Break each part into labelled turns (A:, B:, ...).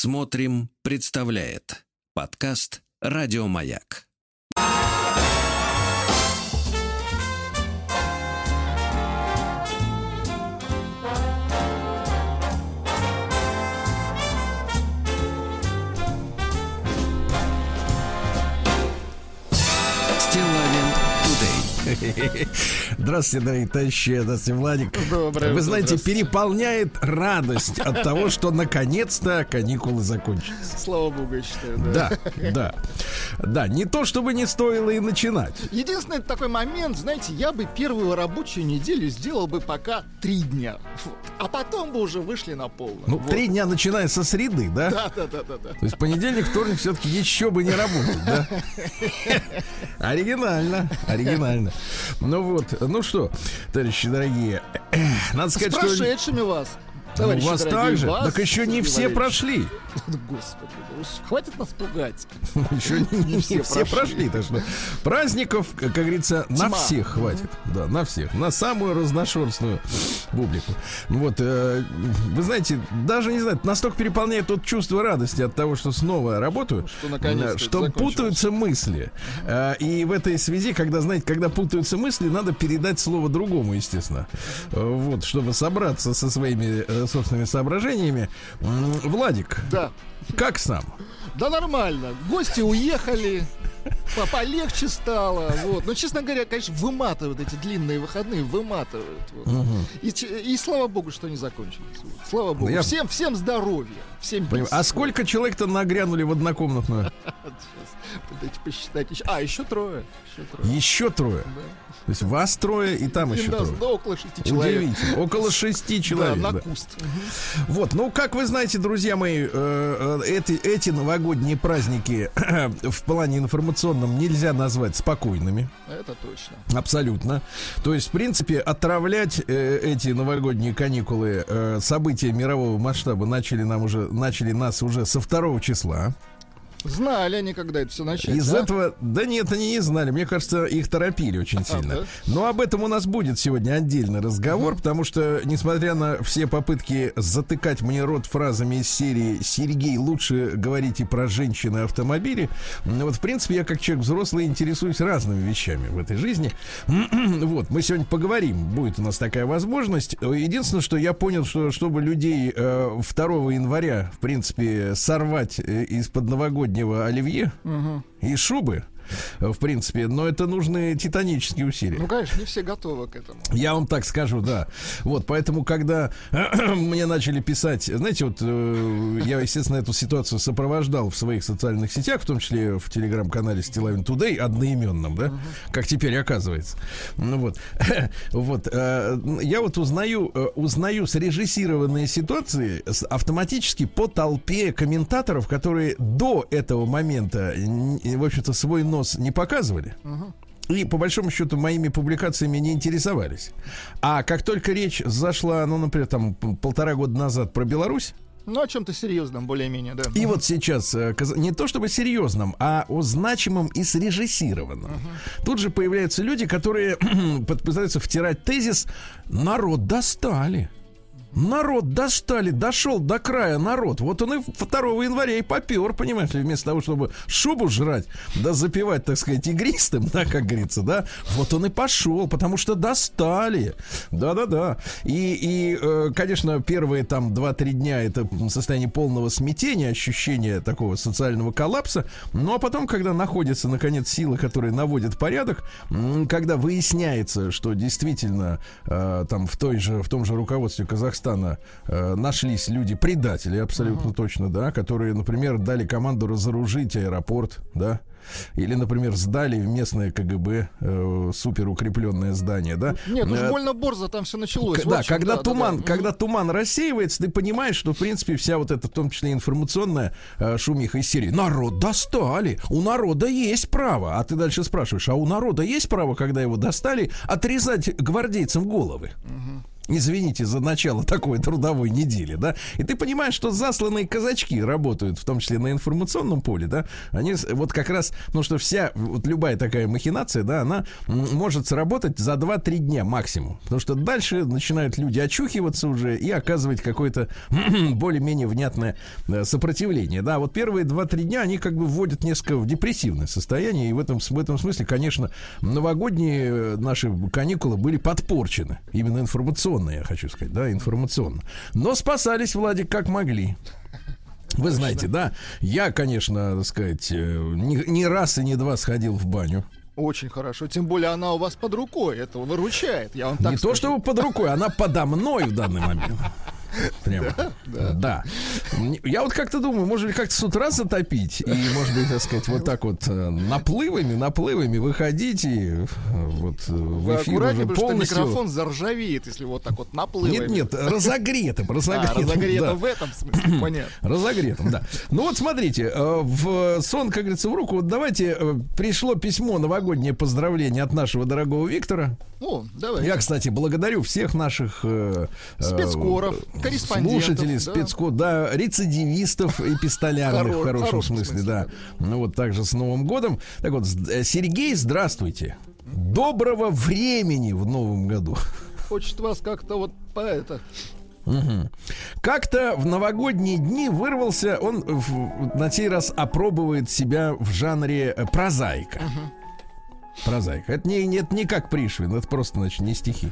A: Смотрим, представляет подкаст Радиомаяк.
B: Здравствуйте, дорогие товарищи. Здравствуйте, Владик.
C: Доброе
B: Вы знаете, переполняет радость от того, что наконец-то каникулы закончились.
C: Слава богу, я считаю, да.
B: Да, да. Да, не то чтобы не стоило и начинать.
C: Единственный такой момент, знаете, я бы первую рабочую неделю сделал бы пока три дня. А потом бы уже вышли на полную.
B: Ну,
C: Вот.
B: три дня, начиная со среды, да?
C: Да, да, да, да, да.
B: То есть понедельник, вторник все-таки еще бы не работать, да? Оригинально, оригинально. Ну вот, ну что, товарищи дорогие, надо
C: С
B: сказать, что...
C: прошедшими вас.
B: Ну,
C: Товарищи
B: у вас так же?
C: вас,
B: Так еще не все прошли.
C: Господи, ну, хватит нас пугать.
B: Еще не, не все,
C: все
B: прошли. Так что праздников, как говорится, на всех хватит. Да, на всех. На самую разношерстную публику. Вот, э, вы знаете, даже не знаю, настолько переполняет тут чувство радости от того, что снова работаю,
C: Что
B: э,
C: это
B: что
C: закончилось.
B: путаются мысли. Э, и в этой связи, когда, знаете, когда путаются мысли, надо передать слово другому, естественно. Э, Вот, чтобы собраться со своими э, собственными соображениями. Владик,
C: Да.
B: как сам?
C: Да нормально. Гости уехали. по- Полегче стало. Вот. Но, честно говоря, конечно, выматывают эти длинные выходные, выматывают. Вот. И, ч- и слава богу, что не закончились. Вот. Слава богу.
B: Я-
C: Всем, всем здоровья. Всем.
B: А сколько человек-то нагрянули в однокомнатную?
C: Дайте посчитать. Еще- А, еще трое. Еще трое.
B: Еще трое.
C: Да.
B: То есть вас трое и там еще
C: Да,
B: трое.
C: да, около шести человек.
B: Удивительно. Около шести
C: Да,
B: человек.
C: на
B: да.
C: куст.
B: Вот, ну, как вы знаете, друзья мои, э, э, эти, эти новогодние праздники в плане информационном нельзя назвать спокойными.
C: Это точно.
B: Абсолютно. То есть, в принципе, отравлять э, эти новогодние каникулы э, события мирового масштаба начали нам уже начали нас уже со второго числа.
C: Знали они, когда это все начать.
B: Из
C: да?
B: этого, да нет, они не знали. Мне кажется, их торопили очень сильно.
C: да?
B: Но об этом у нас будет сегодня отдельный разговор, потому что, несмотря на все попытки затыкать мне рот фразами из серии «Сергей, лучше говорите про женщины автомобили», вот, в принципе, я как человек взрослый интересуюсь разными вещами в этой жизни. Вот, мы сегодня поговорим, будет у нас такая возможность. Единственное, что я понял, что чтобы людей э, 2 января, в принципе, сорвать э, из-под новогоднего оливье и шубы, в принципе, но это нужны титанические усилия.
C: Ну, конечно, не все готовы к этому.
B: Я вам так скажу, да. Вот, поэтому, когда мне начали писать, знаете, вот э, я, естественно, эту ситуацию сопровождал в своих социальных сетях, в том числе в телеграм-канале Стилавин Today, одноименном, да, как теперь оказывается. Ну вот, вот, э, я вот узнаю, э, узнаю срежиссированные ситуации автоматически по толпе комментаторов, которые до этого момента, в общем-то, свой нос не показывали. И, по большому счету, моими публикациями не интересовались. А как только речь зашла, ну, например, там полтора года назад про Беларусь,
C: Ну, о чем-то серьезном, более-менее, да.
B: и вот сейчас э, не то чтобы серьезном, а о значимом и срежиссированном. Тут же появляются люди, которые пытаются втирать тезис «народ достали». Народ достали, дошел до края народ. Вот он и 2 января и попер, понимаешь вместо того, чтобы шубу жрать, да запивать, так сказать, игристым, да, как говорится, да, вот он и пошел, потому что достали. Да-да-да. И, и э, конечно, первые там 2-3 дня это состояние полного смятения, ощущение такого социального коллапса. Ну, а потом, когда находятся, наконец, силы, которые наводят порядок, когда выясняется, что действительно э, там в, той же, в том же руководстве Казахстана э, нашлись люди-предатели, абсолютно точно, да, которые, например, дали команду разоружить аэропорт, да, или, например, сдали в местное КГБ э, суперукрепленное здание, да.
C: Нет, ну
B: Э,
C: уж больно борзо там все началось.
B: к- да, когда
C: да, да,
B: туман,
C: да.
B: когда туман рассеивается, ты понимаешь, что в принципе вся вот эта, в том числе информационная э, шумиха из серии народ достали, у народа есть право, а ты дальше спрашиваешь, а у народа есть право, когда его достали, отрезать гвардейцам головы? Извините за начало такой трудовой недели, да? И ты понимаешь, что засланные казачки работают, в том числе на информационном поле, да? Они вот как раз, ну что вся, вот любая такая махинация, да, она может сработать за 2-3 дня максимум. Потому что дальше начинают люди очухиваться уже и оказывать какое-то более-менее внятное э, сопротивление. Да, вот первые 2-3 дня они как бы вводят несколько в депрессивное состояние. И в этом, в этом смысле, конечно, новогодние э, наши каникулы были подпорчены. Именно информационно информационно, я хочу сказать, да, информационно. Но спасались, Владик, как могли. Вы знаете, да, я, конечно, так сказать, э, не, не раз и не два сходил в баню.
C: Очень хорошо. Тем более она у вас под рукой. Это выручает. Я вам так
B: Не
C: скажу.
B: то, что под рукой, она подо мной в данный момент. Прямо. Да, да. да. Я вот как-то думаю, может быть, как-то с утра затопить и, может быть, так сказать, вот так вот э, наплывами, наплывами выходить и э, вот э, в эфир уже полностью...
C: что микрофон заржавеет, если вот так вот наплывами.
B: Нет, нет, разогретым, разогретым.
C: А, разогретым да. в этом смысле, понятно.
B: Разогретым, да. Ну вот смотрите, в сон, как говорится, в руку, вот давайте, пришло письмо, новогоднее поздравление от нашего дорогого Виктора.
C: О, давай.
B: Я, кстати, благодарю всех наших
C: спецкоров,
B: слушателей, да. спецкор, да, рецидивистов и пистолярных в хорошем смысле, да. Ну вот также с Новым годом. Так вот, э, Сергей, здравствуйте. Доброго времени в новом году.
C: Хочет вас как-то вот по это
B: Угу. Как-то в новогодние дни вырвался, он в, на сей раз опробует себя в жанре э, прозаика. Угу. Прозаика. Это не, это не как Пришвин, это просто, значит, не стихи.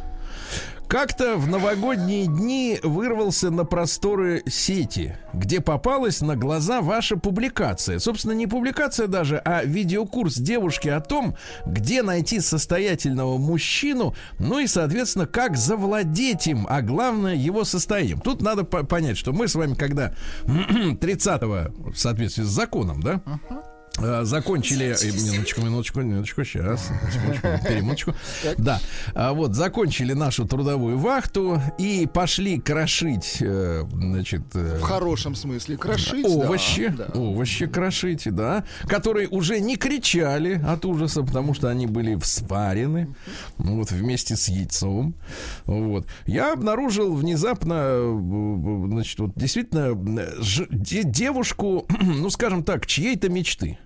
B: Как-то в новогодние дни вырвался на просторы сети, где попалась на глаза ваша публикация. Собственно, не публикация даже, а видеокурс девушки о том, где найти состоятельного мужчину, ну и, соответственно, как завладеть им, а главное, его состоянием. Тут надо понять, что мы с вами, когда 30-го, в соответствии с законом, да, uh-huh Э, закончили, э, минуточку, минуточку, минуточку, сейчас, перемуточку. Да, а вот закончили нашу трудовую вахту и пошли крошить, э, значит,
C: в хорошем смысле крошить,
B: овощи, да, овощи крошить, да, которые уже не кричали от ужаса, потому что они были вспарены, вот вместе с яйцом, вот. Я обнаружил внезапно, значит, вот действительно девушку, ну, скажем так, чьей-то мечты.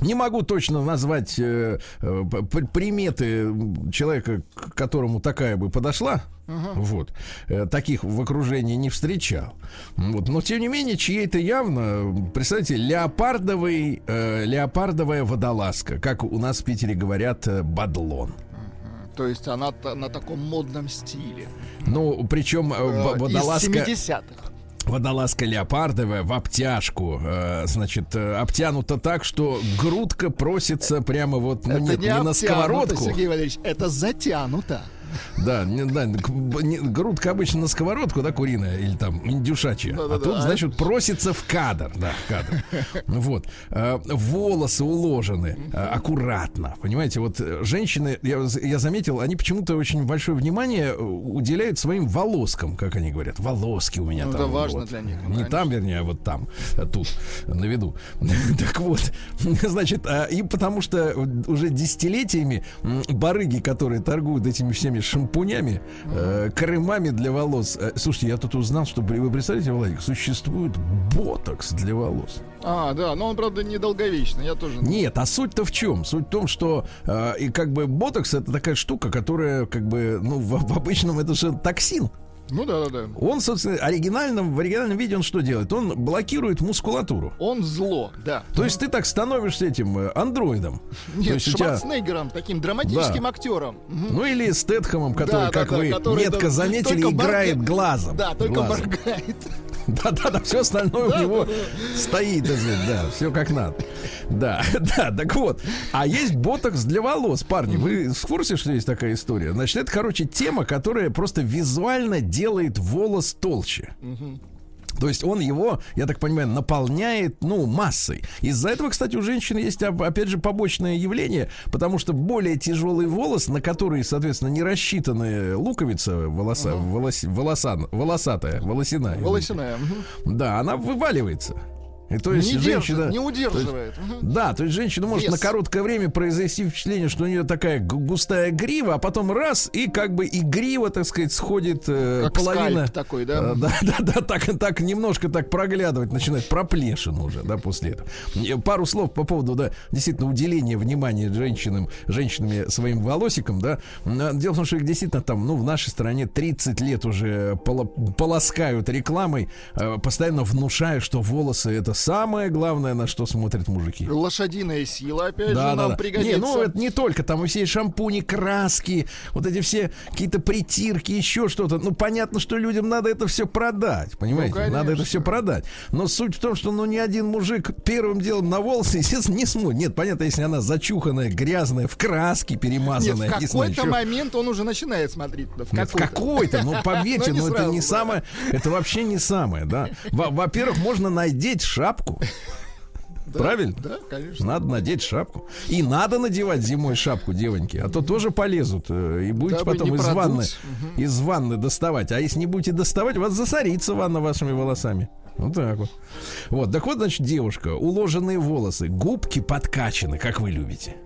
B: Не могу точно назвать э, э, приметы человека, к которому такая бы подошла. Uh-huh. Вот. Э, таких в окружении не встречал. Вот. Но, тем не менее, чьей-то явно, представьте, леопардовый, э, леопардовая водолазка, как у нас в Питере говорят, э, бадлон.
C: То есть она на таком модном стиле.
B: Ну, причем э, водолазка...
C: Из 70-х
B: водолазка леопардовая в обтяжку, э, значит, э, обтянута так, что грудка просится прямо вот,
C: ну, это нет, не, не на сковородку. Сергей Валерьевич, это затянуто.
B: Да, не, да не, грудка обычно на сковородку, да, куриная или там индюшачья. Да, да, а тут, да. значит, просится в кадр, да, в кадр. Вот. Э, волосы уложены э, аккуратно. Понимаете, вот э, женщины, я, я заметил, они почему-то очень большое внимание уделяют своим волоскам, как они говорят. Волоски у меня ну, там.
C: Это важно вот. для них.
B: Не конечно. там, вернее, а вот там, тут, на виду. так вот, значит, и потому что уже десятилетиями барыги, которые торгуют этими всеми этими шампунями, э, крemами для волос. Э, слушайте, я тут узнал, что вы представляете, Владик, существует ботокс для волос.
C: А, да, но он, правда, недолговечный, я тоже...
B: Нет, а суть-то в чем? Суть в том, что э, и как бы ботокс это такая штука, которая как бы, ну, в, в обычном это же токсин.
C: Ну да, да, да.
B: Он, собственно, оригинальном, в оригинальном виде он что делает? Он блокирует мускулатуру.
C: Он зло, да.
B: То есть ты так становишься этим э, андроидом.
C: Нет, Шварценеггером, тебя... таким драматическим да. актером.
B: Ну или Стэтхэмом, который, да, как да, вы который, метко да, заметили, играет морга... глазом.
C: Да, только
B: глазом.
C: моргает.
B: Да-да-да, все остальное у него стоит, да, все как надо. Да, да, так вот. А есть ботокс для волос, парни. Вы в курсе, что есть такая история? Значит, это, короче, тема, которая просто визуально делает волос толще. То есть он его, я так понимаю, наполняет, ну, массой. Из-за этого, кстати, у женщин есть, опять же, побочное явление, потому что более тяжелый волос, на который, соответственно, не рассчитаны луковица волоса, угу. волос, волоса, волосатая, волосяная.
C: Волосяная.
B: Да, она вываливается. И то есть
C: не
B: женщина...
C: держит, не удерживает. Мгм.
B: Да, то есть женщина может
C: Вес.
B: на короткое время произвести впечатление, что у нее такая густая грива, а потом раз, и как бы и грива, так сказать, сходит э,
C: Как
B: половина...
C: такой, да?
B: Э, Да, да, да, так, так немножко так проглядывать начинает проплешину уже, да, после этого. И Пару слов по поводу, да, действительно, уделения внимания женщинам, женщинами своим волосикам, да. Дело в том, что их действительно там, ну, в нашей стране 30 лет уже поло- полоскают рекламой, э, постоянно внушая, что волосы это самое главное, на что смотрят мужики.
C: Лошадиная сила, опять же,
B: Да, да,
C: нам
B: да.
C: пригодится.
B: Не, ну это не только, там и все шампуни, краски, вот эти все какие-то притирки, еще что-то. Ну, понятно, что людям надо это все продать, понимаете?
C: Ну,
B: надо это все продать. Но суть в том, что ну ни один мужик первым делом на волосы, естественно, не смотрит. Нет, понятно, если она зачуханная, грязная, в краске
C: Нет,
B: перемазанная,
C: в
B: не знаю,
C: какой-то момент он уже начинает смотреть. да, В
B: Нет, в
C: какой-то.
B: какой-то, ну поверьте,
C: Ну, не
B: ну это не
C: да.
B: самое, это вообще не самое, да. Во- Во-первых, можно надеть шапку,
C: Да,
B: правильно?
C: Да, конечно.
B: Надо надеть шапку. И надо надевать зимой шапку, девоньки. А то тоже полезут. э, И будете
C: Дабы
B: потом из
C: продуть.
B: ванны, из ванны доставать. А если не будете доставать, вас засорится ванна вашими волосами. Вот так вот. Вот, так вот, значит, девушка, уложенные волосы, губки подкачаны, как вы любите.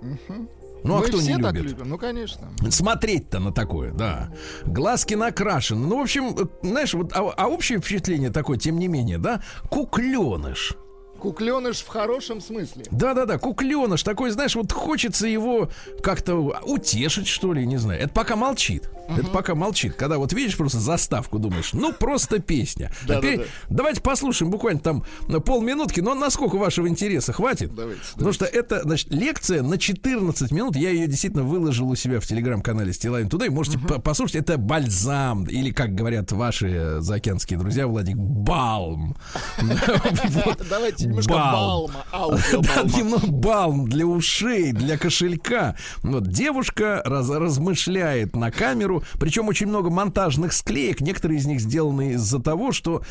B: Ну, а
C: Мы
B: кто
C: все
B: не
C: так
B: любит?
C: любим, ну, конечно.
B: Смотреть-то на такое, да. Глазки накрашены. Ну, в общем, э, знаешь, вот, а, а общее впечатление такое, тем не менее, да, кукленыш.
C: Кукленыш в хорошем смысле.
B: Да-да-да, кукленыш такой, знаешь, вот хочется его как-то утешить, что ли, не знаю. Это пока молчит. Это пока молчит. Когда вот видишь просто заставку, думаешь, ну просто песня. А
C: Да-да-да.
B: теперь давайте послушаем буквально там полминутки, но насколько вашего интереса хватит?
C: Давайте,
B: Потому что это, значит, лекция на 14 минут. Я ее действительно выложил у себя в телеграм-канале Стилайн туда. И можете по- послушать. Это бальзам. Или, как говорят ваши заокеанские друзья, Владик, балм.
C: Давайте немножко
B: Балм.
C: балма, аудио
B: Да, немного балм для ушей, для кошелька. Вот девушка раз- размышляет на камеру, причем очень много монтажных склеек. Некоторые из них сделаны из-за того, что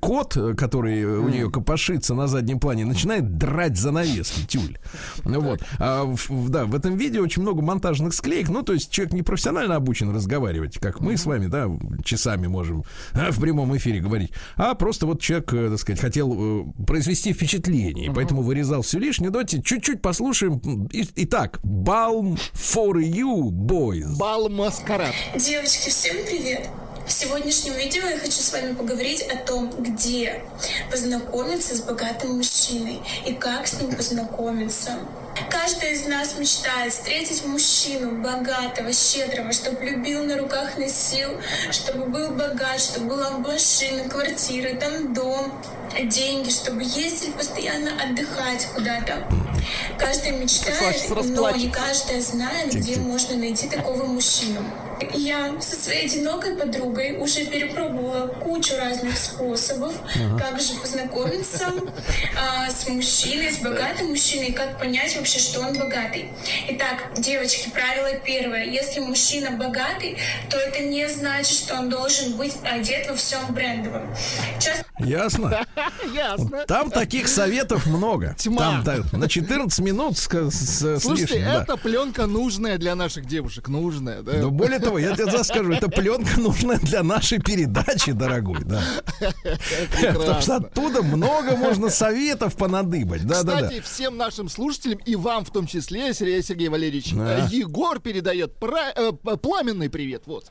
B: кот, э, который у нее копошится на заднем плане, начинает драть занавески, тюль. Ну вот. А в- да, в этом видео очень много монтажных склеек. Ну, то есть человек не профессионально обучен разговаривать, как мы с вами, да, часами можем а, в прямом эфире говорить. А просто вот человек, э, так сказать, хотел э, произвести впечатление, и поэтому вырезал все лишнее. Давайте чуть-чуть послушаем. Итак, Balm for you, boys.
C: Бал маскарад.
D: Девочки, всем привет! В сегодняшнем видео я хочу с вами поговорить о том, где познакомиться с богатым мужчиной и как с ним познакомиться. Каждый из нас мечтает встретить мужчину богатого, щедрого, чтобы любил на руках носил, чтобы был богат, чтобы была машина, квартира, там дом, деньги, чтобы ездить постоянно отдыхать куда-то. Каждый мечтает, но не каждая знает, где можно найти такого мужчину. Я со своей одинокой подругой уже перепробовала кучу разных способов, как же познакомиться а, с мужчиной, с богатым мужчиной, и как понять вообще, что он богатый. Итак, девочки, правило первое. Если мужчина богатый, то это не значит, что он должен быть одет во всем брендовом. Часто
B: Ясно?
C: Ясно.
B: Там таких советов много.
C: Тьма.
B: Там, да, на 14 минут с, с- с
C: Слушайте,
B: лишним, да.
C: это пленка нужная для наших девушек. Нужная, да?
B: Но более того, я тебе скажу, эта пленка нужна для нашей передачи, дорогой, да. Потому что оттуда много можно советов понадыбать. Да, да, да.
C: Кстати, всем нашим слушателям и вам в том числе, Сергей Сергей Валерьевич,
B: Да.
C: Егор передает пра- э, пламенный привет. Вот.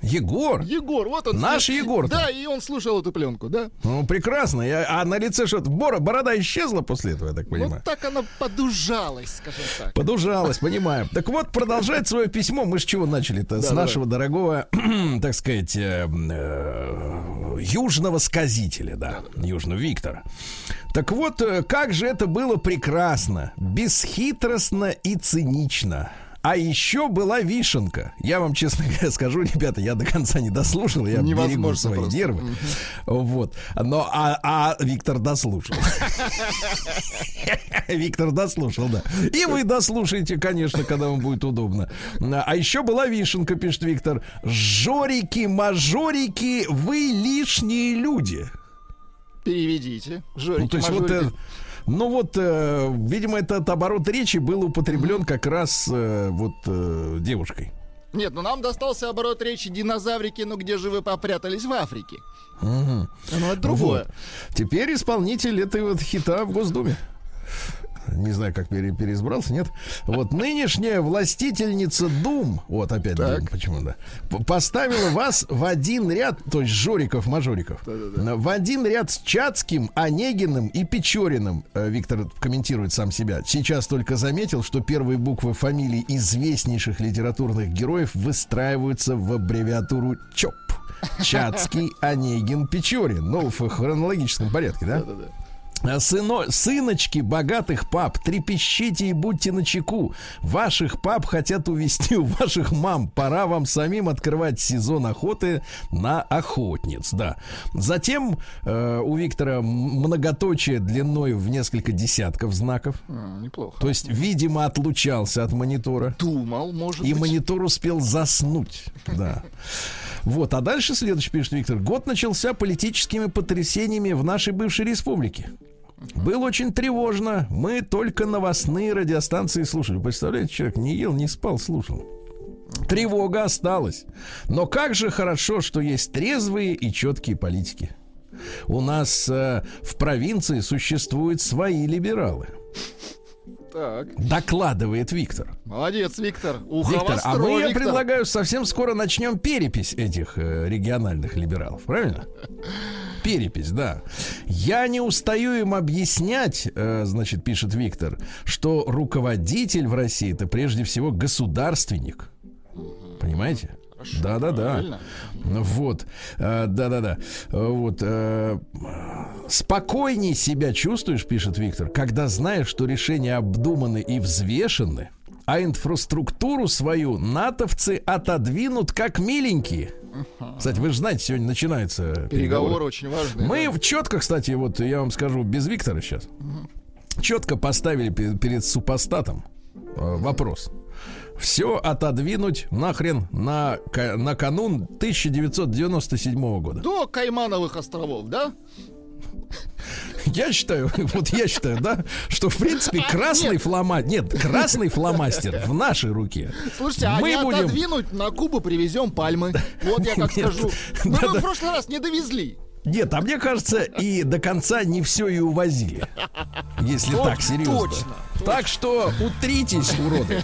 B: Егор.
C: Егор, вот он.
B: Наш Егор-то.
C: Да, и он слушал эту пленку, да?
B: Ну, прекрасно. Я- а на лице что-то... Бора, борода исчезла после этого, я так понимаю.
C: Вот так она подужалась, скажем так.
B: Подужалась, понимаю. Так вот, продолжает свое письмо. Мы с чего начали-то? С нашего дорогого, так сказать, э, э, южного сказителя, да, южного Виктора. Так вот, э, как же это было прекрасно, бесхитростно и цинично. А еще была вишенка. Я вам честно скажу, ребята, я до конца не дослушал, я берегу
C: Невозможно
B: свои
C: просто.
B: нервы. Вот. Но, а, а Виктор дослушал. Виктор дослушал, да. И вы дослушаете, конечно, когда вам будет удобно. А еще была вишенка, пишет Виктор. Жорики, мажорики, вы лишние люди.
C: Переведите. Жорики,
B: Ну, то есть вот,
C: мажорики.
B: Ну вот, э, видимо, этот оборот речи был употреблен как раз э, вот э, девушкой.
C: Нет, ну нам достался оборот речи динозаврики, ну где же вы попрятались в Африке?
B: Угу.
C: Ну это другое.
B: Вот. Теперь исполнитель этой вот хита в Госдуме. Не знаю, как пере, переизбрался, нет. Вот нынешняя властительница Дум, вот опять. Дум, почему да, поставила вас в один ряд, то есть Жориков-мажориков, в один ряд с Чацким, Онегиным и Печориным. Э, Виктор комментирует сам себя. Сейчас только заметил, что первые буквы фамилий известнейших литературных героев выстраиваются в аббревиатуру ЧОП. Чацкий, Онегин, Печорин. Ну, в хронологическом порядке, да? А Сыно, сыночки богатых пап, трепещите и будьте начеку. Ваших пап хотят увести у ваших мам. Пора вам самим открывать сезон охоты на охотниц. Да. Затем э, у Виктора многоточие длиной в несколько десятков знаков.
C: А, неплохо.
B: То есть, видимо, отлучался от монитора.
C: Думал, может
B: И
C: быть.
B: монитор успел заснуть. Да. Вот, а дальше следующий пишет Виктор. Год начался политическими потрясениями в нашей бывшей республике. Было очень тревожно. Мы только новостные радиостанции слушали. Представляете, человек не ел, не спал, слушал. Тревога осталась. Но как же хорошо, что есть трезвые и четкие политики. У нас э, в провинции существуют свои либералы.
C: Так,
B: Докладывает Виктор.
C: молодец, Виктор. Ухо
B: Виктор, а
C: востро,
B: мы, я
C: Виктор.
B: предлагаю, совсем скоро начнем перепись этих э, региональных либералов, правильно? Перепись, да. Я не устаю им объяснять, э, значит, пишет Виктор, что руководитель в России это прежде всего государственник. Понимаете? Да, да, да.
C: правильно.
B: Вот, Э, да-да-да. Э, Вот. э, Спокойней себя чувствуешь, пишет Виктор, когда знаешь, что решения обдуманы и взвешены, а инфраструктуру свою натовцы отодвинут как миленькие. Кстати, вы же знаете, сегодня начинаются
C: Переговоры
B: переговоры.
C: очень важные.
B: Мы
C: да.
B: четко, кстати, вот я вам скажу, без Виктора сейчас, четко поставили пе- перед супостатом вопрос. Все отодвинуть нахрен на, на канун 1997 года.
C: До Каймановых островов, да?
B: Я считаю, вот я считаю, да, что в принципе красный фломастер, нет, красный фломастер в нашей руке.
C: Слушайте, а
B: Мы
C: не
B: будем-
C: отодвинуть, на Кубу привезем пальмы. Вот я как
B: Нет.
C: скажу. Ну, мы
B: Да-да.
C: в прошлый раз не довезли.
B: Нет, а мне кажется, и до конца не все и увозили. Если
C: Точ-
B: так, серьезно.
C: точно,
B: Так что утритесь, уроды.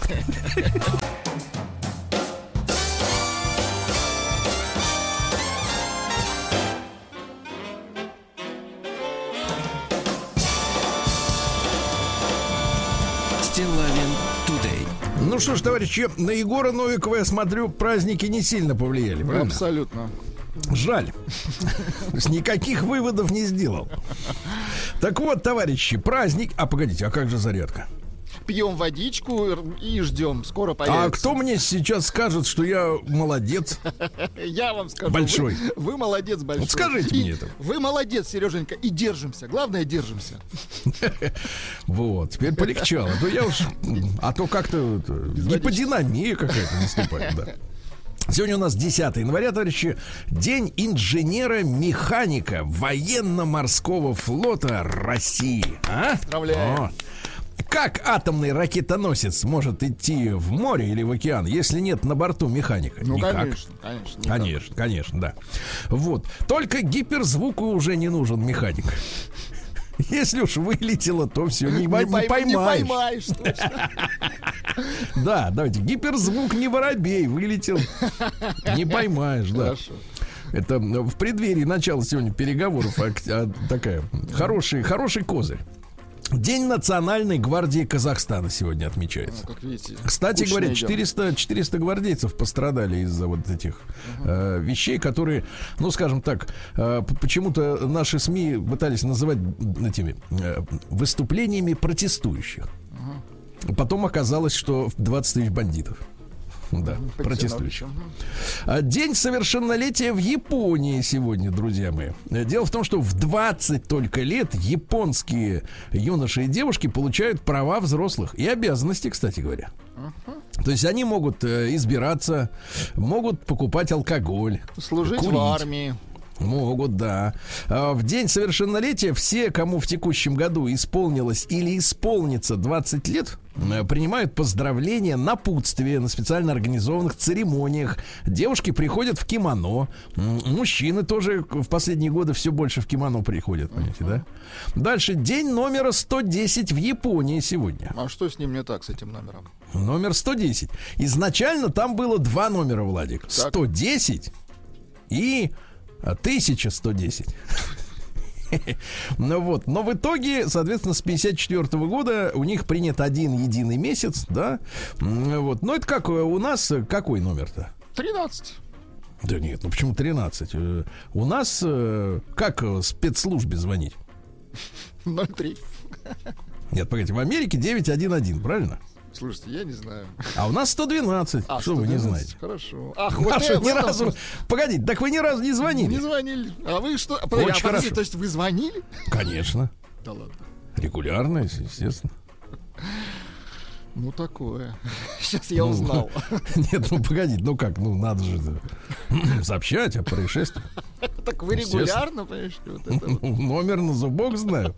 B: Ну что ж, товарищи, на Егора Новикова, я смотрю, праздники не сильно повлияли, правильно?
C: Абсолютно.
B: Жаль. Никаких выводов не сделал. Так вот, товарищи, праздник... А, погодите, а как же зарядка?
C: Пьем водичку и ждем. Скоро
B: А
C: появится.
B: кто мне сейчас скажет, что я молодец?
C: Я вам скажу.
B: Большой.
C: Вы, вы молодец большой.
B: Вот скажите
C: И
B: мне это.
C: Вы молодец, Сереженька. И держимся. Главное, держимся.
B: Вот, теперь полегчало. А то я уж... А то как-то гиподинамия какая-то наступает, да. Сегодня у нас 10 января, товарищи, День инженера-механика военно-морского флота России. А?
C: Поздравляем.
B: О. Как атомный ракетоносец может идти в море или в океан, если нет на борту механика?
C: Ну,
B: Никак.
C: конечно, конечно. никак.
B: Конечно, конечно, да. Вот. Только гиперзвуку уже не нужен механик. Если уж вылетело, то все, не,
C: Не,
B: пой- не
C: пойм- не
B: поймаешь.
C: поймаешь. точно.
B: Да, давайте. Гиперзвук не воробей, вылетел. Не поймаешь, да.
C: Хорошо.
B: Это в преддверии начала сегодня переговоров а, а, такая хороший, хороший козырь. День Национальной гвардии Казахстана сегодня отмечается.
C: Ну, как видите.
B: Кстати говоря,
C: идем.
B: 400, 400 гвардейцев пострадали из-за вот этих э, вещей, которые, ну, скажем так, э, почему-то наши СМИ пытались называть этими э, выступлениями протестующих. Потом оказалось, что 20 тысяч бандитов. Да, протестующих. А, День совершеннолетия в Японии сегодня, друзья мои. Э, Дело в том, что в 20 только лет японские юноши и девушки получают права взрослых и обязанности, кстати говоря. То есть они могут э, избираться, могут покупать алкоголь,
C: Служить
B: курить.
C: в армии.
B: Могут, да. А, В день совершеннолетия все, кому в текущем году исполнилось или исполнится 20 лет, принимают поздравления, напутствие на специально организованных церемониях. Девушки приходят в кимоно. Мужчины тоже в последние годы все больше в кимоно приходят, понимаете, да? Дальше. День номера 110 в Японии сегодня.
C: А что с ним не так, с этим номером?
B: Номер 110. Изначально там было два номера, Владик. 110 и а, 1110. Ну вот, но в итоге, соответственно, с 54 года у них принят один единый месяц, да? Вот, но это как э, у нас, э, какой номер-то?
C: 13.
B: Да нет, ну почему 13? Э, У нас как спецслужбе звонить?
C: 03.
B: Нет, погодите, в Америке 911, правильно?
C: Слушайте, я не знаю.
B: А у нас 112.
C: А,
B: что вы не
C: 112?
B: знаете?
C: Хорошо. Ах, вот в
B: ни
C: этом
B: разу... Погодите, так вы ни разу не звонили?
C: Не звонили. А вы что? А, подожди,
B: Очень
C: а, подожди,
B: хорошо.
C: то есть вы звонили?
B: Конечно.
C: Да ладно.
B: Регулярно, естественно.
C: Ну, такое. Сейчас я
B: Ну,
C: узнал.
B: Нет, ну погодите, ну как, ну надо же сообщать о происшествии.
C: Так вы регулярно, понимаешь, вот это вот.
B: Номер на зубок знаю.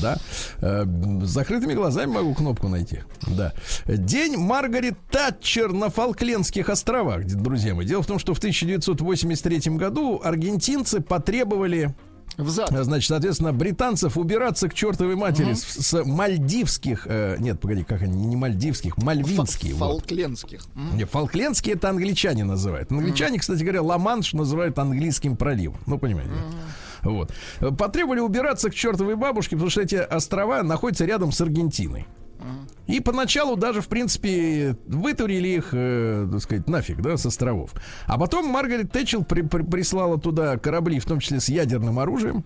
B: Да. Э, С закрытыми глазами могу кнопку найти. Да. День Маргарет Татчер на Фолклендских островах, друзья мои. Дело в том, что в 1983 году аргентинцы потребовали
C: Взад.
B: Значит, соответственно, британцев убираться к чертовой матери с, с мальдивских, э, нет, погоди, как они, не мальдивских, мальвинские. Вот.
C: Фолклендских. М.
B: Не, Фолклендские это англичане называют. Англичане, кстати говоря, Ла-Манш называют английским проливом. Ну, понимаете. да? Вот. Потребовали убираться к чертовой бабушке, потому что эти острова находятся рядом с Аргентиной. И поначалу даже, в принципе, вытурили их, э, так сказать, нафиг, да, с островов. А потом Маргарет Тэтчел при- при- прислала туда корабли, в том числе с ядерным оружием.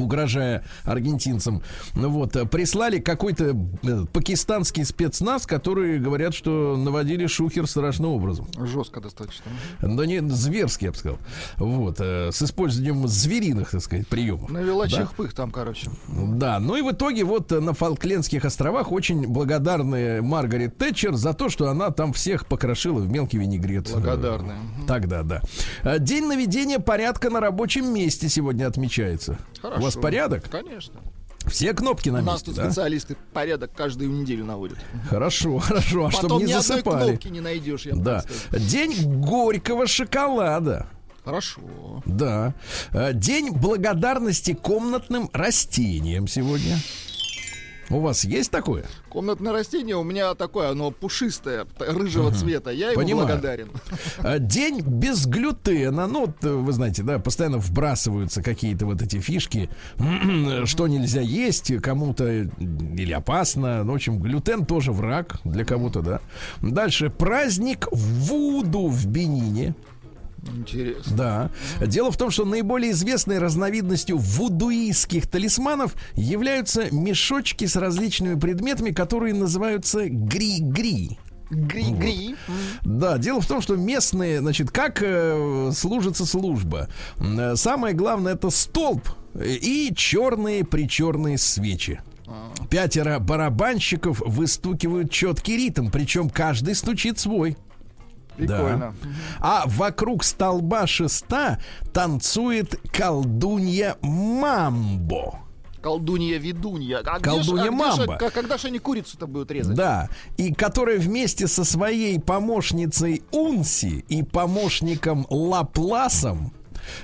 B: Угрожая аргентинцам, ну вот, э, прислали какой-то э, пакистанский спецназ, которые говорят, что наводили шухер страшным образом.
C: Жестко достаточно.
B: Да не, зверски, я бы сказал. Вот, э, с использованием звериных, так сказать, приемов.
C: Навела
B: Да.
C: чихпых там, короче.
B: Да, ну и в итоге вот на Фолклендских островах очень благодарны Маргарет Тэтчер за то, что она там всех покрошила в мелкий винегрет.
C: Благодарная.
B: Э, Тогда, да. День наведения порядка на рабочем месте сегодня отмечается.
C: Хорошо.
B: Вас порядок?
C: Конечно.
B: Все кнопки на
C: У нас
B: месте,
C: тут
B: да?
C: специалисты порядок каждую неделю наводят.
B: Хорошо, хорошо, а чтобы не
C: ни одной
B: засыпали.
C: кнопки не найдешь, я
B: Да. День горького шоколада.
C: Хорошо.
B: Да. Э, День благодарности комнатным растениям сегодня. У вас есть такое?
C: Комнатное растение у меня такое, оно пушистое, рыжего цвета. Я ему
B: Понимаю.
C: благодарен.
B: Э, День без глютена. Ну, вот, э, вы знаете, да, постоянно вбрасываются какие-то вот эти фишки, что нельзя есть кому-то или опасно. Ну, в общем, глютен тоже враг для кого-то, да. Дальше. Праздник Вуду в Бенине.
C: Интересно.
B: Да. Дело в том, что наиболее известной разновидностью вудуистских талисманов являются мешочки с различными предметами, которые называются гри-гри.
C: Гри-гри.
B: Да, дело в том, что местные, значит, как э, служится служба. Э, Самое главное это столб и черные причерные свечи. Пятеро барабанщиков выстукивают четкий ритм, причем каждый стучит свой.
C: Прикольно.
B: А вокруг столба шеста танцует колдунья Мамбо.
C: Колдунья-ведунья. А где ж-
B: Колдунья
C: а где
B: Мамба.
C: к- Когда же они курицу-то будут резать?
B: Да, и которая вместе со своей помощницей Унси и помощником Лапласом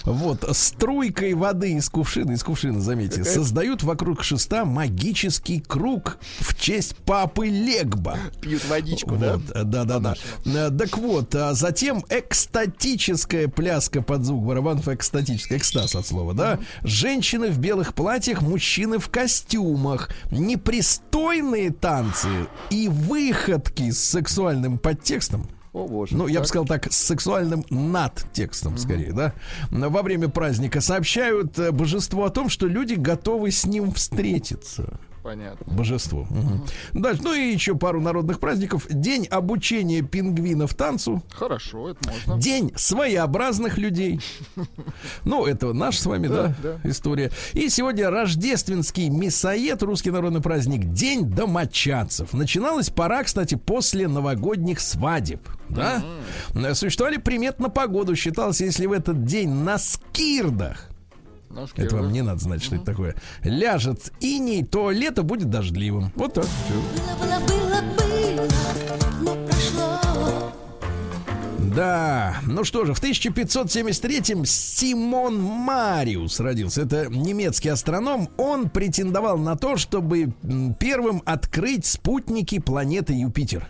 B: вот, струйкой воды из кувшина, из кувшина, заметьте, создают вокруг шеста магический круг в честь папы Легба.
C: Пьют водичку, да?
B: Э, да, да, да. Э, Так вот, а затем экстатическая пляска под звук барабанов, экстатическая, экстаз от слова, да. Женщины в белых платьях, мужчины в костюмах, непристойные танцы и выходки с сексуальным подтекстом.
C: О, боже.
B: Ну, я бы сказал так, с сексуальным надтекстом, скорее, да. Во время праздника сообщают э, божеству о том, что люди готовы с ним встретиться.
C: Понятно.
B: Божество. Мгм. Дальше, ну и еще пару народных праздников. День обучения пингвинов танцу.
C: Хорошо, это можно.
B: День своеобразных людей. Ну, это наш с вами, да,
C: Да,
B: история. И сегодня рождественский мясоед, русский народный праздник, День домочадцев. Начиналась пора, кстати, после новогодних свадеб. Да? Существовали примет на погоду. Считалось, если в этот день на скирдах
C: Ножки,
B: это вам не надо знать, что это такое. Ляжет иней, то лето будет дождливым. Вот так.
E: Было, было, было, но прошло.
B: Да, ну что же, в 1573-м Симон Мариус родился. Это немецкий астроном. Он претендовал на то, чтобы первым открыть спутники планеты Юпитер.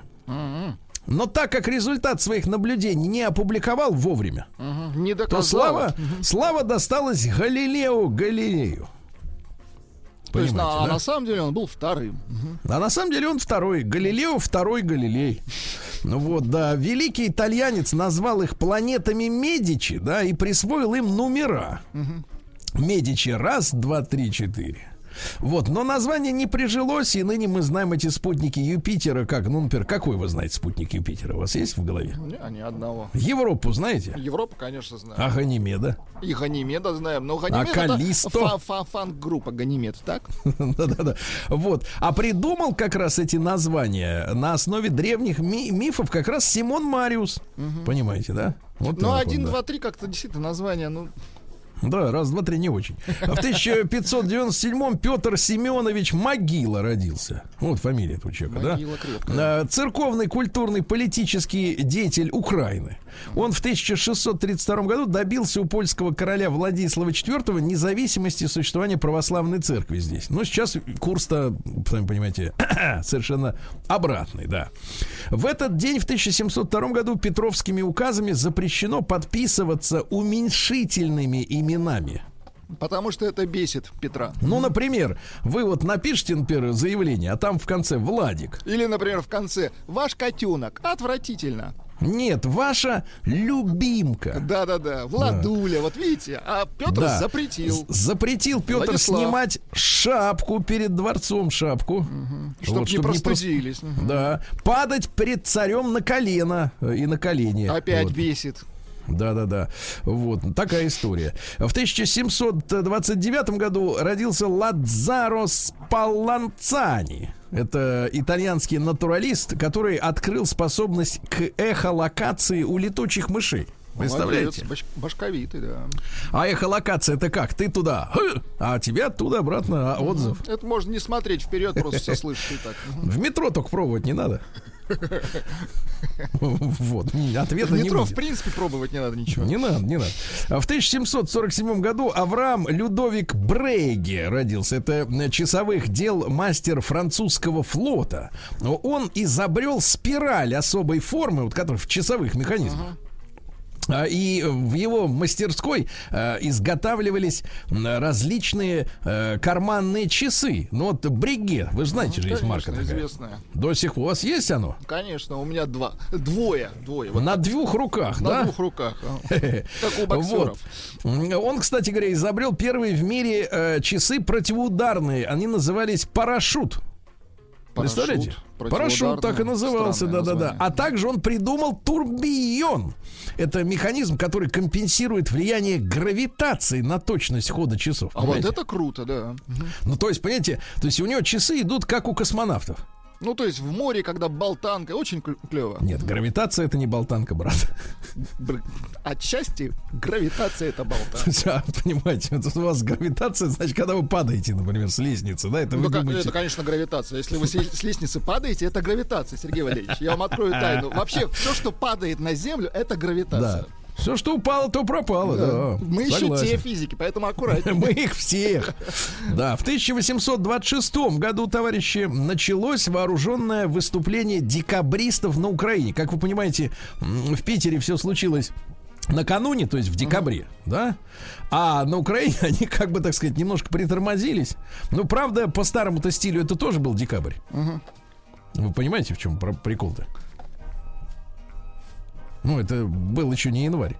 B: Но так как результат своих наблюдений не опубликовал вовремя,
C: Мгм. Не
B: то слава, слава досталась Галилео Галилею.
C: То есть, на- а
B: да?
C: на самом деле он был вторым.
B: А на самом деле он второй. Галилео второй Галилей. Ну вот, да. Великий итальянец назвал их планетами Медичи, да, и присвоил им номера. Медичи раз, два, три, четыре. Вот, но название не прижилось, и ныне мы знаем эти спутники Юпитера как, ну, например, какой вы знаете спутник Юпитера? У вас есть в голове?
C: Не, ни одного.
B: Европу знаете?
C: Европу, конечно, знаю.
B: А Ганимеда?
C: И Ганимеда знаем. Но Ганимед
B: А Каллисто?
C: это фа- фа- фан-группа Ганимед, так?
B: Да-да-да. Вот. А придумал как раз эти названия на основе древних ми- мифов как раз Симон Мариус. Понимаете, да? Вот
C: Ну,
B: так
C: один,
B: вот, да.
C: два, три как-то действительно название, ну...
B: Да, раз, два, три не очень. А в 1597-м Петр Семенович Могила родился. Вот фамилия этого человека, да?
C: Могила крепкая.
B: А, Церковный, культурный, политический деятель Украины. Он в 1632 году добился у польского короля Владислава IV независимости существования православной церкви здесь. Но сейчас курс-то, сами понимаете, совершенно обратный, да. В этот день, в 1702 году, Петровскими указами запрещено подписываться уменьшительными именами.
C: Потому что это бесит Петра.
B: Ну, например, вы вот напишите, например, заявление, а там в конце Владик.
C: Или, например, в конце «Ваш котенок». Отвратительно.
B: Нет, ваша любимка.
C: Да-да-да. Владуля. Вот видите, а Петр
B: Да.
C: запретил.
B: Запретил Петр
C: Владислав.
B: снимать шапку перед дворцом, шапку.
C: Чтоб
B: Вот,
C: не
B: чтоб прос-
C: простудились. Мгм.
B: Да. Падать перед царем на колено э, и на колени.
C: Опять
B: Вот.
C: бесит.
B: Да-да-да. Вот такая история. В 1729 году родился Ладзаро Спалланцани. Это итальянский натуралист, который открыл способность к эхолокации у летучих мышей. Представляете?
C: Молодец, баш- башковитый, да.
B: А эхолокация это как? Ты туда, а тебе оттуда обратно а, отзыв.
C: Это можно не смотреть вперед, просто все слышишь и так.
B: В метро только пробовать не надо. Вот, ответа не
C: метро, в принципе, пробовать не надо ничего.
B: Не надо, не надо. В 1747 году Авраам Людовик Брейге родился. Это э, часовых дел мастер французского флота. Но Он изобрел спираль особой формы, вот который в часовых механизмах. А, И в его мастерской э, изготавливались различные э, карманные часы. Ну вот Бриге, вы же знаете же, есть марка
C: Конечно,
B: такая.
C: известная.
B: До сих пор у вас есть оно?
C: Конечно, у меня два. Двое. Двое. Вот
B: На двух руках,
C: на
B: да?
C: двух руках. а. Как у боксеров.
B: Вот. Он, кстати говоря, изобрел первые в мире э, часы противоударные. Они назывались парашют.
C: Парашют,
B: Представляете? Парашют так и назывался, да-да-да. А также он придумал турбион. Это механизм, который компенсирует влияние гравитации на точность хода часов.
C: А вот
B: понимаете?
C: это круто, да.
B: Ну, то есть, понимаете, то есть у него часы идут как у космонавтов.
C: Ну, то есть в море, когда болтанка, очень клево.
B: Нет, гравитация это не болтанка, брат.
C: Отчасти гравитация это болтанка.
B: Понимаете, вот у вас гравитация, значит, когда вы падаете, например, с лестницы, да, это вы
C: Ну,
B: думаете...
C: это, конечно, гравитация. Если вы с с лестницы падаете, это гравитация, Сергей Валерьевич. Я вам открою тайну. Вообще, все, что падает на землю, это гравитация.
B: Да. Все, что упало, то пропало, да.
C: Мы еще
B: Согласен.
C: те физики, поэтому аккуратнее.
B: Мы их всех. Да, в 1826 году, товарищи, началось вооруженное выступление декабристов на Украине. Как вы понимаете, в Питере все случилось накануне, то есть в декабре, да? А на Украине они, как бы, так сказать, немножко притормозились. Ну, правда, по старому-то стилю это тоже был декабрь. Вы понимаете, в чем прикол-то? Ну, это был еще не январь.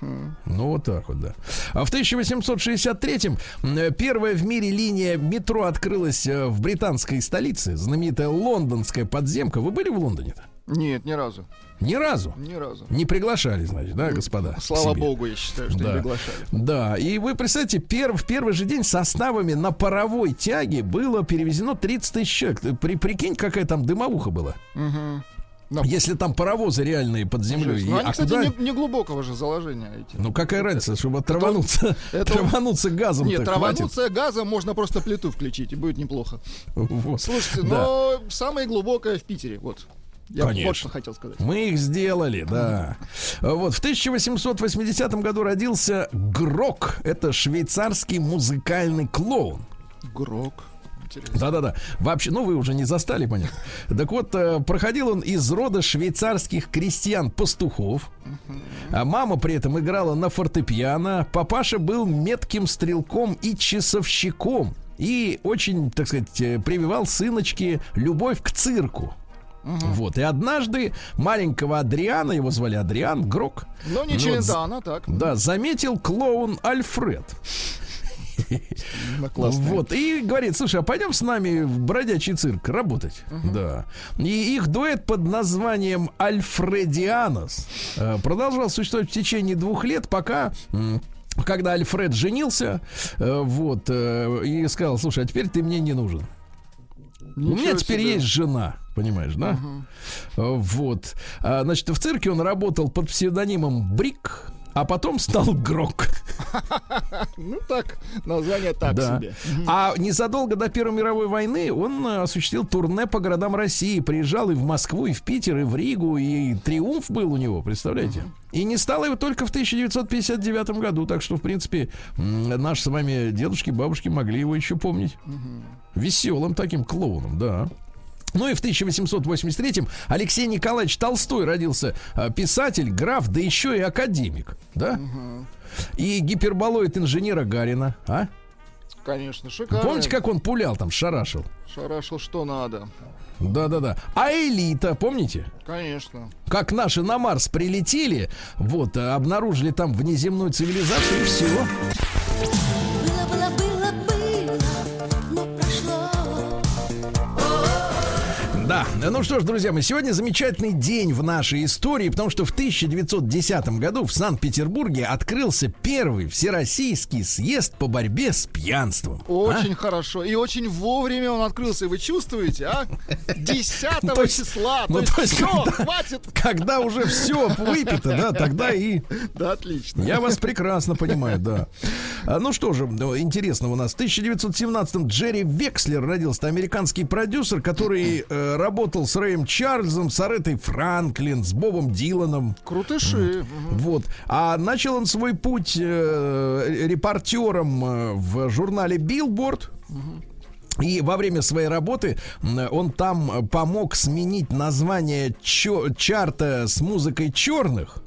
B: Ну, вот так вот, да. А в 1863-м э, первая в мире линия метро открылась э, в британской столице, знаменитая лондонская подземка. Вы были в Лондоне-то?
C: Нет, ни разу.
B: Ни разу.
C: Ни разу.
B: Не приглашали, значит, да, господа?
C: Слава богу, я считаю, что
B: Да.
C: не приглашали.
B: Да, и вы представляете, пер- в первый же день составами на паровой тяге было перевезено 30 тысяч человек. При, прикинь, какая там дымовуха была.
C: Мгм. Ну,
B: Если там паровозы реальные под землей.
C: Ну, они,
B: а
C: кстати,
B: куда-
C: не, не глубокого же заложения эти.
B: Ну какая разница, чтобы травануться,
C: это-
B: травануться газом
C: Нет,
B: хватит.
C: травануться газом можно просто плиту включить, и будет неплохо.
B: Вот.
C: Слушайте,
B: Да.
C: но самое глубокое в Питере, вот. Я
B: Конечно.
C: вот что хотел сказать.
B: Мы их сделали, да. Вот в 1880 году родился Грок. Это швейцарский музыкальный клоун.
C: Грок. Интересно.
B: Да-да-да. Вообще, ну вы уже не застали, понятно. Так вот, э, проходил он из рода швейцарских крестьян-пастухов. А мама при этом играла на фортепиано. Папаша был метким стрелком и часовщиком. И очень, так сказать, э, прививал сыночке любовь к цирку. Вот. И однажды маленького Адриана, его звали Адриан, Грок,
C: Но не
B: Ну,
C: Челентано, так.
B: да, заметил клоун Альфред. Вот, и говорит, слушай, а пойдем с нами в бродячий цирк работать. Да. И их дуэт под названием Альфредианос э, продолжал существовать в течение двух лет, пока когда Альфред женился, э, вот, э, и сказал, слушай, а теперь ты мне не нужен. У меня
C: Ничего
B: теперь
C: себе.
B: есть жена, понимаешь, да? Э, Вот. А, значит, в цирке он работал под псевдонимом Брик, а потом стал Грок.
C: Ну так, название так
B: Да.
C: себе.
B: А незадолго до Первой мировой войны он э, осуществил турне по городам России. Приезжал и в Москву, и в Питер, и в Ригу, и триумф был у него, представляете? И не стало его только в 1959 году. Так что, в принципе, наши с вами дедушки, бабушки могли его еще помнить. Веселым таким клоуном, да. Ну и в 1883-м Алексей Николаевич Толстой родился э, писатель, граф, да еще и академик, да? И гиперболоид инженера Гарина, а?
C: Конечно, шикарно.
B: Помните, как он пулял там, шарашил?
C: Шарашил что надо.
B: Да-да-да. А элита, помните?
C: Конечно.
B: Как наши на Марс прилетели, вот, э, обнаружили там внеземную цивилизацию и все. Да, ну что ж, друзья мои, сегодня замечательный день в нашей истории, потому что в 1910 году в Санкт-Петербурге открылся первый всероссийский съезд по борьбе с пьянством. А?
C: Очень хорошо. И очень вовремя он открылся. Вы чувствуете, а? 10
B: То есть-
C: числа.
B: ну,
C: то есть все, хватит.
B: Когда уже все выпито, да, тогда и
C: Да, отлично.
B: Я вас прекрасно понимаю, да. А, Ну что же, ну, интересно у нас. В 1917-м Джерри Векслер родился. Американский продюсер, который э, работал с Рэем Чарльзом, с Аретой Франклин, с Бобом Диланом.
C: Крутыши.
B: Вот. А начал он свой путь э, репортером э, в журнале Billboard. И во время своей работы он там помог сменить название чё- чарта с музыкой черных.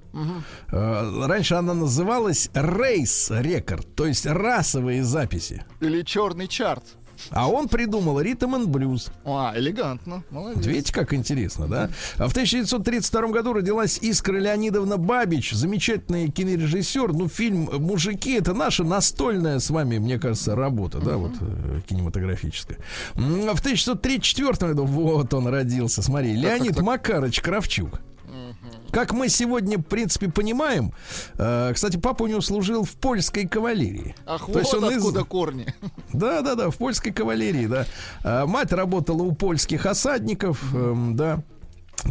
B: Э, Раньше она называлась Race Record, то есть расовые записи.
C: Или черный чарт.
B: А он придумал ритм and блюз.
C: А, элегантно. Молодец.
B: Видите, как интересно, да? А в 1932 году родилась Искра Леонидовна Бабич, замечательный кинорежиссер. Ну, фильм «Мужики» — это наша настольная с вами, мне кажется, работа, да, вот э, кинематографическая. А В 1934 году вот он родился, смотри, Леонид Макарыч Кравчук. Как мы сегодня, в принципе, понимаем, э, кстати, папа у него служил в польской кавалерии.
C: Ах,
B: То
C: вот
B: есть он из-
C: откуда корни.
B: да, да, да, в польской кавалерии, да. А, Мать работала у польских осадников, эм, да.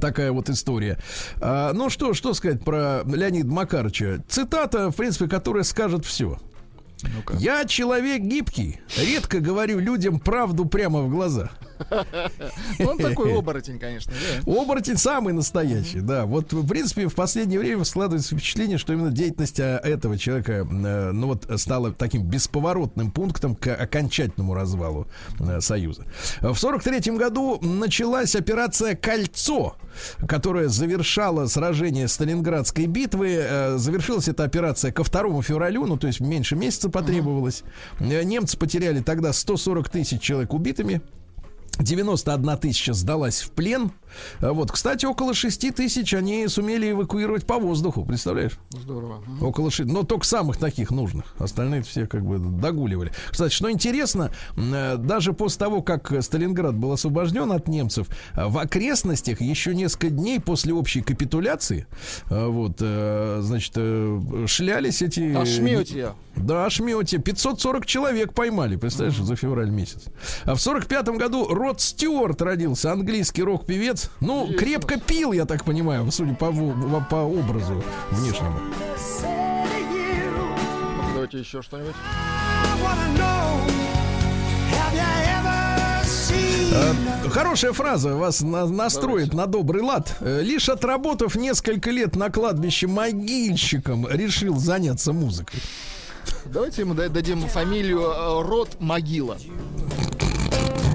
B: Такая вот история. А, ну что, что сказать про Леонида Макарыча? Цитата, в принципе, которая скажет все. Я человек гибкий, редко говорю людям правду прямо в глаза.
C: Он такой оборотень, конечно.
B: Оборотень самый настоящий, да. Вот, в принципе, в последнее время складывается впечатление, что именно деятельность а, этого человека, э, ну вот, стала таким бесповоротным пунктом к окончательному развалу э, Союза. В сорок третьем году началась операция «Кольцо», которая завершала сражение Сталинградской битвы. Э, Завершилась эта операция ко 2 февралю, ну, то есть меньше месяца потребовалось. Немцы потеряли тогда 140 тысяч человек убитыми. 91 тысяча сдалась в плен. А Вот, кстати, около 6 тысяч они сумели эвакуировать по воздуху, представляешь?
C: Здорово.
B: Около 6, но только самых таких нужных. Остальные все как бы догуливали. Кстати, что интересно, э, даже после того, как Сталинград был освобожден от немцев, э, в окрестностях еще несколько дней после общей капитуляции, э, вот, значит, шлялись эти...
C: Ошметья.
B: Да, ошмете. 540 человек поймали, представляешь, за февраль месяц. А в 45 году Род Стюарт родился, английский рок-певец. Ну,
C: Есть
B: крепко пил, я так понимаю, судя по, во- по образу внешнему.
C: Давайте еще что-нибудь.
B: Э, Хорошая фраза вас на- настроит на добрый лад. Э, Лишь отработав несколько лет на кладбище могильщиком, решил заняться музыкой.
C: Давайте ему да- дадим фамилию э, Рот Могила.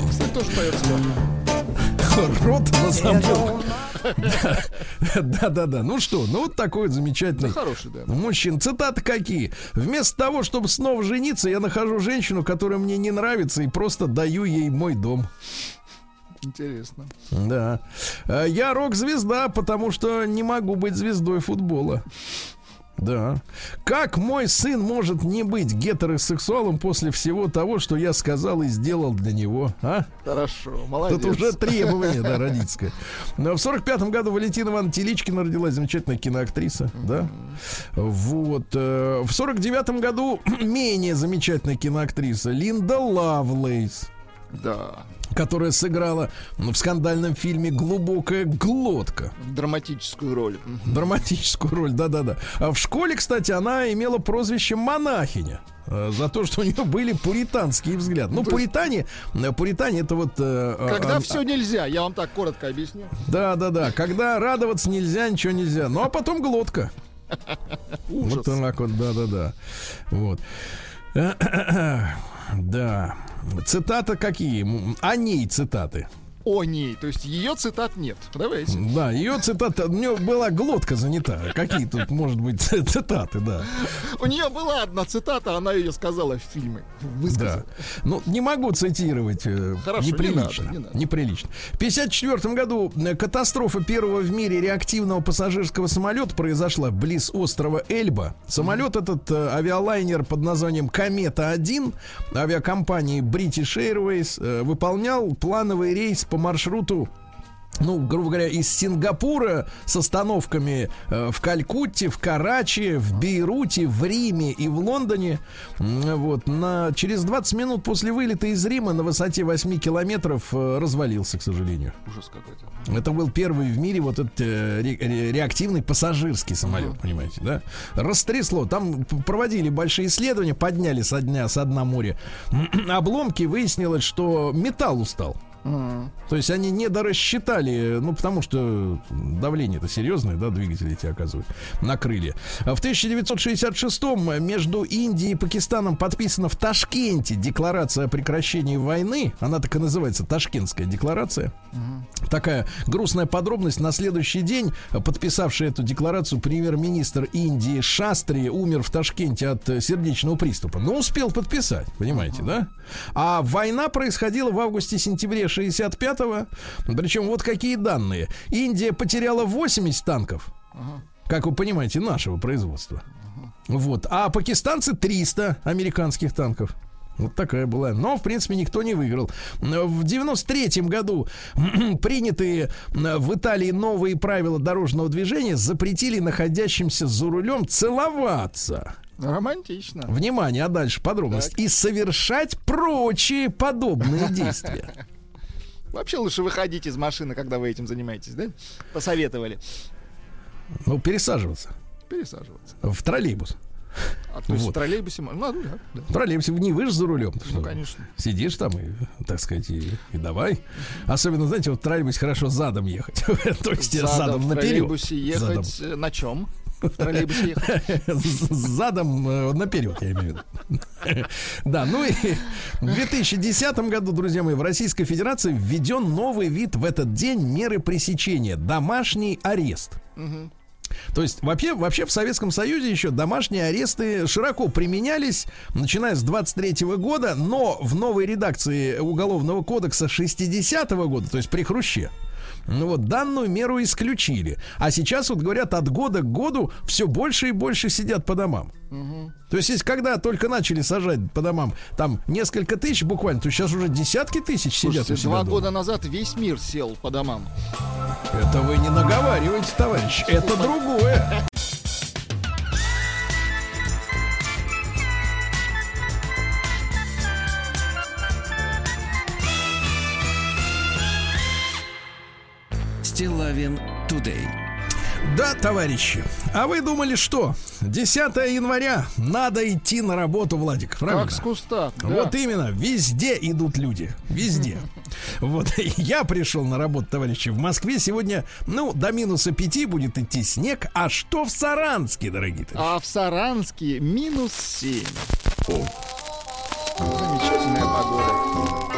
C: Кстати, тоже поет
B: Рот на замок. Да, да, да. Ну что, ну вот такой вот замечательный
C: Хороший, да.
B: Мужчин, цитаты какие? Вместо того, чтобы снова жениться, я нахожу женщину, которая мне не нравится, и просто даю ей мой дом.
C: Интересно.
B: Да. Э, Я рок-звезда, потому что не могу быть звездой футбола. Да. Как мой сын может не быть гетеросексуалом после всего того, что я сказал и сделал для него, а?
C: Хорошо, молодец.
B: Тут уже требование, да, родительское. Но в сорок пятом году Валентина Ивановна Теличкина родилась замечательная киноактриса, да. Вот. э, В сорок девятом году менее замечательная киноактриса Линда Лавлейс
C: Да.
B: Которая сыграла в скандальном фильме «Глубокая глотка».
C: Драматическую роль.
B: Драматическую роль, да-да-да. А в школе, кстати, она имела прозвище «монахиня». э, За то, что у нее были пуританские взгляды. Ну,
C: есть-
B: пуритане, э, пуритане это вот... э, э,
C: Когда
B: а-
C: все нельзя, я вам так коротко объясню.
B: Да, да, да. Когда радоваться нельзя, ничего нельзя. Ну, а потом глотка.
C: Ужас.
B: Вот так вот, да, да, да. Вот. Да. Цитата какие? О ней цитаты.
C: О ней. То есть ее цитат нет. Давайте.
B: Да, ее цитата. У нее была глотка занята. Какие тут, может быть, цитаты, да.
C: У нее была одна цитата, она ее сказала в фильме. Высказала.
B: Да. Ну, не могу цитировать. э,
C: Хорошо, не
B: неприлично.
C: надо, не надо.
B: Неприлично. В 1954 году э, катастрофа первого в мире реактивного пассажирского самолета произошла близ острова Эльба. Самолет этот э, авиалайнер под названием Комета-1 авиакомпании British Airways выполнял плановый рейс по маршруту ну, грубо говоря, из Сингапура с остановками э, в Калькутте, в Карачи, в Бейруте, в Риме и в Лондоне. Вот, на, через 20 минут после вылета из Рима на высоте 8 километров э, развалился, к сожалению.
C: Ужас какой-то.
B: Это был первый в мире вот этот э, ре- ре- реактивный пассажирский самолет, понимаете, да? Растрясло. Там проводили большие исследования, подняли со дня, со дна моря обломки, выяснилось, что металл устал. То есть они не дорассчитали, ну, потому что давление-то серьезное, да, двигатели эти оказывают, на. А В 1966-м между Индией и Пакистаном подписана в Ташкенте декларация о прекращении войны. Она так и называется, Ташкентская декларация. Такая грустная подробность. На следующий день, подписавший эту декларацию, премьер-министр Индии Шастри умер в Ташкенте от сердечного приступа. Но успел подписать, понимаете, да? А война происходила в августе-сентябре 65-го. Причем вот какие данные. Индия потеряла 80 танков. Как вы понимаете, нашего производства. Вот. А пакистанцы 300 американских танков. Вот такая была. Но, в принципе, никто не выиграл. В 93-м году принятые э, в Италии новые правила дорожного движения запретили находящимся за рулем целоваться.
C: Романтично.
B: Внимание, а дальше подробность. И совершать прочие подобные действия.
C: Вообще лучше выходить из машины, когда вы этим занимаетесь, да? Посоветовали.
B: Ну, пересаживаться
C: Пересаживаться.
B: в троллейбус.
C: А то есть
B: Вот.
C: в троллейбусе можно. Ну, да, да.
B: В троллейбусе не вы же за рулем.
C: Ну,
B: что?
C: конечно.
B: Сидишь там и, так сказать, и, и давай. Особенно, знаете, вот в троллейбусе хорошо задом ехать. То есть
C: Задом
B: задом
C: в
B: наперед.
C: троллейбусе
B: Задом.
C: ехать э, на чем? В троллейбусе ехать.
B: С- Задом э, наперед, я имею в виду. Да, ну и в 2010 году, друзья мои, в Российской Федерации введен новый вид в этот день меры пресечения. Домашний арест. То есть вообще, вообще в Советском Союзе еще домашние аресты широко применялись, начиная с 23 года, но в новой редакции Уголовного кодекса 60 года, то есть при Хруще, Ну вот данную меру исключили. А сейчас вот говорят, от года к году все больше и больше сидят по домам. То есть, если когда только начали сажать по домам там несколько тысяч буквально, то сейчас уже десятки тысяч сидят
C: Слушайте,
B: себя
C: два
B: дома.
C: года назад весь мир сел по домам.
B: Это вы не наговариваете, товарищ. Это другое.
A: Стилавин Тудей.
B: Да, товарищи. А вы думали, что 10 января надо идти на работу, Владик, правильно?
C: Как с куста. да.
B: Вот именно, везде идут люди, везде. Вот я пришел на работу, товарищи. В Москве сегодня, ну, до минуса 5 будет идти снег. А что в Саранске, дорогие товарищи?
C: А в Саранске минус 7. Замечательная погода.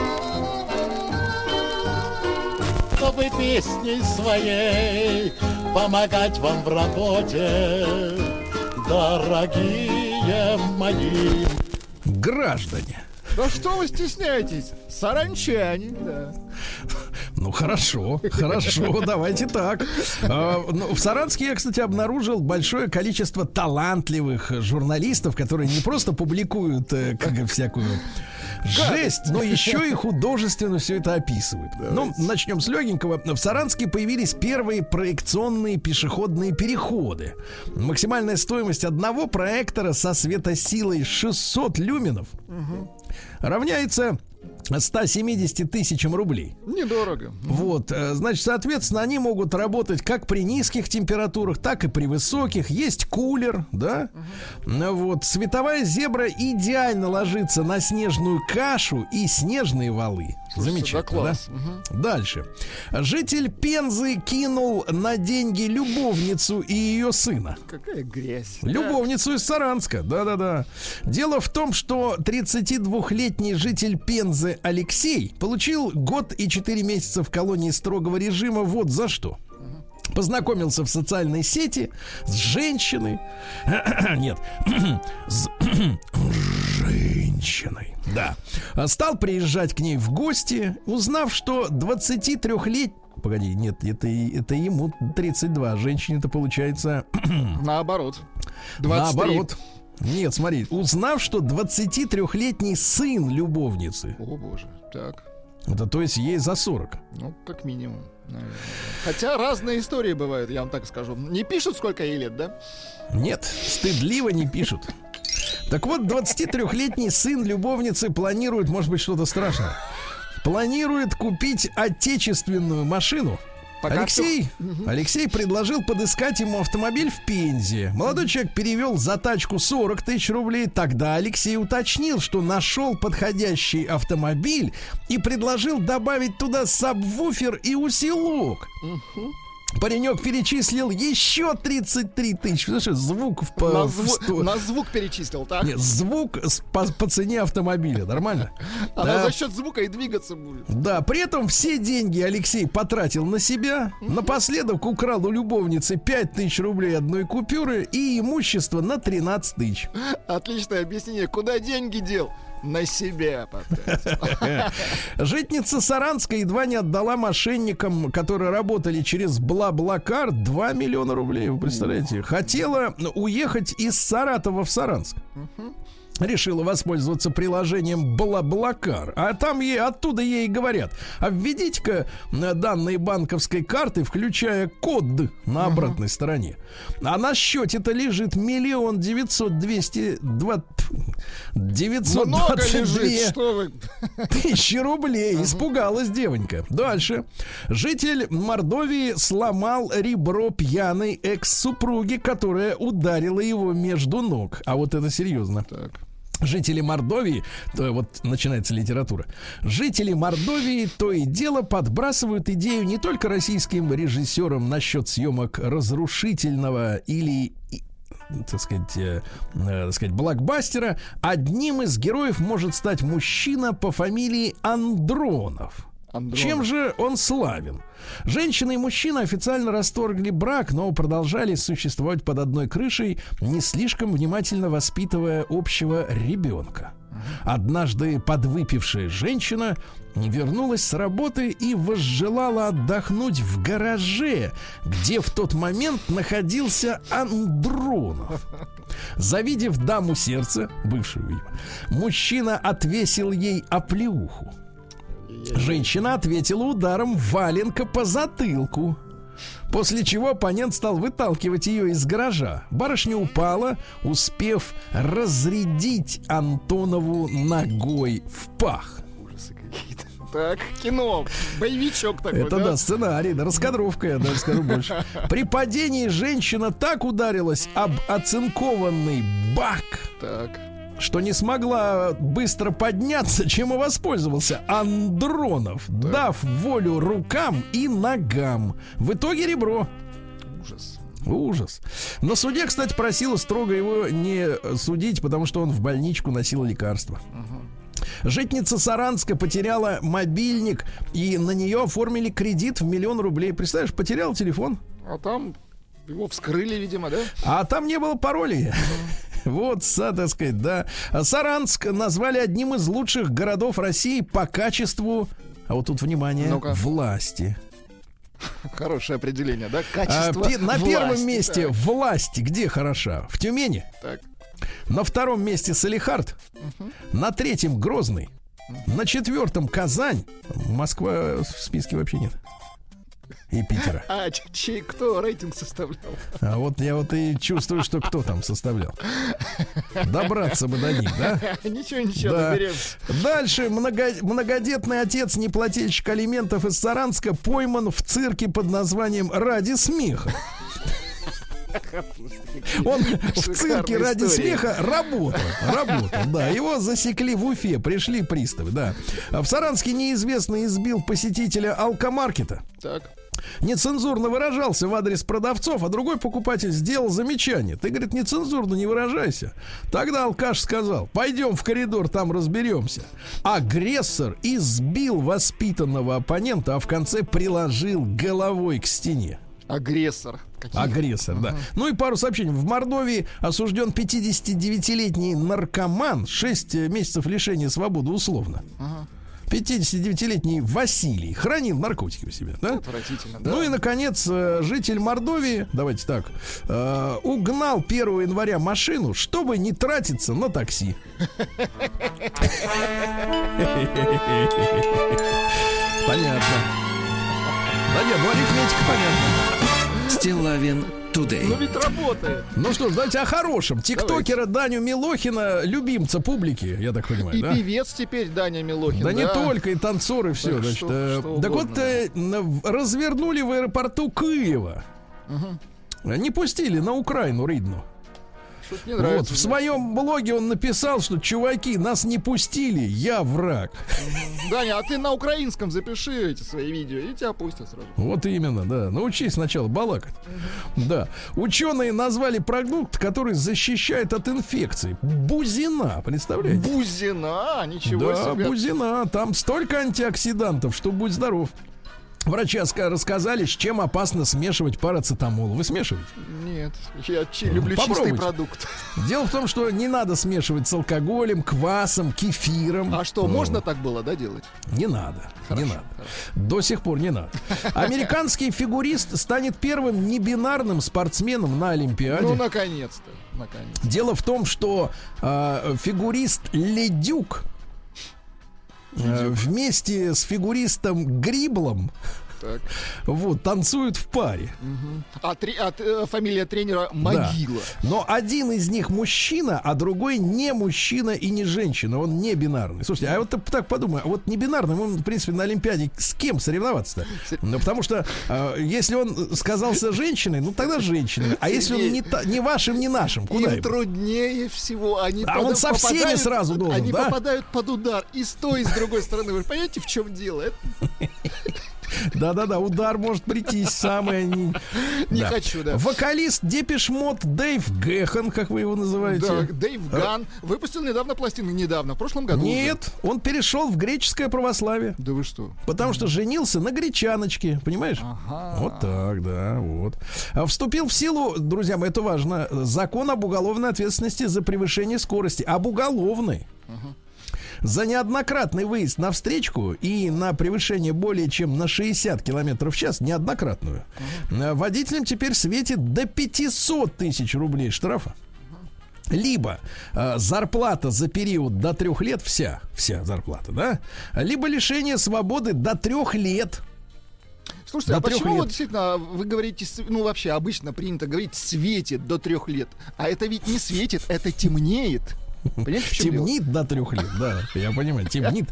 F: Чтобы песней своей помогать вам в работе, дорогие мои.
B: Граждане.
C: Да что вы стесняетесь? Саранчане, да.
B: Ну хорошо, хорошо, давайте так. А, ну, В Саранске я, кстати, обнаружил большое количество талантливых журналистов, которые не просто публикуют э, как всякую жесть, но еще и художественно все это описывают. Ну, начнем с легенького. В Саранске появились первые проекционные пешеходные переходы. Максимальная стоимость одного проектора со светосилой 600 люменов равняется 170 тысячам рублей.
C: Недорого.
B: Вот, э, значит, соответственно, они могут работать как при низких температурах, так и при высоких. Есть кулер, да? Ну Вот, световая зебра идеально ложится на снежную кашу и снежные валы.
C: Слушайте,
B: Замечательно,
C: да класс.
B: да? Дальше. Житель Пензы кинул на деньги любовницу и ее сына.
C: Какая грязь.
B: Любовницу из Саранска, да-да-да. Дело в том, что 32-летний житель Пензы Алексей получил год и 4 месяца в колонии строгого режима вот за что. Познакомился в социальной сети с женщиной. Нет, с женщиной. Да. Стал приезжать к ней в гости, узнав, что 23-летний Погоди, нет, это, это ему 32, а женщине-то получается
C: Наоборот. 23.
B: Наоборот. Нет, смотри, узнав, что 23-летний сын любовницы,
C: О боже. Так.
B: это то есть ей за 40.
C: Ну, как минимум. наверное. Хотя разные истории бывают, я вам так скажу. Не пишут, сколько ей лет, да?
B: Нет, стыдливо не пишут. Так вот, 23-летний сын любовницы планирует, может быть, что-то страшное. Планирует купить отечественную машину.
C: Пока
B: Алексей, Алексей предложил подыскать ему автомобиль в Пензе. Молодой человек перевел за тачку 40 тысяч рублей. Тогда Алексей уточнил, что нашел подходящий автомобиль и предложил добавить туда сабвуфер и усилок. Паренек перечислил еще 33 тысячи. Слушай, звук в, по-
C: На, зву-
B: сто-
C: на звук перечислил, так?
B: Нет, звук с- по, по цене автомобиля. Нормально?
C: Она
B: Да.
C: за счет звука и двигаться будет.
B: Да, при этом все деньги Алексей потратил на себя. Напоследок украл у любовницы 5 тысяч рублей одной купюры и имущество на 13 тысяч.
C: Отличное объяснение. Куда деньги дел? На себя.
B: Житница Саранска едва не отдала мошенникам, которые работали через Бла-Блакар, 2 миллиона рублей. Вы представляете? Хотела уехать из Саратова в Саранск. Решила воспользоваться приложением Блаблакар. А там ей оттуда ей говорят: а введите-ка э, данные банковской карты, включая код на обратной стороне. А на счете-то лежит миллион девятьсот двести девятьсот двадцать две. Тысячи рублей. Испугалась девонька. Дальше. Житель Мордовии сломал ребро пьяной экс-супруги, которая ударила его между ног. А вот это серьезно.
C: Так.
B: Жители Мордовии, то вот начинается литература. Жители Мордовии то и дело подбрасывают идею не только российским режиссерам насчет съемок разрушительного или так сказать, э, э, так сказать, блокбастера, одним из героев может стать мужчина по фамилии Андронов.
C: Андронов.
B: Чем же он славен? Женщина и мужчина официально расторгли брак, но продолжали существовать под одной крышей, не слишком внимательно воспитывая общего ребенка. Однажды подвыпившая женщина вернулась с работы и возжелала отдохнуть в гараже, где в тот момент находился Андронов. Завидев даму сердца, бывшую, мужчина отвесил ей оплеуху. Женщина ответила ударом валенка по затылку. После чего оппонент стал выталкивать ее из гаража. Барышня упала, успев разрядить Антонову ногой в пах.
C: Ужасы какие-то. Так, кино. Боевичок такой,
B: Это да, сценарий, да, раскадровка, я даже скажу больше. При падении женщина так ударилась об оцинкованный бак,
C: Так.
B: Что не смогла быстро подняться, чем и воспользовался Андронов, дав волю рукам и ногам. В итоге ребро.
C: Ужас.
B: Ужас. На суде, кстати, просила строго его не судить, потому что он в больничку носил лекарства. Житница Саранска потеряла мобильник, и на нее оформили кредит в миллион рублей. Представляешь, потерял телефон,
C: А там его вскрыли, видимо, да?
B: а там не было паролей. Вот, са, так сказать, да. Саранск назвали одним из лучших городов России по качеству, а вот тут внимание,
C: Ну-ка.
B: власти.
C: Хорошее определение, да?
B: А,
C: Качество
B: пе- на
C: власти,
B: первом месте
C: так,
B: власти где хороша? В Тюмени.
C: Так.
B: На втором месте Салихард. На третьем Грозный. На четвертом Казань. Москва в списке вообще нет. И Питера.
C: А, чей, кто рейтинг составлял?
B: А вот я вот и чувствую, что кто там составлял. Добраться бы до них, да?
C: Ничего, ничего,
B: Да.
C: доберемся.
B: Дальше много- многодетный отец неплательщик алиментов из Саранска пойман в цирке под названием «Ради смеха». Он в цирке ради
C: история.
B: смеха работал. Работал, да. Его засекли в Уфе, пришли приставы, да. А В Саранске неизвестный избил посетителя алкомаркета.
C: Так.
B: Нецензурно выражался в адрес продавцов, а другой покупатель сделал замечание. Ты, говорит, нецензурно не выражайся. Тогда алкаш сказал, пойдем в коридор, там разберемся. Агрессор избил воспитанного оппонента, а в конце приложил головой к стене.
C: Агрессор. Какие?
B: Агрессор, да. Ну и пару сообщений. В Мордовии осужден 59-летний наркоман, 6 месяцев лишения свободы условно. 59-летний Василий хранил наркотики у себя, да?
C: Отвратительно, да?
B: Ну и, наконец, э, житель Мордовии, давайте так, э, угнал 1 января машину, чтобы не тратиться на такси. Понятно. Да нет, ну арифметика понятна.
A: Стилавин
C: Ну
A: Today.
C: ведь работает.
B: Ну что ж, давайте о хорошем. Тиктокера Даню Милохина, любимца публики, я так понимаю,
C: И
B: да?
C: певец теперь Даня Милохин.
B: Да, не только, и танцоры, все.
C: Так
B: значит,
C: что-
B: э,
C: что
B: так вот, э, развернули в аэропорту Киева. Не пустили на Украину Ридну.
C: Что-то не нравится.
B: Вот, в своем блоге он написал, что чуваки, нас не пустили, я враг.
C: Даня, а ты на украинском запиши эти свои видео, и тебя пустят сразу.
B: Вот именно, да. Научись сначала балакать. Да. Ученые назвали продукт, который защищает от инфекций. Бузина, представляете?
C: Бузина, ничего
B: да,
C: себе.
B: бузина. Там столько антиоксидантов, что будь здоров. Врачи ска- рассказали, с чем опасно смешивать парацетамол. Вы смешиваете?
C: Нет, я чи- люблю чистый
B: попробуйте.
C: продукт.
B: Дело в том, что не надо смешивать с алкоголем, квасом, кефиром.
C: А что, можно так было, да, делать?
B: Не надо, не надо. До сих пор не надо. Американский фигурист станет первым небинарным спортсменом на Олимпиаде.
C: Ну, наконец-то. Наконец.
B: Дело в том, что э, фигурист Ледюк вместе с фигуристом Гриблом
C: Так.
B: вот танцуют в паре.
C: А, тре- а, э, фамилия тренера Могила.
B: Но один из них мужчина, а другой не мужчина и не женщина. Он не бинарный. Слушайте, а вот так- подумай, а вот не бинарным, он, в принципе, на Олимпиаде с кем соревноваться-то? Ну, потому что э, если он сказался женщиной, ну тогда женщиной. А если он не, та- не вашим, не нашим, куда
C: Им труднее всего. Они
B: А он со всеми
C: попадают-
B: сразу должен,
C: Они
B: да?
C: попадают под удар и с той, и с другой стороны. Вы понимаете, в чем дело?
B: Да-да-да, удар может прийти самый... Не,
C: Не хочу, да.
B: Вокалист Depeche Mode Дэйв Гэхан, как вы его называете.
C: Да, Дэйв Ган выпустил недавно пластину. Недавно, в прошлом году. уже.
B: Нет, он перешел в греческое православие.
C: Да вы что?
B: Потому что женился на гречаночке, понимаешь?
C: Ага.
B: Вот так, да, вот. А Вступил в силу, друзья мои, это важно, закон об уголовной ответственности за превышение скорости. Об уголовной. За неоднократный выезд на встречку и на превышение более чем на 60 километров в час, неоднократную, э, водителям теперь светит до 500 тысяч рублей штрафа. Либо э, зарплата за период до трех лет, вся, вся зарплата, да, либо лишение свободы до трех лет.
C: Слушайте,
B: До
C: а почему
B: лет.
C: вот действительно вы говорите, ну вообще обычно принято говорить светит до трех лет, а это ведь не светит, это темнеет. Понимаете, дело?
B: Темнит до трех лет, да, я понимаю, темнит.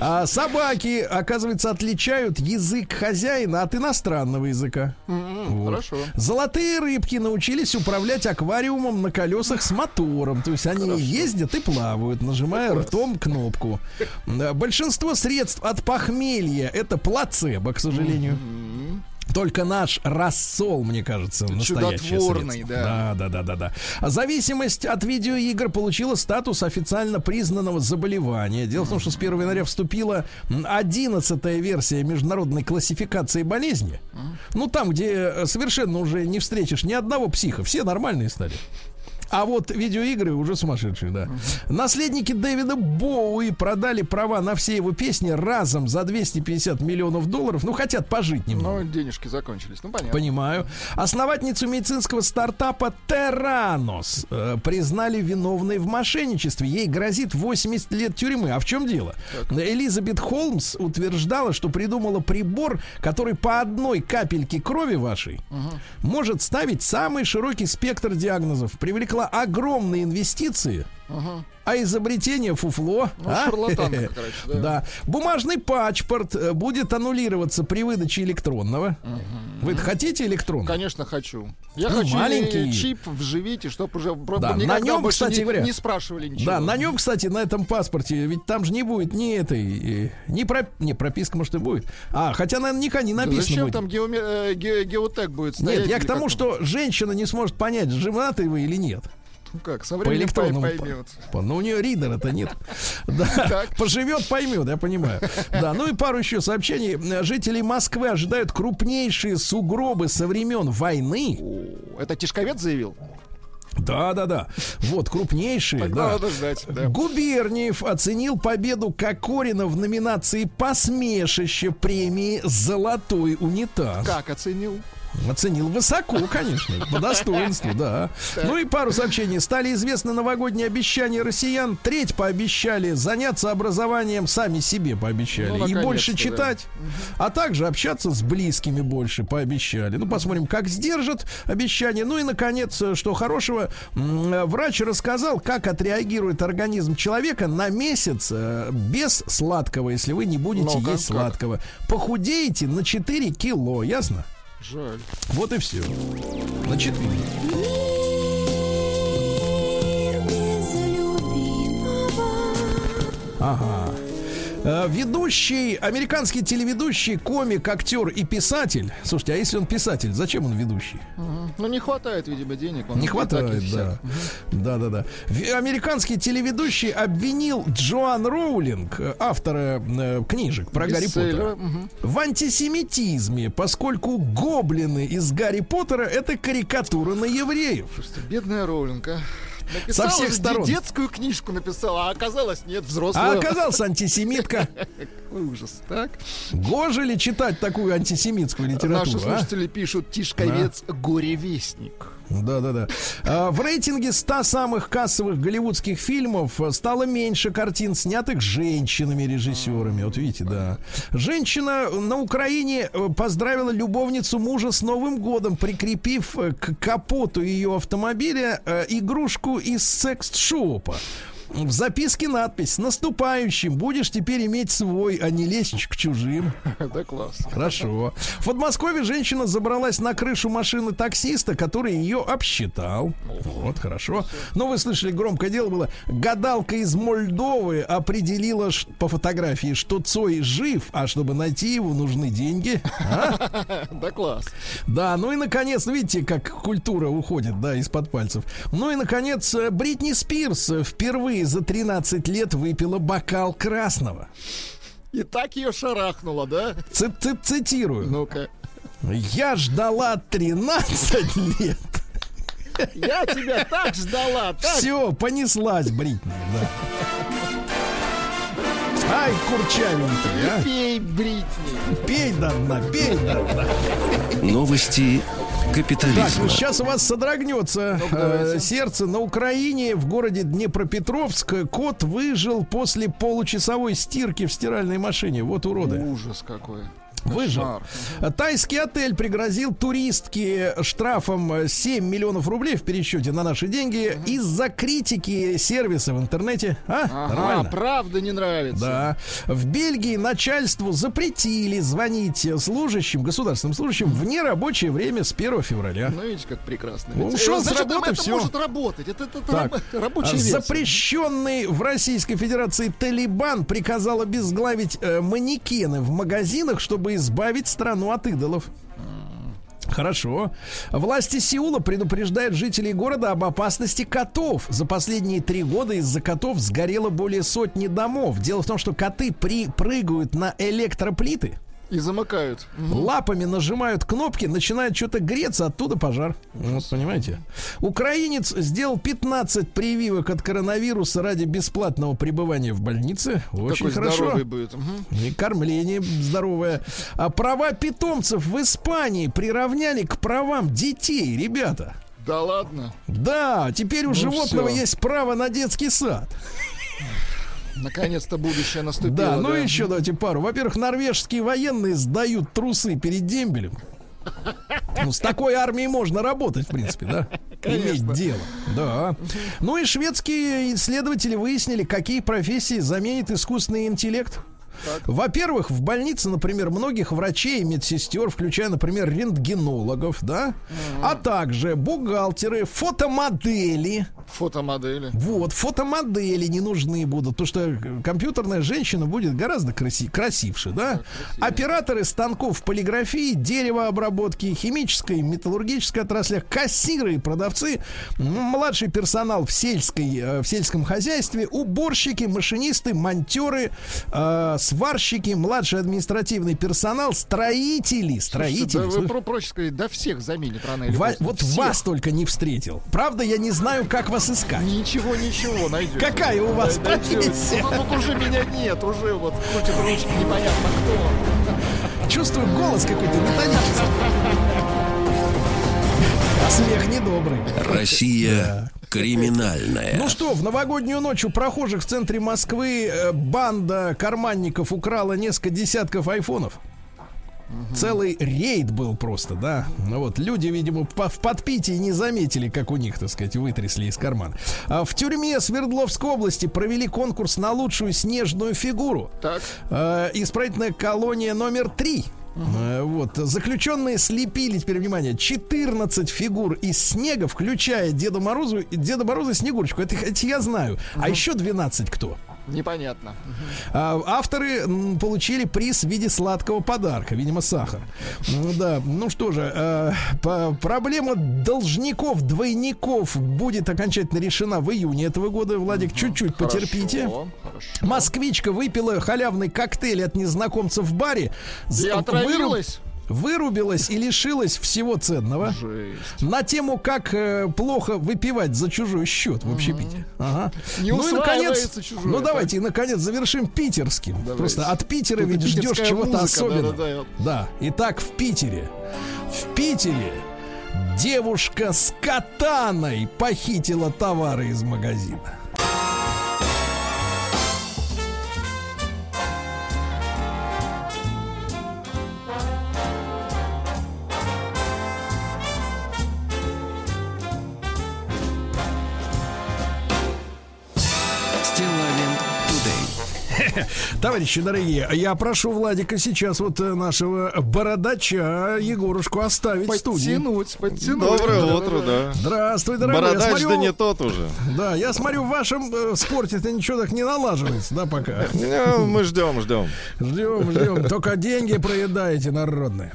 B: А собаки, оказывается, отличают язык хозяина от иностранного языка.
C: М,
B: Вот.
C: Хорошо.
B: Золотые рыбки научились управлять аквариумом на колесах с мотором. То есть они ездят и плавают, нажимая ртом кнопку. Большинство средств от похмелья это плацебо, к сожалению. Только наш рассол, мне кажется, настоящее
C: чудотворный, да.
B: Да, да, да, да, да. Зависимость от видеоигр получила статус официально признанного заболевания. Дело в том, что с 1 января вступила 11 версия международной классификации болезни. Ну, там, где э, совершенно уже не встретишь ни одного психа, все нормальные стали. А вот видеоигры уже сумасшедшие, да. Наследники Дэвида Боуи продали права на все его песни разом за 250 миллионов долларов. Ну, хотят пожить немного.
C: Ну, денежки закончились. Ну, понятно.
B: Понимаю. Основательницу медицинского стартапа Terranos э, признали виновной в мошенничестве. Ей грозит 80 лет тюрьмы. А в чем дело? Элизабет Холмс утверждала, что придумала прибор, который по одной капельке крови вашей может ставить самый широкий спектр диагнозов. Привлекла огромные инвестиции. А изобретение фуфло.
C: Ну,
B: а?
C: шарлатанка, короче, да.
B: Да. Бумажный паспорт э, будет аннулироваться при выдаче электронного. Вы хотите электронный?
C: Конечно, хочу. Я
B: Ну,
C: хочу
B: маленький.
C: чип вживить, и чтоб уже
B: Да, на нем, кстати
C: не,
B: говоря-
C: не спрашивали ничего.
B: Да, на нем, кстати, на этом паспорте, ведь там же не будет ни этой, ни про, не прописка, может и будет. А, хотя наверняка не
C: Да
B: написано
C: Зачем
B: будет.
C: там геоме- э, ге- геотек будет стоять?
B: Нет, я к тому, что женщина не сможет понять, женаты вы или нет.
C: Ну как, со
B: По
C: временем пой-
B: электронному.
C: поймет.
B: по- Но у нее ридера-то нет. Да, поживет, поймет, я понимаю. Да, ну и пару еще сообщений. Жители Москвы ожидают крупнейшие сугробы со времен войны.
C: Это Тишковец заявил?
B: Да, да, да. Вот, крупнейшие,
C: Тогда
B: да.
C: надо ждать. да.
B: Губерниев оценил победу Кокорина в номинации «Посмешище» премии «Золотой унитаз».
C: Как оценил?
B: Оценил высоко, конечно, по достоинству, да. Ну и пару сообщений. Стали известны новогодние обещания россиян. Треть пообещали заняться образованием, сами себе пообещали.
C: Ну,
B: и больше
C: да.
B: читать. А также общаться с близкими больше пообещали. Ну, посмотрим, как сдержат обещания. Ну и, наконец, что хорошего. Врач рассказал, как отреагирует организм человека на месяц э, без сладкого, если вы не будете
C: Ну-ка,
B: есть
C: как?
B: сладкого. Похудеете на 4 кило, ясно?
C: Жаль.
B: Вот и все. На 4.
E: Мир без любимого.
B: Ага. Э, Ведущий, американский телеведущий, комик, актер и писатель. Слушайте, а если он писатель, зачем он ведущий?
C: Ну, не хватает, видимо, денег. он
B: Не хватает, да. Да, да, да. В- Американский телеведущий обвинил Джоан Роулинг, э, автора э, книжек про Гарри Поттера,
C: мгм.
B: в антисемитизме, поскольку гоблины из Гарри Поттера это карикатура на евреев.
C: Слушайте, бедная Роулинг, а. Написала
B: всех
C: же
B: сторон.
C: де- детскую книжку написала, а оказалось нет,
B: А
C: взрослую.
B: оказался антисемитка.
C: Какой ужас, так?
B: Гоже ли читать такую антисемитскую
C: Наши
B: литературу? а?
C: слушатели пишут Тишковец горевестник.
B: Да, да, да. В рейтинге 100 самых кассовых голливудских фильмов э, стало меньше картин, снятых женщинами-режиссерами. Вот видите, да. Женщина на Украине э, поздравила любовницу мужа с Новым годом, прикрепив э, к капоту ее автомобиля э, игрушку из секс-шопа. В записке надпись «С наступающим! Будешь теперь иметь свой, а не лезть к чужим».
C: Да, класс.
B: Хорошо. В Подмосковье женщина забралась на крышу машины таксиста, который ее обсчитал. Вот, хорошо. Но вы слышали, громкое дело было. Гадалка из Мольдовы определила по фотографии, что Цой жив, а чтобы найти его, нужны деньги. А?
C: Да, класс.
B: Да, ну и наконец, видите, как культура уходит, да, из-под пальцев. Ну и наконец, э, Бритни Спирс э, впервые за 13 лет выпила бокал красного.
C: И так ее шарахнуло, да?
B: Ц- ц- цитирую.
C: Ну-ка.
B: Я ждала 13 лет.
C: Я тебя так ждала, так.
B: Все, понеслась Бритни. Да. Ай, курчавенький, а.
C: Пей, Бритни.
B: Пей дна, пей до дна.
A: Новости
B: Так,
A: капитализма.
B: ну сейчас у вас содрогнется
C: Ну,
B: э, сердце. На Украине, в городе Днепропетровск, кот выжил после получасовой стирки в стиральной машине. Вот уроды.
C: Ужас какой.
B: Выжил. Тайский отель пригрозил туристке штрафом э, 7 миллионов рублей в пересчете на наши деньги из-за критики сервиса в интернете. А,
C: Ага,
B: нормально?
C: правда не нравится.
B: Да. В Бельгии начальству запретили звонить служащим, государственным служащим в нерабочее время с 1 февраля.
C: Ну, видите, как прекрасно. Ведь,
B: ушел с работы,
C: это
B: всё.
C: может работать. Это, это
B: Так.
C: раб- рабочая версия.
B: Запрещенный в Российской Федерации Талибан приказал обезглавить э, манекены в магазинах, чтобы избавить страну от идолов. Хорошо. Власти Сеула предупреждают жителей города об опасности котов. За последние три года из-за котов сгорело более сотни домов. Дело в том, что коты при, прыгают на электроплиты,
C: И замыкают.
B: Лапами нажимают кнопки, начинает что-то греться, оттуда пожар. Вот, понимаете? Украинец сделал 15 прививок от коронавируса ради бесплатного пребывания в больнице. Очень
C: Какой
B: хорошо.
C: будет.
B: И кормление здоровое. А права питомцев в Испании приравняли к правам детей, ребята.
C: Да ладно.
B: Да, теперь у
C: Ну
B: животного
C: всё.
B: есть право на детский сад.
C: Наконец-то будущее наступило.
B: Да, ну еще давайте пару. Во-первых, норвежские военные сдают трусы перед дембелем. Ну, с такой армией можно работать, в принципе, да? Иметь дело. Да. Ну и шведские исследователи выяснили, какие профессии заменит искусственный интеллект. Во-первых, в больнице, например, многих врачей и медсестер, включая, например, рентгенологов, да, а также бухгалтеры, фотомодели,
C: Фотомодели.
B: вот, фотомодели не нужны будут, потому что компьютерная женщина будет гораздо краси- красивше, да? Операторы станков полиграфии, деревообработки, химической, металлургической отраслях, кассиры и продавцы, младший персонал в, сельской, э, в сельском хозяйстве, уборщики, машинисты, монтеры, э, сварщики, младший административный персонал, строители, строители.
C: Слушайте, да вы про проще сказать, да всех заменит рано или поздно.
B: вот
C: Всех.
B: вас только не встретил. Правда, я не знаю, как вас искать.
C: Ничего, ничего, найдете.
B: Какая у вас профессия?
C: Ну, тут уже меня нет, уже вот крутит ручки, непонятно кто.
B: Чувствую голос какой-то металлический. А смех недобрый.
A: Россия криминальная.
B: Ну что, в новогоднюю ночь у прохожих в центре Москвы э, банда карманников украла несколько десятков айфонов. Целый рейд был просто, да. Ну вот, люди, видимо, по- в подпитии не заметили, как у них, так сказать, вытрясли из кармана. А в тюрьме Свердловской области провели конкурс на лучшую снежную фигуру.
C: Так,
B: Э, исправительная колония номер три. Э, Вот. Заключенные слепили, теперь внимание, 14 фигур из снега, включая Деда Морозу, Деда Мороза Снегурочку. Это, это я знаю. А еще 12 кто?
C: Непонятно.
B: А, авторы получили приз в виде сладкого подарка, видимо, сахар. Ну да, ну что же, э, проблема должников, двойников будет окончательно решена в июне этого года. Владик, чуть-чуть потерпите.
C: Хорошо, хорошо.
B: Москвичка выпила халявный коктейль от незнакомца в баре.
C: И отравилась?
B: выруб- вырубилась и лишилась всего ценного.
C: Жесть.
B: На тему, как э, плохо выпивать за чужой счет в общепите. Ага.
C: Не
B: ну и наконец,
C: чужое,
B: ну
C: так?
B: давайте и наконец завершим питерским.
C: Давайте.
B: Просто от Питера
C: Тут
B: ведь ждешь чего-то
C: музыка,
B: особенного.
C: да-да-да.
B: Да. Итак, в Питере. В Питере девушка с катаной похитила товары из магазина. Товарищи дорогие, я прошу Владика сейчас вот э, нашего бородача Егорушку оставить в студии.
C: Подтянуть, подтянуть.
F: Доброе
C: Да-да-да.
F: утро, да.
B: Здравствуй, дорогой.
F: Бородач
B: смотрю,
F: да не тот уже.
B: Да, я смотрю, в вашем э, спорте-то ничего так не налаживается, да, пока.
F: Ну, Мы ждем, ждем.
B: Ждем, ждем. Только деньги проедаете народные.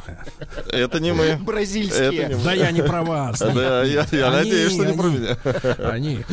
F: Это не мы. Это
C: Бразильские.
F: не мы.
B: Да я не про вас.
F: Да, я, я
B: Они,
F: надеюсь, что не про
B: они.
F: меня.
B: Они.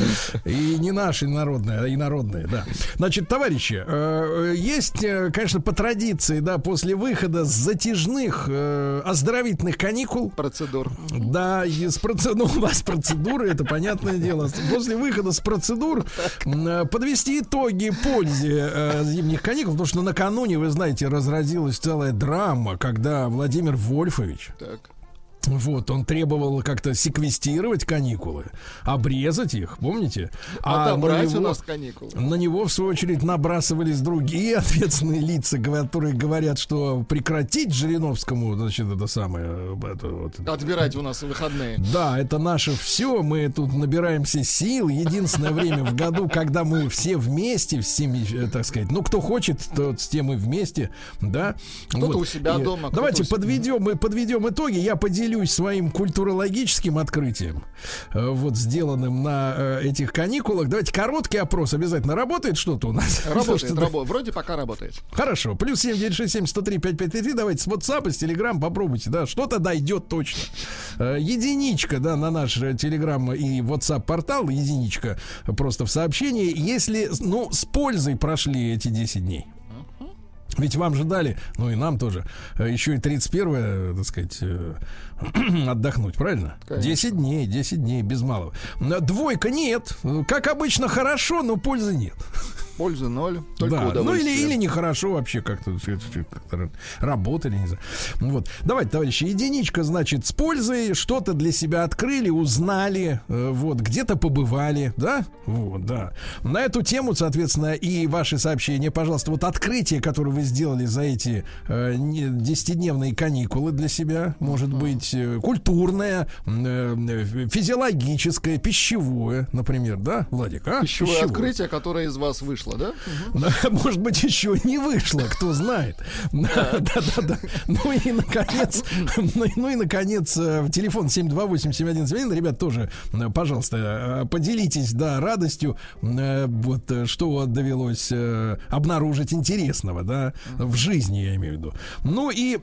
B: И не наши народные, а и народные, да. Значит, товарищи, э, э, есть, э, конечно, по традиции, да, после выхода с затяжных э, оздоровительных каникул,
C: Процедур.
B: да, из процедур, ну, у вас процедуры, это понятное дело. После выхода с процедур э, подвести итоги пользе э, зимних каникул, потому что накануне, вы знаете, разразилась целая драма, когда Владимир Вольфович,
C: Так.
B: Вот, он требовал как-то секвестировать каникулы, обрезать их, помните? на
C: Отобрать у
B: него-
C: нас каникулы.
B: на него, в свою очередь, набрасывались другие ответственные лица, которые говорят, что прекратить Жириновскому, значит, это самое... э, это вот-
C: Отбирать у нас выходные.
B: да, это наше все. Мы тут набираемся сил. Единственное время в году, когда мы все вместе, всеми, э, так сказать, ну кто хочет, тот с тем и вместе, да.
C: Кто-то у себя дома,
B: Давайте
C: у
B: подведем, мы подведем итоги. Я поделюсь своим культурологическим открытием, э, вот сделанным на э, этих каникулах. Давайте короткий опрос обязательно. Работает что-то у нас?
C: Работает, рабо- Вроде пока работает.
B: Хорошо. Плюс 7967 103 5533. Давайте с WhatsApp, с Telegram попробуйте, да. Что-то дойдет точно. Э, Единичка, да, на наш Telegram и WhatsApp портал. Единичка просто в сообщении. Если, ну, с пользой прошли эти 10 дней. Ведь вам же дали, ну и нам тоже, еще и 31 э, так сказать, отдохнуть, правильно?
C: Конечно.
B: 10 дней, 10 дней, без малого. Двойка нет. Как обычно, хорошо, но пользы нет.
C: Пользы ноль, только
B: Да, ну или, или нехорошо вообще как-то, работали, не знаю. Вот. Давайте, товарищи, единичка, значит, с пользой, что-то для себя открыли, узнали, э, вот, где-то побывали, да? Вот, да. На эту тему, соответственно, и ваши сообщения, пожалуйста, вот открытие, которое вы сделали за эти э, не- десятидневные каникулы для себя, может быть, э, культурное, э, э, физиологическое, пищевое, например, да, Владик? А?
C: Пищевое открытие, которое из вас вышло, да?
B: Может быть, еще не вышло, кто знает. Да, да, да. Ну и наконец, ну, и- ну и наконец, телефон 728-7171. Ребят, тоже, пожалуйста, поделитесь, да, радостью, вот что довелось обнаружить интересного, да, в жизни, я имею в виду. Ну и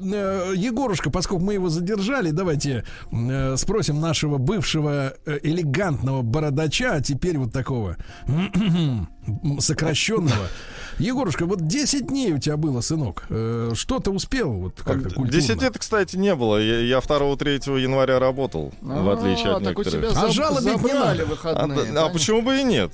B: Егорушка, поскольку мы его задержали, давайте э, спросим нашего бывшего э, элегантного бородача, а теперь вот такого сокращенного. Егорушка, вот 10 дней у тебя было, сынок. Э, Что ты успел вот как-то культурно?
F: 10 лет, кстати, не было. Я, я 2-3 января работал, в отличие от
C: А, так у тебя
F: некоторых.
B: А жалобить не надо.
F: А,
C: выходные.
F: а почему бы и нет?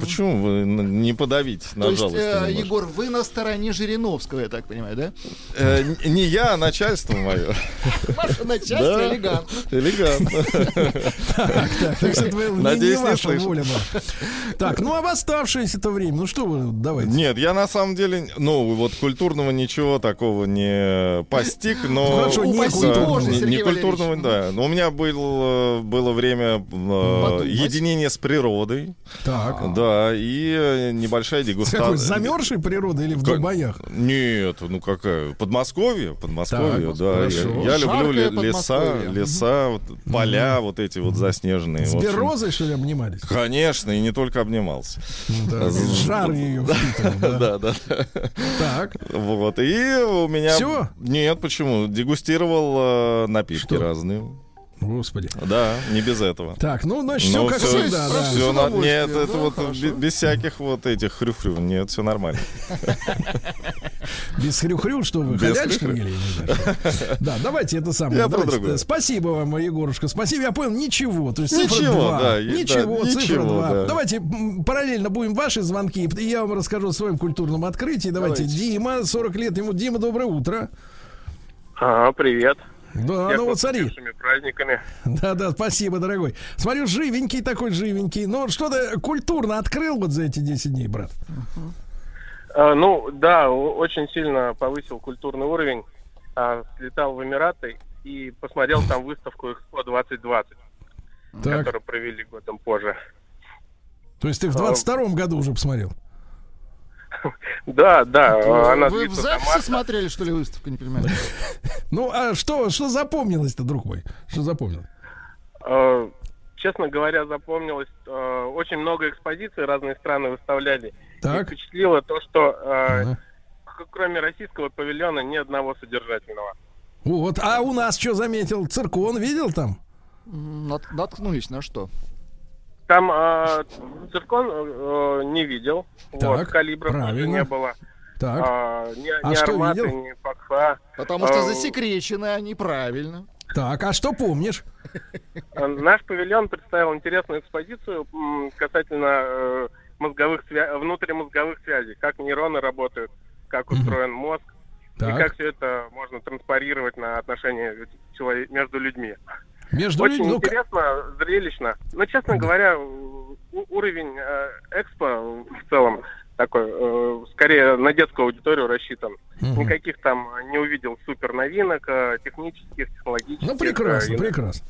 F: Почему вы н- не подавить на
C: То есть,
F: жалость?
C: э,
F: немножко?
C: Егор, вы на стороне Жириновского, я так понимаю, да?
F: Э, не я, а начальство мое.
C: Ваше начальство элегантно.
F: Элегантно.
B: Так, так, так что это не- не,
F: Надеюсь, не
B: ваша
F: слышал.
B: воля была. Так, ну а в оставшееся-то время, ну что вы, давайте.
F: Нет, я на самом деле, ну, вот культурного ничего такого не постиг, но...
B: Ну, хорошо, не
F: Да,
B: культурного,
F: не- культурного, да. Но у меня был, э, было время э, единения с природой,
B: Так.
F: да, и э, небольшая
B: С какой
F: дегустация.
B: замерзшей природы или в
F: Как?
B: Дубаях?
F: Нет, ну какая? Подмосковье, Подмосковье,
B: Так,
F: да.
B: хорошо.
F: Я, я люблю леса, леса, вот, поля, вот эти вот заснеженные.
B: С березой, что ли, обнимались?
F: Конечно, и не только обнимался.
B: Да, Жар ее впитывал, да.
F: Да.
B: Так,
F: Вот, и у меня...
B: Всё?
F: Нет, почему? Дегустировал э, напитки разные.
B: Господи.
F: Да, не без этого.
B: Так, ну, значит, все
F: Ну,
B: как
F: всё-
B: всегда, да.
F: всё
C: С
F: на- Нет, это
C: да,
F: вот
C: хорошо.
F: бе- без всяких вот этих хрю-хрю. Нет, все нормально.
B: Без хрю-хрю, что вы,
F: Без
B: ходячки или. Да, давайте это самое.
F: Я про
B: Давайте, Спасибо вам, Егорушка. Спасибо, я понял, ничего. То есть цифра
F: Ничего,
B: 2.
F: да, да,
B: Ничего, цифра
F: ничего,
B: 2.
F: да.
B: Давайте параллельно будем ваши звонки, и я вам расскажу о своем культурном открытии. Давайте,
C: Давайте.
B: Дима, 40 лет ему. Дима, доброе утро.
G: Ага, привет.
B: Да,
G: Я
B: ну вот смотри.
G: праздниками.
B: Да, да, спасибо, дорогой. Смотрю, живенький такой, живенький. Ну, что-то культурно открыл вот за эти 10 дней, брат.
G: А, ну, да, очень сильно повысил культурный уровень. А, слетал в Эмираты и посмотрел там выставку Экспо 2020,
B: Так,
G: которую провели годом позже.
B: то есть ты в 22 году уже посмотрел?
G: Да, да, а, она
C: Вы в
G: марта.
C: смотрели, что ли, выставку, не понимаю?
B: Ну, а что, что запомнилось-то, друг мой? Что запомнилось?
G: А, Честно говоря, запомнилось, а, очень много экспозиций разные страны выставляли. И
B: Так.
G: впечатлило то, что
B: Ага.
G: к- кроме российского павильона ни одного содержательного.
B: Вот, а у нас что заметил? Циркон видел там?
C: Наткнулись на что?
G: Там э, циркон э, не видел, вот,
B: Так,
G: калибров тоже
B: правильно.
G: не было.
B: Так.
G: а, ни,
B: А
G: ни
B: что
G: Армата,
B: видел?
G: ни Пакха.
C: Потому что
G: А,
C: засекречены они правильно.
B: Так, а что помнишь?
G: А, Наш павильон представил интересную экспозицию касательно э, мозговых свя- внутримозговых связей, как нейроны работают, как устроен мозг, и
B: Так.
G: как все это можно транспарировать на отношения челове- между людьми.
B: Между
G: Очень
B: людьми. ну,
G: интересно, зрелищно. Но, честно говоря, уровень э, экспо в целом такой, э, скорее на детскую аудиторию рассчитан.
B: Мгм.
G: Никаких там не увидел супер новинок, э, технических, технологических.
B: Ну, прекрасно,
G: э,
B: прекрасно.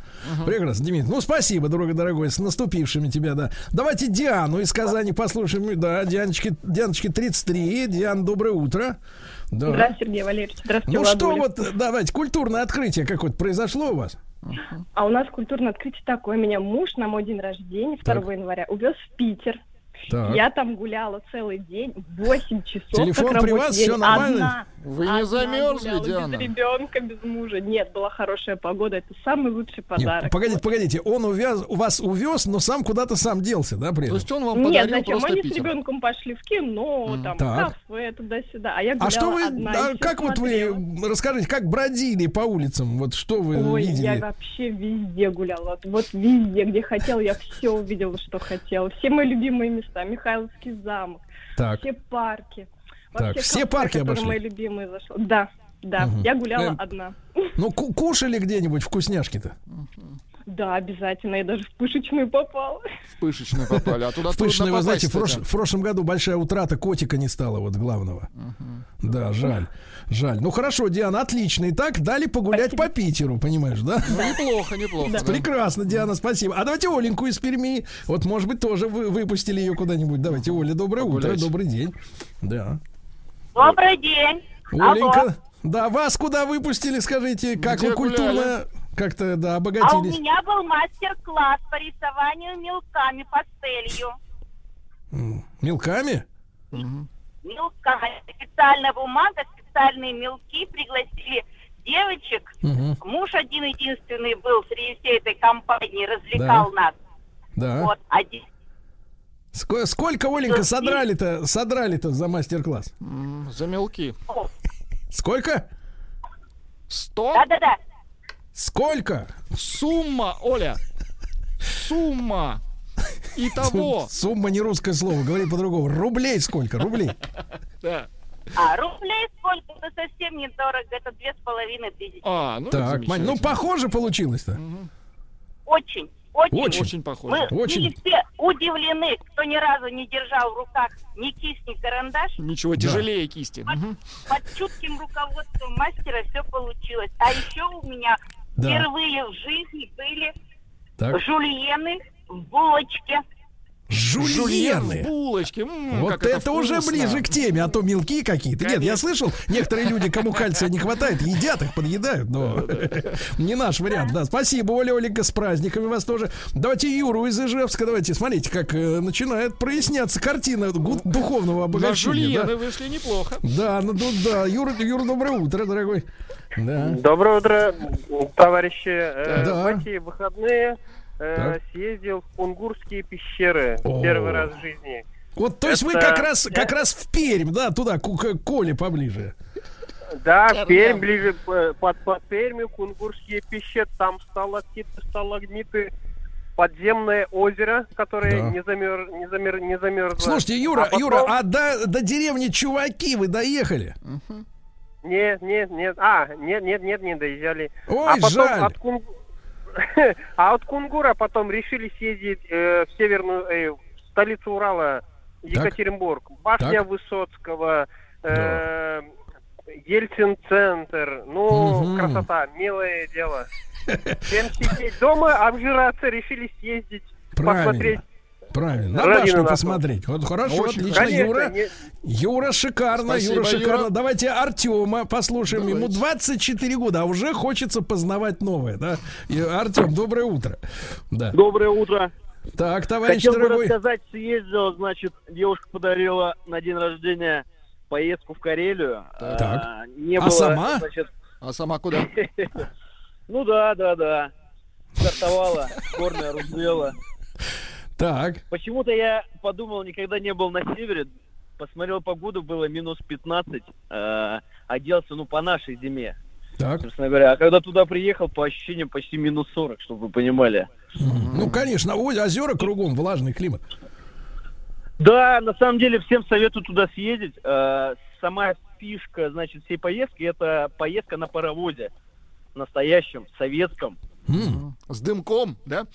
B: Прекрасно, Дмитрий. Ну, спасибо, дорогой дорогой, с наступившими тебя, да. Давайте Диану из Казани послушаем. Да, Дианочки, Дианочки 33. Диан, доброе утро. Да.
H: Здравствуйте, Сергей Валерьевич. Здравствуйте,
B: Ну что
H: Владуля.
B: вот, давайте, культурное открытие какое-то произошло у вас?
H: А у нас культурное открытие такое. Меня муж на мой день рождения, 2
B: Так.
H: января, увез в Питер.
B: Так.
H: Я там гуляла целый день, 8 часов.
B: Телефон
H: как
B: при вас,
H: день.
B: всё нормально?
H: Одна.
C: Вы не
H: Одна
C: замерзли,
H: гуляла,
C: Диана?
H: Без ребенка, без мужа. Нет, была хорошая погода. Это самый лучший
B: Нет,
H: подарок.
B: погодите, погодите, он увяз, у вас увез, но сам куда-то сам делся, да, при
C: То есть он вам
H: Нет,
C: подарил
H: зачем?
C: просто
H: Они с
C: Питер.
H: ребенком пошли в кино,
C: Мгм.
H: там,
B: Так.
H: в кафе, туда-сюда. А я гуляла
B: А что вы,
H: одна.
B: а как вот
H: смотрела.
B: вы, расскажите, как бродили по улицам, вот что вы
H: Ой,
B: видели?
H: я вообще везде гуляла. Вот, вот везде, где хотела, я все увидела, что хотела. Все мои любимые места. Михайловский замок,
B: Так,
H: все парки.
B: Так, все
H: кафе,
B: парки обошли?
H: мои любимые зашла. Да, да.
B: Мгм.
H: Я гуляла
B: Эм,
H: одна.
B: ну ку- кушали где-нибудь вкусняшки-то?
H: Да, обязательно. Я даже в пышечную попала.
C: В пышечную попали, а туда
B: В
C: трудно
B: вы знаете, в, прошлом году большая утрата котика не стало, вот главного. Да, жаль, жаль. Ну хорошо, Диана, отлично. Итак, дали погулять по Питеру, понимаешь, да?
C: Ну, неплохо, неплохо. да.
B: Прекрасно, Диана, спасибо. А давайте Оленьку из Перми. Вот, может быть, тоже вы выпустили ее куда-нибудь. Давайте, Оля, доброе утро, добрый день. Да.
I: Добрый день. Алло.
B: Оленька, да, вас куда выпустили, скажите, как
C: Где
B: вы культурно как-то, да,
I: А у
B: обогатились?
I: меня был мастер-класс по рисованию мелками пастелью.
B: Мелками?
I: Мелками. Специальная бумага, специальные мелки. Пригласили девочек.
B: Мгм,
I: Муж один единственный был среди всей этой компании, развлекал нас.
B: Да.
I: Вот. Один.
B: Ск- Сколько, Оленька, содрали-то, содрали-то за мастер-класс?
C: За мелки.
B: Сколько?
C: Сто?
I: Да-да-да.
B: Сколько?
C: Сумма, Оля. Сумма. Итого.
B: Сумма не русское слово, говори по-другому. Рублей сколько? Рублей.
C: Да.
I: А рублей сколько? Это совсем недорого. Это две с половиной тысячи.
C: А, ну
B: Так, Мань, ну похоже получилось-то.
I: Очень. Очень.
B: Очень.
C: Очень
I: Мы
C: похоже.
B: Очень.
I: были все удивлены, кто ни разу не держал в руках ни кисть, ни карандаш.
C: Ничего тяжелее кисти. Мгм.
I: Под чутким руководством мастера все получилось. А еще у меня
B: Да.
I: впервые в жизни были
B: Так.
I: жульены в булочке.
B: Жульены.
C: булочке. М,
B: Вот
C: как
B: это, уже ближе к теме, а то мелки какие-то. Нет, я
C: Конечно.
B: слышал, некоторые люди, кому кальция не хватает, едят их, подъедают, но не наш вариант. Да, спасибо, Оля, Оленька, с праздниками вас тоже. Давайте Юру из Ижевска, давайте, смотрите, как э, начинает проясняться картина духовного
C: На
B: обогащения.
C: жульены
B: Да,
C: вышли неплохо.
B: да, ну тут, да. Юра, Юра, доброе утро, дорогой. Да.
G: Доброе утро, товарищи. Э,
B: Да.
G: В эти выходные э, съездил в Кунгурские пещеры
B: О.
G: первый раз в жизни.
B: Вот, то есть вы
G: Это-
B: как раз, как раз в Пермь, да, туда, к, к Коле поближе.
G: Да,
C: Черням.
G: Пермь, ближе под, под Пермью, Кунгурские пещеры, там сталактиты, сталагмиты, подземное озеро, которое
B: Да.
G: не, замер, не, замер, не замерзло.
B: Слушайте, Юра,
G: А потом-
B: Юра, а до, до деревни Чуваки вы доехали?
G: Нет, нет, нет. А, нет, нет, нет, не доезжали.
B: Ой,
G: а потом
B: жаль.
G: От Кунгу- а от Кунгура потом решили съездить э, в северную, э, в столицу Урала, Екатеринбург. Башня
B: Так.
G: Высоцкого, э, Ельцин-центр. Ну,
B: Мгм.
G: красота, милое дело. Чем сидеть дома, обжираться, решили съездить,
B: Правильно.
G: посмотреть.
B: Правильно. На башню посмотреть. Вот хорошо,
C: Очень
B: отлично,
G: Конечно,
B: Юра.
G: не-
B: Юра шикарно,
C: Спасибо,
B: Юра шикарно.
C: Юра.
B: Давайте Артема послушаем. Ему
C: Давайте.
B: 24 года, а уже хочется познавать новое, да? И, Артем, доброе утро. Да.
J: Доброе утро.
B: Так, товарищ
J: Хотел бы
B: дорогой.
J: рассказать, съездил, значит, девушка подарила на день рождения поездку в Карелию.
B: Так.
J: А, не
B: А
J: было,
B: сама?
J: значит,
C: А сама куда?
J: ну да, да, да. Стартовала, горная Рузвела.
B: Так.
J: Почему-то я подумал, никогда не был на севере. посмотрел погоду, было минус 15, э, оделся, ну, по нашей зиме,
B: Так.
J: собственно говоря. А когда туда приехал, по ощущениям, почти минус 40, чтобы вы понимали.
B: Ну, конечно, озера кругом, влажный климат.
J: Да, на самом деле всем советую туда съездить. Э, сама фишка, значит, всей поездки это поездка на паровозе. Настоящем, советском.
B: М,
C: С дымком, да?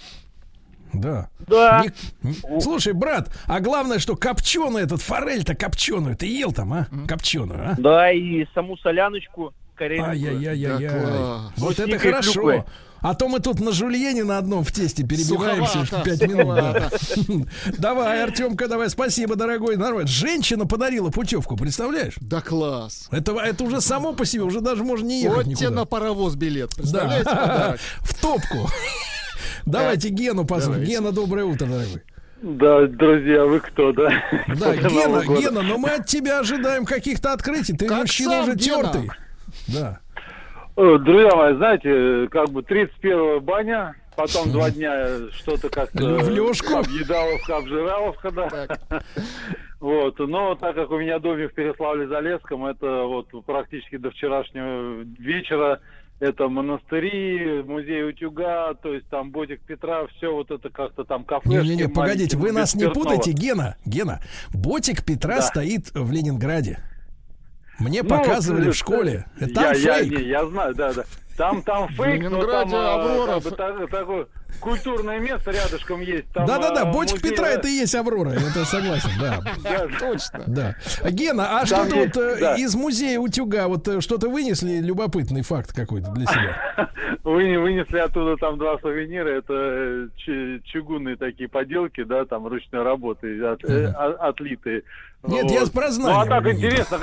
B: Да.
J: Да.
B: Не- Слушай, брат, а главное, что копченый этот форель-то копченую. Ты ел там, а? Копченую, а?
J: Да, и саму соляночку карельскую.
B: Ай-яй-яй-яй.
C: Да класс.
B: Вот это хорошо.
J: клюквы.
B: А то мы тут на жульене на одном в тесте перебиваемся
C: Суховато,
B: пять минут. да.
C: суховато.
B: Давай, Артемка, давай, спасибо, дорогой народ. Женщина подарила путевку, представляешь?
C: Да класс.
B: Это, это уже само по себе, уже даже можно не ехать
C: Вот тебе на паровоз билет.
B: Да.
C: Представляете подарок?
B: В топку. Давайте Гену позвоним.
C: Давайте.
B: Гена, доброе утро, дорогой.
K: Да, друзья, вы кто, да?
B: Да, Гена. Гена, но мы от тебя ожидаем каких-то открытий. Ты
C: Как
B: мужчина уже
C: Гена.
B: тертый. Да.
K: Э, Друзья мои, знаете, как бы 31 баня, потом два дня что-то как-то...
B: В лёжку.
K: Объедаловка, обжираловка, да. Вот, но так как у меня домик в Переславле-Залесском, это вот практически до вчерашнего вечера, это монастыри, музей утюга, то есть там Ботик Петра, все вот это как-то там кафешки.
B: Не-не-не, погодите,
K: маленькие,
B: вы
K: без
B: нас не путайте, Гена. Гена, ботик Петра
K: Да.
B: стоит в Ленинграде. Мне
K: Ну,
B: показывали
K: э,
B: в школе.
K: Я,
B: Там
K: я,
B: фейк.
K: не, я знаю, да, да. Там, там фейк, но там
C: Аврора.
K: как бы та- такое культурное место рядышком есть. Там,
B: Да-да-да,
K: а,
B: ботик
K: музей-
B: Петра это и есть Аврора, это согласен, да.
K: Да,
C: Точно.
B: Да. Гена, а что-то вот э,
K: да.
B: из музея утюга, вот э, что-то вынесли, любопытный факт какой-то для себя?
K: Вы, вынесли оттуда там два сувенира, это э, чу- чугунные такие поделки, да, там ручной работы, э, отлитые.
B: Нет, я про знания
K: Ну, а так интересно.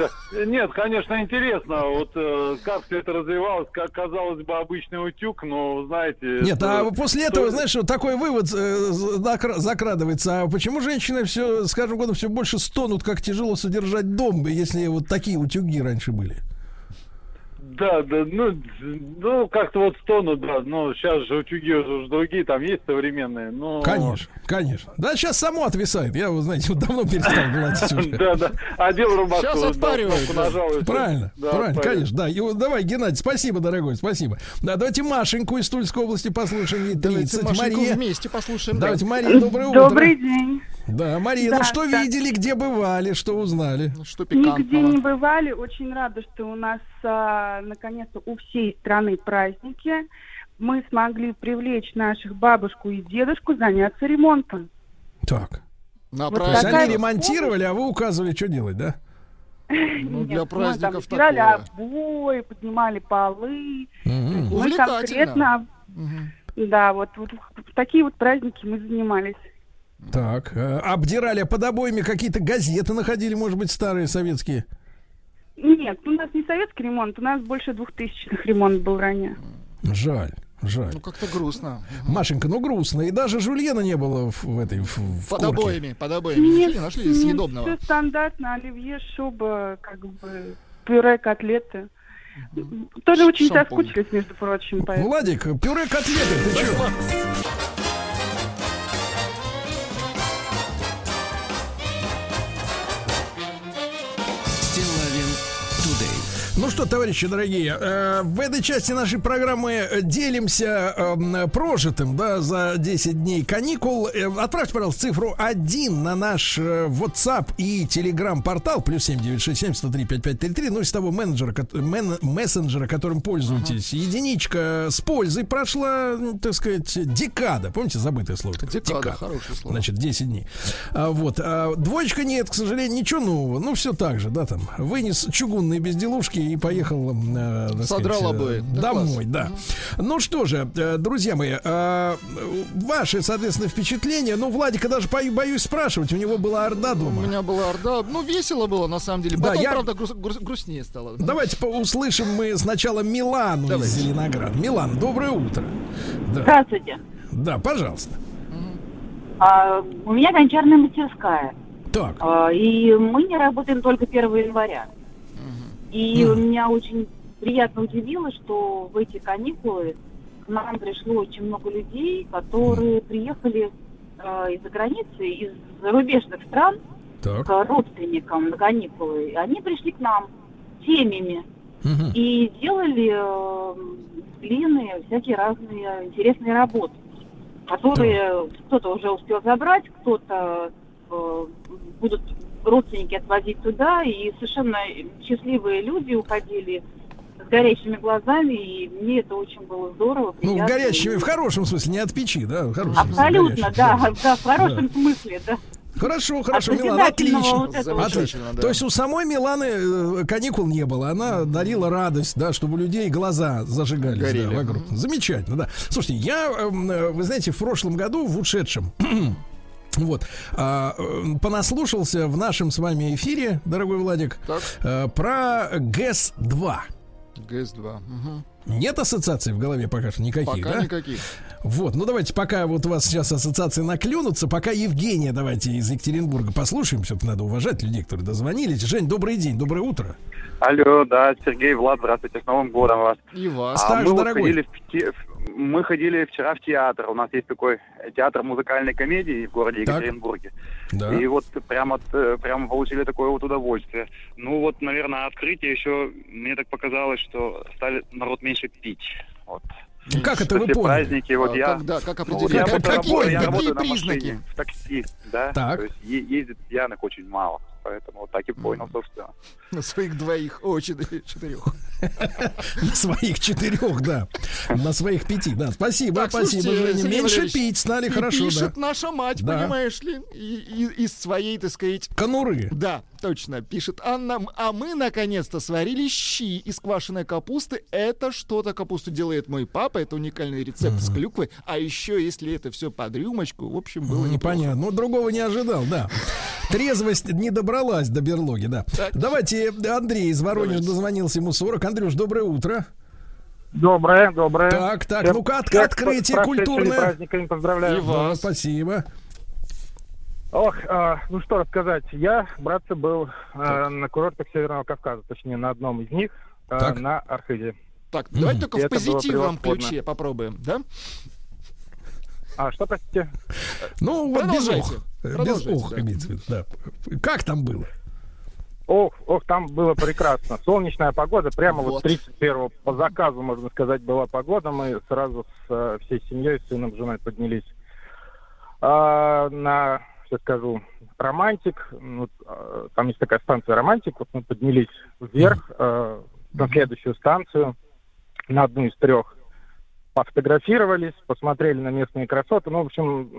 K: Нет, конечно, интересно. Вот э, как все это развивалось, как казалось бы обычный утюг, но знаете...
B: Нет,
K: это-
B: а после этого, знаешь, вот такой вывод э, закра- закрадывается. А почему женщины все, с каждым годом все больше стонут, как тяжело содержать дом, если вот такие утюги раньше были?
K: Да, да, ну, ну как-то вот стону, да, ну, сейчас же утюги уже другие, там есть современные, но...
B: Конечно, конечно. Да, сейчас само отвисает. Я, вы знаете, вот давно перестал гладить уже.
K: Да, да, одел рубашку,
C: Сейчас отпаривает.
B: Правильно, правильно, конечно, да. И вот давай, Геннадий, спасибо, дорогой, спасибо. Да, давайте Машеньку из Тульской области послушаем. Ей
C: Давайте
B: 30.
C: Машеньку
B: Мария.
C: вместе послушаем.
B: Давайте,
C: да.
B: Мария, доброе утро.
L: Добрый день.
B: Да, Мария,
L: Да,
B: ну что
L: да.
B: видели, где бывали, что узнали?
C: Ну, Что
L: Нигде
C: пикантного?
L: не бывали. Очень рада, что у нас а, наконец-то у всей страны праздники. Мы смогли привлечь наших бабушку и дедушку заняться ремонтом.
B: Так.
C: На
L: Вот
B: То есть
C: праздник.
L: такая
B: они ремонтировали, а вы указывали, что делать, да?
C: Ну, для
L: Нет, мы там
C: праздников такое.
L: обои, поднимали полы.
B: Мгм.
L: Мы
C: Увлекательно.
L: конкретно,
C: Мгм.
L: да, вот, вот такие вот праздники мы занимались.
B: Так, э, обдирали под обоями какие-то газеты находили, может быть, старые советские.
L: Нет, у нас не советский ремонт, у нас больше двухтысячных ремонт был ранее.
B: Жаль, жаль.
C: Ну, как-то грустно.
B: Машенька, ну грустно. И даже жульена не было в, в этой в, в
C: Под
B: корке.
C: обоями, под обоями. Ничего не нашли съедобного.
L: Все стандартно, оливье, шуба, как бы пюре, котлеты. Тоже очень
C: Шампунь.
L: соскучились, между прочим, поэтому.
B: Владик, пюре котлеты, ты что? Ну что, товарищи дорогие, э, в этой части нашей программы э, делимся эм, прожитым, да, за 10 дней каникул. Э, отправьте, пожалуйста, цифру 1 на наш WhatsApp и Telegram портал плюс 7967 103 5533, ну, из того менеджера, мен- мессенджера, которым пользуетесь. Единичка с пользой прошла, м, так сказать, декада. Помните забытое слово? такое?
C: Декада, хорошее слово.
B: Значит, 10 дней. А, вот. А, двоечка нет, к сожалению, ничего нового. Ну, все так же, да, там. Вынес чугунные безделушки и поехал э,
C: Содрал
B: сказать, э,
C: обои. Да,
B: домой,
C: класс.
B: да. Ну что же, э, друзья мои, э, ваши, соответственно, впечатления. Ну, Владика даже бою- боюсь спрашивать, у него была орда
C: У
B: дома.
C: меня была орда. Ну, весело было, на самом деле.
B: Да,
C: Потом,
B: я-
C: правда, грус- грус- грустнее стало.
B: Давайте по- услышим мы сначала Милану из. Зеленограда. Милана, доброе утро. Да,
I: Здравствуйте.
B: да пожалуйста.
I: А, у меня гончарная мастерская.
B: Так,
I: А, и мы не работаем только 1 января. И
B: Мгм.
I: меня очень приятно удивило, что в эти каникулы к нам пришло очень много людей, которые приехали э, из-за границы, из зарубежных стран,
B: Так.
I: к родственникам на каникулы. И Они пришли к нам семьями
B: Мгм.
I: и делали э, блины, всякие разные интересные работы, которые кто-то уже успел забрать, кто-то э, будут родственники отвозить туда, и совершенно счастливые люди уходили с горящими глазами, и мне это очень было здорово.
B: Ну,
I: приятно.
B: горящими в хорошем смысле, не от печи, да? В хорошем смысле,
I: Абсолютно,
B: горящими,
I: да, да, в хорошем смысле, да.
B: Хорошо, хорошо,
I: От
B: Милана, отлично.
I: вот.
B: Отлично.
C: Да.
B: То есть у самой Миланы э, каникул не было, она дарила радость, да, чтобы у людей глаза зажигались
C: Горели.
B: да, вокруг. Замечательно, да. Слушайте, я, эм, э, вы знаете, в прошлом году, в ушедшем, Вот, а, э, понаслушался в нашем с вами эфире, дорогой Владик,
C: Так.
B: э, про ГЭС-2.
C: ГС-2. Мгм.
B: Нет ассоциаций в голове пока что никаких,
C: Пока
B: да?
C: никаких.
B: Вот, ну давайте, пока вот у вас сейчас ассоциации наклюнутся, пока Евгения давайте из Екатеринбурга послушаем, все-таки надо уважать людей, которые дозвонились. Жень, добрый день, доброе утро.
M: Алло, да, Сергей, Влад, здравствуйте, с Новым годом вас.
C: И вас.
B: Так
M: мы
B: же,
M: вот
B: дорогой.
M: ходили в в- мы ходили вчера в театр. У нас есть такой театр музыкальной комедии в городе
B: Так.
M: Екатеринбурге.
B: Да.
M: И вот прямо, э, прямо получили такое вот удовольствие. Ну вот, наверное, открытие еще, мне так показалось, что стали народ меньше пить. Вот.
B: Ну, как это вы поняли?
M: праздники, вот
C: А
M: я...
C: Как
M: ну, вот
C: определить?
M: я
C: Как- какие
M: работаю, я
C: какие
M: работаю на
C: признаки?
M: машине, в такси, да.
B: Так.
M: То есть е- ездит пьяных очень мало. Поэтому вот так и понял, собственно.
C: На своих двоих, о, четыре- четырех.
B: На своих четырех, да. На своих пяти, да. Спасибо, спасибо, Женя. Меньше пить стали,
C: и
B: хорошо,
C: Пишет наша мать,
B: Да.
C: понимаешь ли, из своей, так сказать,
B: Конуры.
C: Да, точно, пишет Анна. А мы наконец-то сварили щи из квашеной капусты. Это что-то капусту делает мой папа. Это уникальный рецепт с клюквой. А еще, если это все под рюмочку, в общем, было.
B: Непонятно. Ну, другого не ожидал, да. Трезвость не добралась до берлоги, да. Давайте, Андрей из Воронежа дозвонился ему 40. Андрюш, доброе утро.
N: Доброе, доброе.
B: Так, так, ну-ка, от- открытие культурное.
N: праздниками поздравляю.
B: Да, спасибо.
N: Ох, а, ну что рассказать. Я, братцы, был а, на курортах Северного Кавказа, точнее, на одном из них,
C: Так.
N: на Архизе.
C: Так, давайте только
N: И
C: в позитивном ключе попробуем, да?
N: А, что, простите?
B: Ну, вот без
C: Продолжайте,
B: ох. Без ох,
C: да.
B: имеется в виду, да. Как там было?
N: Ох, ох, там было прекрасно. Солнечная погода, прямо вот,
C: Вот.
N: 31 по заказу, можно сказать, была погода. Мы сразу с э, всей семьей, с сыном, с женой поднялись а, на, сейчас скажу, романтик. Ну, а, там есть такая станция романтик. Вот мы поднялись вверх э, на следующую станцию, на одну из трех. Пофотографировались, посмотрели на местные красоты. Ну, в общем,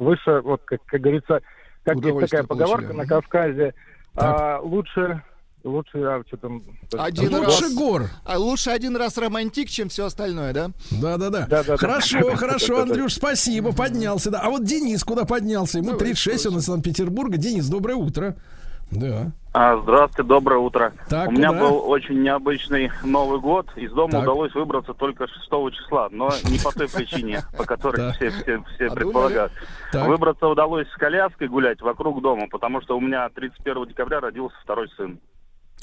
N: выше, вот, как, как говорится, как есть такая поговорка
C: получили.
N: на Кавказе, а, лучше, лучше, а, что там...
C: Один
B: Лучше
C: раз.
B: гор.
C: А лучше один раз романтик, чем все остальное, да?
B: Да, да, да. Хорошо, хорошо. Андрюш, спасибо, поднялся. Да. А вот Денис куда поднялся? Ему
C: Давай,
B: 36, он из Санкт-Петербурга. Денис, доброе утро. Да.
O: А, здравствуйте, доброе утро.
B: Так,
O: У меня
B: куда?
O: был очень необычный Новый год. Из дома
B: Так.
O: удалось выбраться только 6 числа, но не по той причине, по которой все, все, все предполагают. Выбраться удалось с коляской гулять вокруг дома, потому что у меня 31 декабря родился второй сын.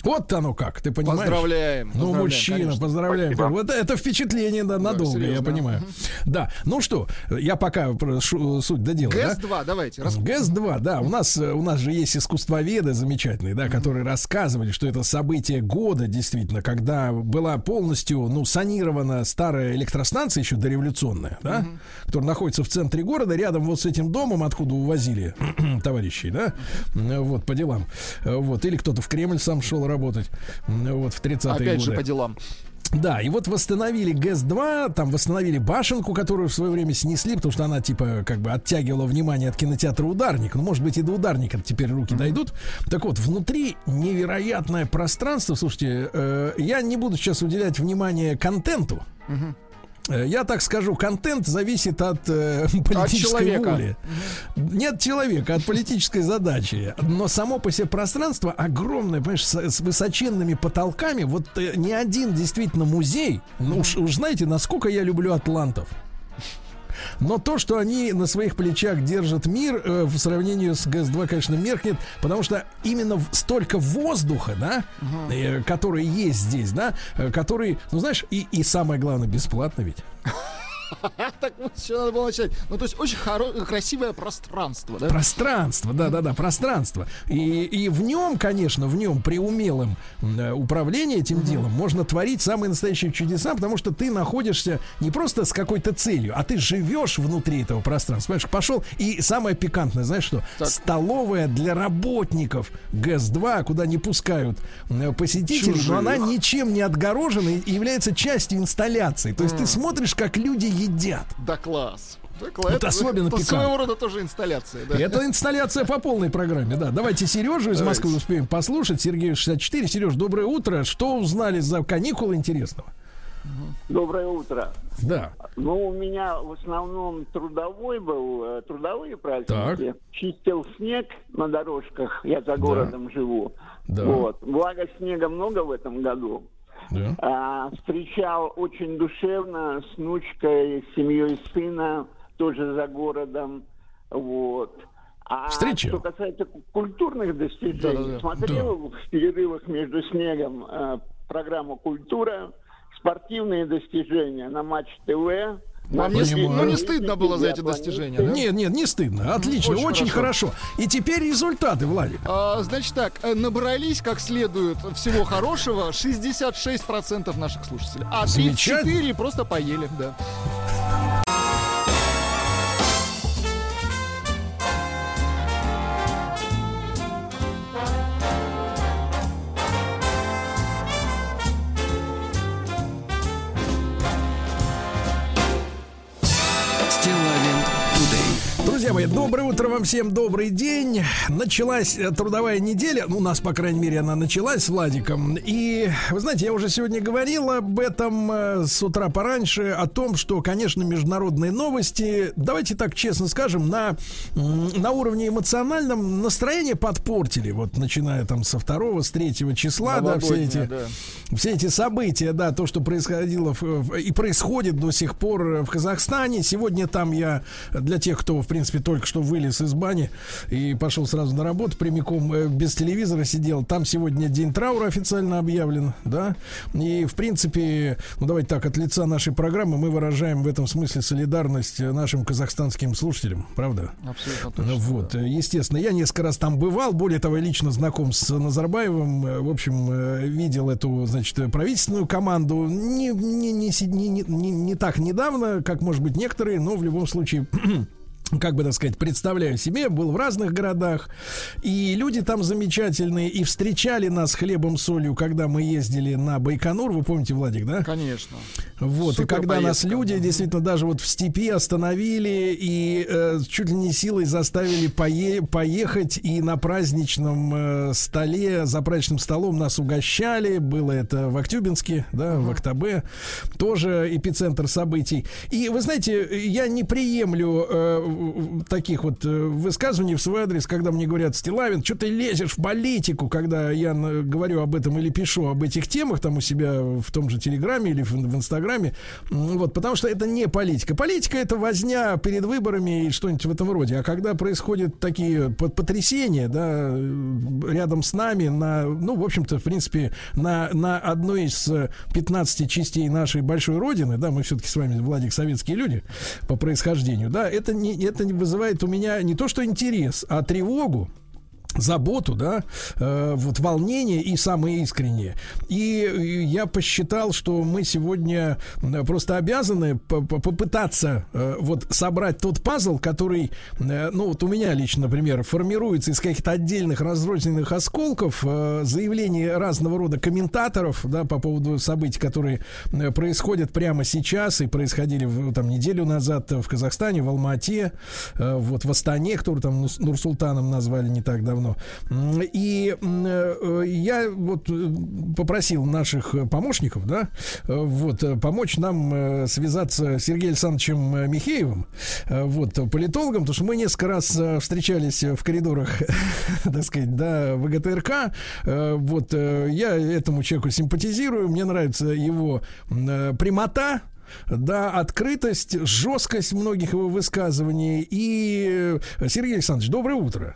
B: Вот оно как, ты понимаешь?
C: Поздравляем.
B: Ну,
C: поздравляем,
B: мужчина,
C: конечно.
B: поздравляем.
O: Спасибо.
B: Вот это впечатление, да, надолго, я
C: серьезно.
B: понимаю. Да, ну что, я пока про шу- суть до дела, да?
C: ГЭС-2, давайте. рас-
B: ГЭС-2, да, у нас, э, у нас же есть искусствоведы замечательные, да, которые рассказывали, что это событие года, действительно, когда была полностью, ну, санирована старая электростанция, еще дореволюционная, да, которая находится в центре города, рядом вот с этим домом, откуда увозили товарищей, да, вот, по делам, Э, вот, или кто-то в Кремль сам шел работать, вот, в 30-е
C: Опять
B: годы.
C: же, по делам.
B: Да, и вот восстановили ГЭС-2, там восстановили башенку, которую в свое время снесли, потому что она, типа, как бы оттягивала внимание от кинотеатра «Ударник». Ну, может быть, и до «Ударника» теперь руки дойдут. Так вот, внутри невероятное пространство. Слушайте, э, я не буду сейчас уделять внимание контенту. Э, Я так скажу, контент зависит от э, политической
C: человека.
B: воли. Нет человека, от политической задачи. Но само по себе пространство огромное, понимаешь, с, с высоченными потолками. Вот э, ни один действительно музей. Ну уж, уж знаете, насколько я люблю атлантов. Но то, что они на своих плечах держат мир, э, в сравнении с ГС-2, конечно, меркнет, потому что именно столько воздуха, да, э, который есть здесь, да, э, который, ну знаешь, и, и самое главное, бесплатно ведь.
C: Так вот, все надо было начать. Ну, то есть очень красивое пространство, да?
B: Пространство, да, да, да, пространство. И, и в нем, конечно, в нем при умелом э, управлении этим делом можно творить самые настоящие чудеса, потому что ты находишься не просто с какой-то целью, а ты живешь внутри этого пространства. Понимаешь, пошел. И самое пикантное, знаешь что? Столовая для работников ГЭС-2, куда не пускают э, посетителей,
C: Чужих.
B: но она ничем не отгорожена и является частью инсталляции. То есть ты смотришь, как люди едят.
C: Да класс. Да, класс.
B: Это особенно
C: это
B: пикантно.
C: своего рода тоже инсталляция, да.
B: Это инсталляция по полной программе, да. Давайте Сережу из Москвы успеем послушать. Сергей 64. Сереж, доброе утро. Что узнали за каникулы интересного?
P: Доброе утро.
B: Да.
P: Ну, у меня в основном трудовой был, э, трудовые праздники. Чистил снег на дорожках, я за городом живу.
B: Да.
P: Вот. Благо снега много в этом году.
B: Да.
P: А, встречал очень душевно с внучкой, с семьей сына, тоже за городом. Вот. А
B: Встречал?
P: что касается ку- культурных достижений,
C: Да-да-да.
P: смотрел в перерывах между снегом э, программу «Культура», спортивные достижения на Матч ТВ.
C: Вам не, ст- ну, не стыдно было за эти достижения, да?
B: Нет, нет, не стыдно. Отлично,
C: Очень
B: очень,
C: хорошо.
B: хорошо. И теперь результаты, Владик.
C: А, значит так, э, набрались как следует всего хорошего 66% наших слушателей. А
B: Замечательно.
C: 34 просто поели, да.
B: Мои, доброе утро вам всем, добрый день. Началась э, трудовая неделя, ну, у нас, по крайней мере, она началась с Владиком. И, вы знаете, я уже сегодня говорил об этом э, с утра пораньше, о том, что, конечно, международные новости, давайте так честно скажем, на, на уровне эмоциональном настроение подпортили, вот, начиная там со второго, с третьего числа, да, все эти
C: да.
B: все эти события, да, то, что происходило в- в- и происходит до сих пор в Казахстане. Сегодня там я, для тех, кто, в принципе, только что вылез из бани и пошел сразу на работу, прямиком э, без телевизора сидел, там сегодня день траура официально объявлен, да, и, в принципе, ну, давайте так, от лица нашей программы мы выражаем в этом смысле солидарность нашим казахстанским слушателям, правда?
C: Абсолютно
B: Ну,
C: точно.
B: Вот, э, естественно, я несколько раз там бывал, более того, я лично знаком с Назарбаевым, э, в общем, э, видел эту, значит, правительственную команду не, не, не, не, не- не так недавно, как, может быть, некоторые, но в любом случае как бы так сказать, представляю себе, был в разных городах, и люди там замечательные, и встречали нас хлебом солью, когда мы ездили на Байконур, вы помните, Владик, да?
C: Конечно.
B: Вот, и
C: Супер
B: когда нас
C: поездка.
B: люди действительно даже вот в степи остановили и э, чуть ли не силой заставили пое- поехать, и на праздничном э, столе, за праздничным столом нас угощали, было это в Актюбинске, да, в Актабе, тоже эпицентр событий. И вы знаете, я не приемлю э, таких вот э, высказываний в свой адрес, когда мне говорят, Стилавин, что ты лезешь в политику, когда я н- говорю об этом или пишу об этих темах там у себя в том же Телеграме или в, в Инстаграме. Вот, потому что это не политика. Политика это возня перед выборами и что-нибудь в этом роде. А когда происходят такие по- потрясения, да, э, рядом с нами, на, ну, в общем-то, в принципе, на, на одной из э, 15 частей нашей большой родины, да, мы все-таки с вами, Владик, советские люди по происхождению, да, это не, это вызывает у меня не то что интерес, а тревогу заботу, да, э, вот волнение и самое искреннее. И я посчитал, что мы сегодня просто обязаны по- по- попытаться э, вот собрать тот пазл, который, э, ну вот у меня лично, например, формируется из каких-то отдельных разрозненных осколков, э, заявлений разного рода комментаторов, да, по поводу событий, которые э, происходят прямо сейчас и происходили в, там неделю назад в Казахстане, в Алмате, э, вот в Астане, который там Нурсултаном назвали не так давно. М, И м, э, я вот э, попросил наших э, помощников, да, э, вот, э, помочь нам э, связаться с Сергеем Александровичем э, Михеевым, э, вот, э, политологом, потому что мы несколько раз э, встречались в коридорах, так сказать, да, ВГТРК, Э, вот, э, я этому человеку симпатизирую, мне нравится его э, прямота, да, открытость, жесткость многих его высказываний. И, э, Сергей Александрович, доброе утро.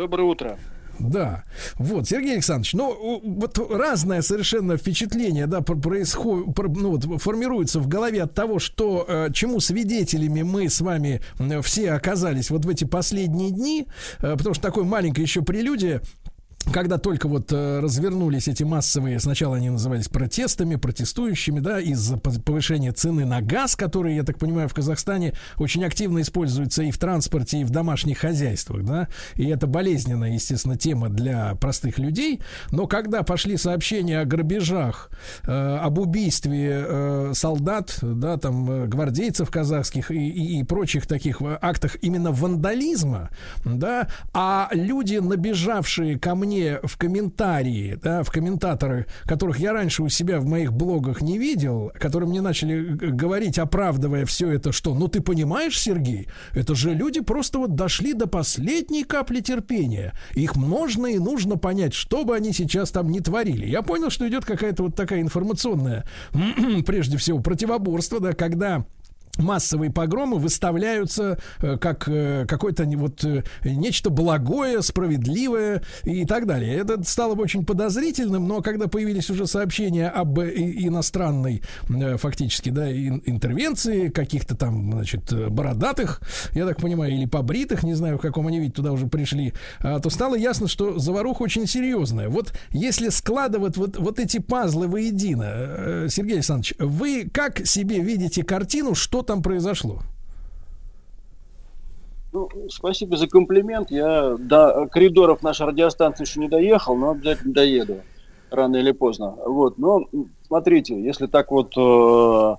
J: Доброе утро.
B: Да, вот, Сергей Александрович, ну, вот разное совершенно впечатление, да, происходит, ну, вот, формируется в голове от того, что, э, чему свидетелями мы с вами все оказались вот в эти последние дни, э, потому что такое маленькое еще прелюдия, когда только вот э, развернулись эти массовые, сначала они назывались протестами, протестующими, да, из-за пов- повышения цены на газ, который, я так понимаю, в Казахстане очень активно используется и в транспорте, и в домашних хозяйствах, да, и это болезненная, естественно, тема для простых людей, но когда пошли сообщения о грабежах, э, об убийстве э, солдат, да, там, э, гвардейцев казахских и, и- и прочих таких актах именно вандализма, да, а люди, набежавшие ко мне в комментарии, да, в комментаторы, которых я раньше у себя в моих блогах не видел, которые мне начали говорить, оправдывая все это, что, ну ты понимаешь, Сергей, это же люди просто вот дошли до последней капли терпения. Их можно и нужно понять, что бы они сейчас там не творили. Я понял, что идет какая-то вот такая информационная, прежде всего, противоборство, да, когда массовые погромы выставляются э, как э, какое-то вот э, нечто благое, справедливое и так далее. Это стало бы очень подозрительным, но когда появились уже сообщения об иностранной э, фактически да ин- интервенции каких-то там значит бородатых, я так понимаю, или побритых, не знаю в каком они виде туда уже пришли, а, то стало ясно, что заваруха очень серьезная. Вот если складывать вот вот эти пазлы воедино, Сергей Александрович, вы как себе видите картину, что там произошло?
Q: Ну, спасибо за комплимент. Я до коридоров нашей радиостанции еще не доехал, но обязательно доеду рано или поздно. Вот, но смотрите, если так вот, э,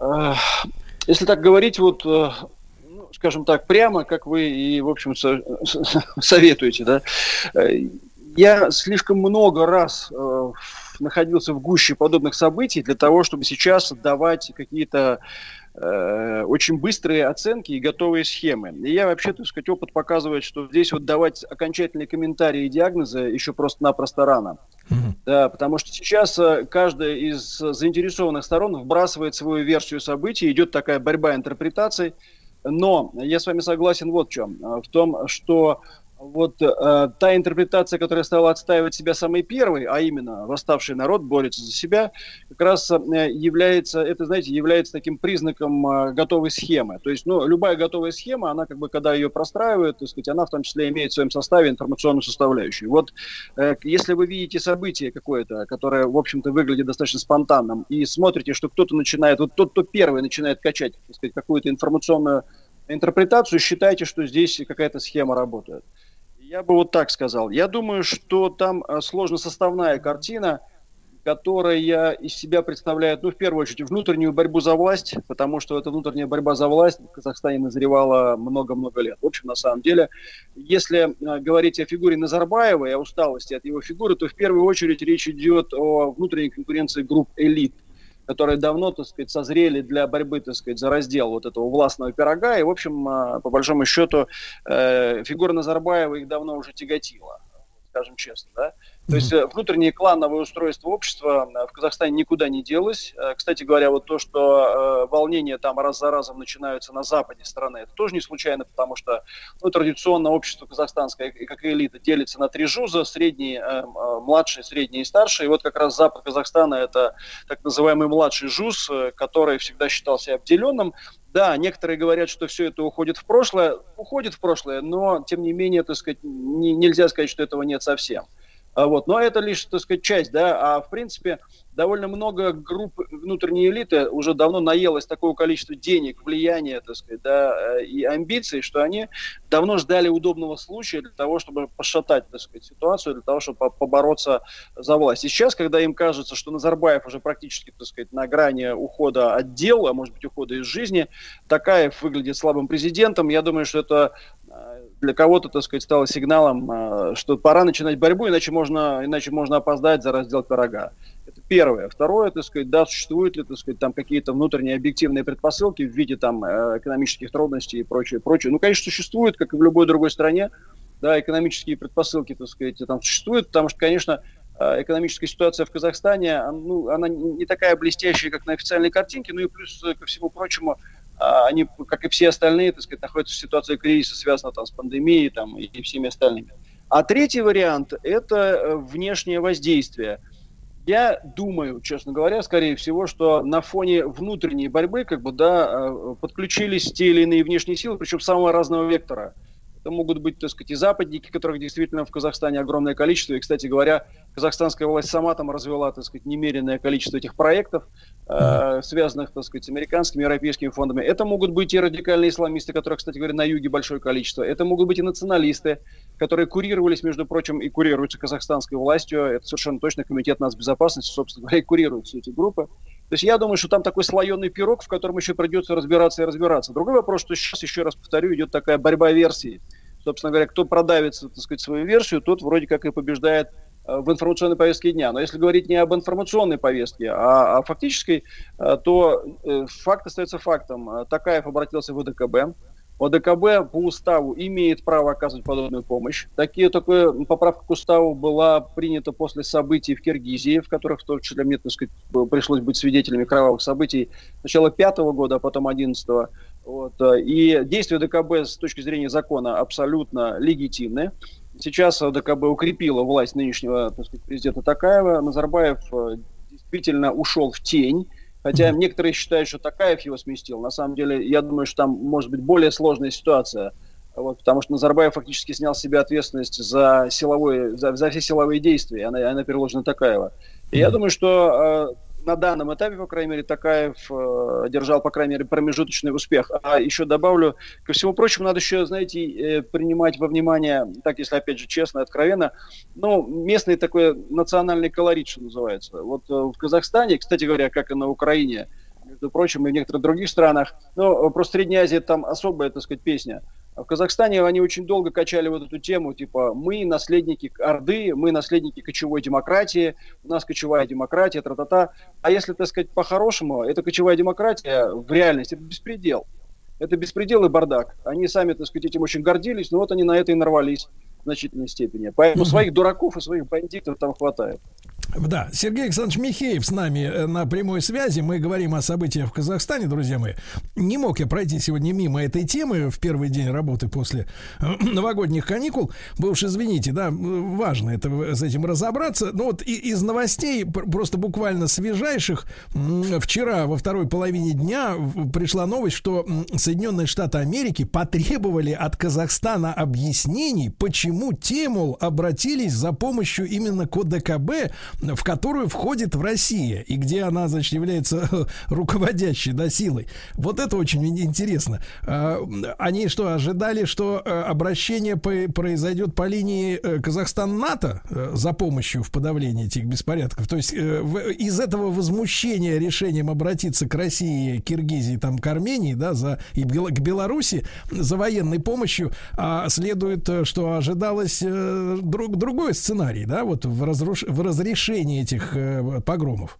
Q: э, если так говорить вот, э, ну, скажем так, прямо, как вы и, в общем, со- советуете, да, э, я слишком много раз э, находился в гуще подобных событий для того, чтобы сейчас давать какие-то очень быстрые оценки и готовые схемы. И я вообще, так сказать, опыт показывает, что здесь вот давать окончательные комментарии и диагнозы еще просто-напросто рано. Да, потому что сейчас э, каждая из заинтересованных сторон вбрасывает свою версию событий, идет такая борьба интерпретаций. Но я с вами согласен вот в чем. э, В том, что вот э, та интерпретация, которая стала отстаивать себя самой первой, а именно восставший народ борется за себя, как раз э, является, это, знаете, является таким признаком э, готовой схемы. То есть, ну, любая готовая схема, она как бы, когда ее простраивают, так сказать, она в том числе имеет в своем составе информационную составляющую. Вот э, если вы видите событие какое-то, которое, в общем-то, выглядит достаточно спонтанным, и смотрите, что кто-то начинает, вот тот, кто первый начинает качать, так сказать, какую-то информационную интерпретацию, считайте, что здесь какая-то схема работает. Я бы вот так сказал. Я думаю, что там э, сложно-составная картина, которая из себя представляет, ну, в первую очередь, внутреннюю борьбу за власть, потому что эта внутренняя борьба за власть в Казахстане назревала много-много лет. В общем, на самом деле, если э, говорить о фигуре Назарбаева и о усталости от его фигуры, то в первую очередь речь идет о внутренней конкуренции групп элит которые давно, так сказать, созрели для борьбы, так сказать, за раздел вот этого властного пирога. И, в общем, э, по большому счету, э, фигура Назарбаева их давно уже тяготила, скажем честно, да. То есть э, внутреннее клановое устройство общества э, в Казахстане никуда не делось. Э, Кстати говоря, вот то, что волнения там раз за разом начинаются на западе страны, это тоже не случайно, потому что ну, традиционно общество казахстанское, как и элита, делится на три жуза, средний, младший, средний и старший. И вот как раз запад Казахстана это так называемый младший жуз, который всегда считался обделенным. Да, некоторые говорят, что все это уходит в прошлое. Уходит в прошлое, но, тем не менее, так сказать, не- нельзя сказать, что этого нет совсем. А Вот. Но это лишь, так сказать, часть, да, а в принципе довольно много групп внутренней элиты уже давно наелось такого количества денег, влияния, так сказать, да, э, и амбиций, что они давно ждали удобного случая для того, чтобы пошатать, так сказать, ситуацию, для того, чтобы по- побороться за власть. И сейчас, когда им кажется, что Назарбаев уже практически, так сказать, на грани ухода от дел, а может быть ухода из жизни, Такаев выглядит слабым президентом, я думаю, что это э, для кого-то, так сказать, стало сигналом, э, что пора начинать борьбу, иначе можно, иначе можно опоздать за раздел пирога. Это первое. Второе, так сказать, да, существуют ли, так сказать, там какие-то внутренние объективные предпосылки в виде там э, экономических трудностей и прочее, прочее. Ну, конечно, существует, как и в любой другой стране, да, экономические предпосылки, так сказать, там существуют, потому что, конечно, э, экономическая ситуация в Казахстане, ну, она не такая блестящая, как на официальной картинке, ну и плюс, э, ко всему прочему, а, они, как и все остальные, так сказать, находятся в ситуации кризиса, связанного там с пандемией там, и всеми остальными А третий вариант – это внешнее воздействие. Я думаю, честно говоря, скорее всего, что на фоне внутренней борьбы как бы, да, э, подключились те или иные внешние силы, причем самого разного вектора – это могут быть, так сказать, и западники, которых действительно в Казахстане огромное количество. И, кстати говоря, казахстанская власть сама там развела, так сказать, немеренное количество этих проектов, э, связанных, так сказать, с американскими, европейскими фондами. Это могут быть и радикальные исламисты, которых, кстати говоря, на юге большое количество. Это могут быть и националисты, которые курировались, между прочим, и курируются казахстанской властью. Это совершенно точно комитет нацбезопасности, собственно говоря, и курирует все эти группы. То есть я думаю, что там такой слоеный пирог, в котором еще придется разбираться и разбираться. Другой вопрос, что сейчас, еще раз повторю, идет такая борьба версий. Собственно говоря, кто продавится, так сказать, свою версию, тот вроде как и побеждает э, в информационной повестке дня. Но если говорить не об информационной повестке, а о фактической, э, то э, факт остается фактом. Такаев обратился в ОДКБ, ОДКБ по уставу имеет право оказывать подобную помощь. Такие, такая поправка к уставу была принята после событий в Киргизии, в которых в том числе мне, так сказать, пришлось быть свидетелями кровавых событий сначала пятого года, а потом одиннадцатого. Вот. И действия ДКБ с точки зрения закона абсолютно легитимны. Сейчас ДКБ укрепила власть нынешнего сказать, президента Такаева. Назарбаев э, действительно ушел в тень Хотя mm-hmm. некоторые считают, что Такаев его сместил. На самом деле, я думаю, что там может быть более сложная ситуация. Вот, потому что Назарбаев фактически снял с себя ответственность за, силовые, за, за все силовые действия. Она, она переложена Такаева. И mm-hmm. я думаю, что э, на данном этапе, по крайней мере, Такаев э, держал, по крайней мере, промежуточный успех. А еще добавлю, ко всему прочему, надо еще, знаете, э, принимать во внимание, так если опять же честно, откровенно, ну, местный такой национальный колорит, что называется. Вот э, в Казахстане, кстати говоря, как и на Украине, между прочим, и в некоторых других странах, ну, про Средняя Азия там особая, так сказать, песня – в Казахстане они очень долго качали вот эту тему, типа, мы наследники Орды, мы наследники кочевой демократии, у нас кочевая демократия, тра-та-та. А если, так сказать, по-хорошему, эта кочевая демократия в реальности это беспредел. Это беспредел и бардак. Они сами, так сказать, этим очень гордились, но вот они на это и нарвались в значительной степени. Поэтому своих дураков и своих бандитов там хватает.
B: Да, Сергей Александрович Михеев с нами э, на прямой связи. Мы говорим о событиях в Казахстане, друзья мои. Не мог я пройти сегодня мимо этой темы в первый день работы после э, новогодних каникул. Вы уж извините, да, важно это, с этим разобраться. Но вот из новостей, просто буквально свежайших, вчера во второй половине дня пришла новость, что Соединенные Штаты Америки потребовали от Казахстана объяснений, почему те, мол, обратились за помощью именно к ОДКБ в которую входит в Россия, и где она, значит, является руководящей да, силой. Вот это очень интересно. А, они что, ожидали, что э, обращение произойдет по линии э, Казахстан-НАТО э, за помощью в подавлении этих беспорядков? То есть из этого возмущения решением обратиться к России, Киргизии, там, к Армении, да, за, и к Беларуси за военной помощью а следует, что ожидалось друг, другой сценарий, да, вот в, разруш... в разрешении решении этих э, погромов?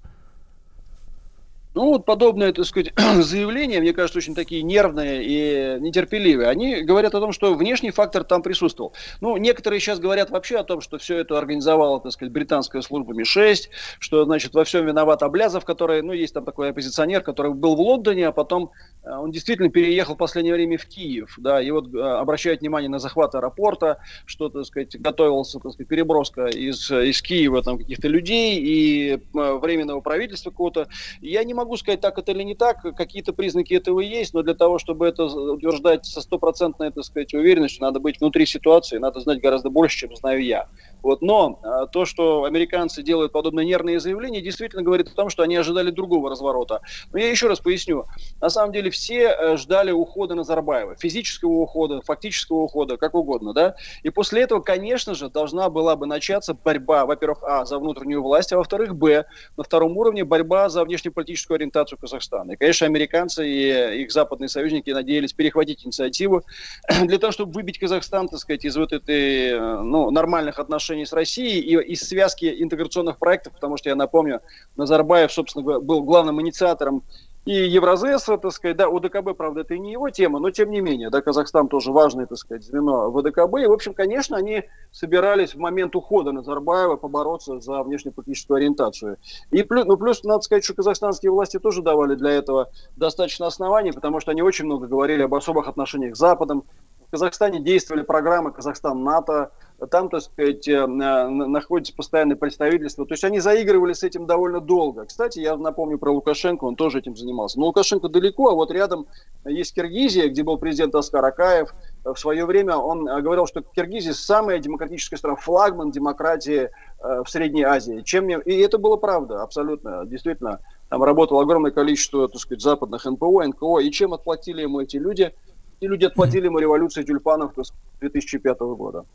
Q: Ну, вот подобные, так сказать, заявления, мне кажется, очень такие нервные и нетерпеливые. Они говорят о том, что внешний фактор там присутствовал. Ну, некоторые сейчас говорят вообще о том, что все это организовала, так сказать, британская служба Ми-6, что, значит, во всем виноват Облязов, который, ну, есть там такой оппозиционер, который был в Лондоне, а потом э, он действительно переехал в последнее время в Киев, да, и вот э, обращают внимание на захват аэропорта, что, так сказать, готовился, так сказать, переброска из, из Киева там каких-то людей и э, временного правительства какого-то. Я не могу сказать, так это или не так, какие-то признаки этого есть, но для того, чтобы это утверждать со стопроцентной, так сказать, уверенностью, надо быть внутри ситуации, надо знать гораздо больше, чем знаю я. Вот. Но а, то, что американцы делают подобные нервные заявления, действительно говорит о том, что они ожидали другого разворота. Но я еще раз поясню. На самом деле все э, ждали ухода Назарбаева. Физического ухода, фактического ухода, как угодно. Да? И после этого, конечно же, должна была бы начаться борьба, во-первых, а, за внутреннюю власть, а во-вторых, б, на втором уровне борьба за внешнеполитическую ориентацию Казахстана. И, конечно, американцы и их западные союзники надеялись перехватить инициативу для того, чтобы выбить Казахстан, так сказать, из вот этой э, ну, нормальных отношений отношений с Россией и из связки интеграционных проектов, потому что я напомню, Назарбаев, собственно, был главным инициатором и Евразес, так сказать, да, ОДКБ, правда, это и не его тема, но тем не менее, да, Казахстан тоже важное, так сказать, звено в ОДКБ. И, в общем, конечно, они собирались в момент ухода Назарбаева побороться за внешнеполитическую ориентацию. И плюс, ну, плюс, надо сказать, что казахстанские власти тоже давали для этого достаточно оснований, потому что они очень много говорили об особых отношениях с Западом, В Казахстане действовали программы Казахстан-НАТО, там, так сказать, э, на- находится постоянное представительство. То есть они заигрывали с этим довольно долго. Кстати, я напомню про Лукашенко, он тоже этим занимался. Но Лукашенко далеко, а вот рядом есть Киргизия, где был президент Аскар Акаев. В свое время он э, говорил, что Киргизия самая демократическая страна, флагман демократии э, в Средней Азии. Чем мне... И это было правда, абсолютно. Действительно, там работало огромное количество, так сказать, западных НПО, НКО. И чем отплатили ему эти люди? Эти люди отплатили ему революцией тюльпанов так сказать, 2005 года.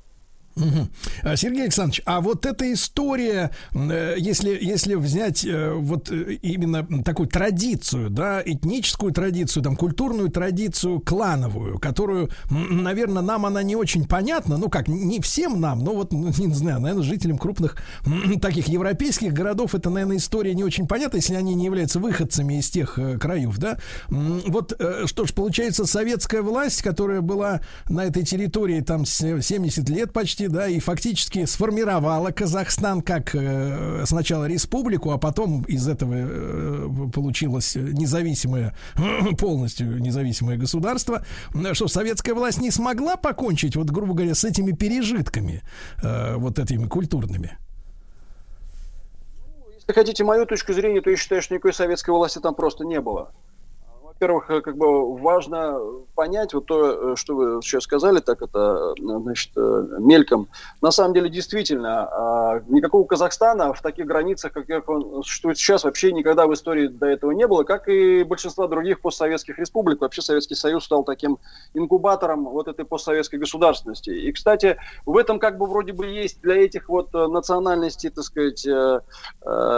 B: А, Сергей Александрович, а вот эта история, э, если, если взять э, вот э, именно такую традицию, да, этническую традицию, там, культурную традицию клановую, которую, наверное, нам она не очень понятна, ну как, не всем нам, но вот, ну, не знаю, наверное, жителям крупных таких европейских городов это, наверное, история не очень понятна, если они не являются выходцами из тех краев, да. Вот что ж, получается, советская власть, которая была на этой территории там с- 70 лет почти, да, и фактически сформировала Казахстан как э, сначала республику, а потом из этого э, получилось независимое, полностью независимое государство. Что, советская власть не смогла покончить, вот, грубо говоря, с этими пережитками, э, вот этими культурными?
Q: Если хотите мою точку зрения, то я считаю, что никакой советской власти там просто не было. Во-первых, э, как бы важно понять вот то, э, что вы сейчас сказали, так это, э, значит, мельком. На самом деле, действительно, а, никакого Казахстана в таких границах, как он существует сейчас, вообще никогда в истории до этого не было, как и большинства других постсоветских республик. Вообще Советский Союз стал таким инкубатором вот этой постсоветской государственности. И, кстати, в этом как бы вроде бы есть для этих вот национальностей, так сказать,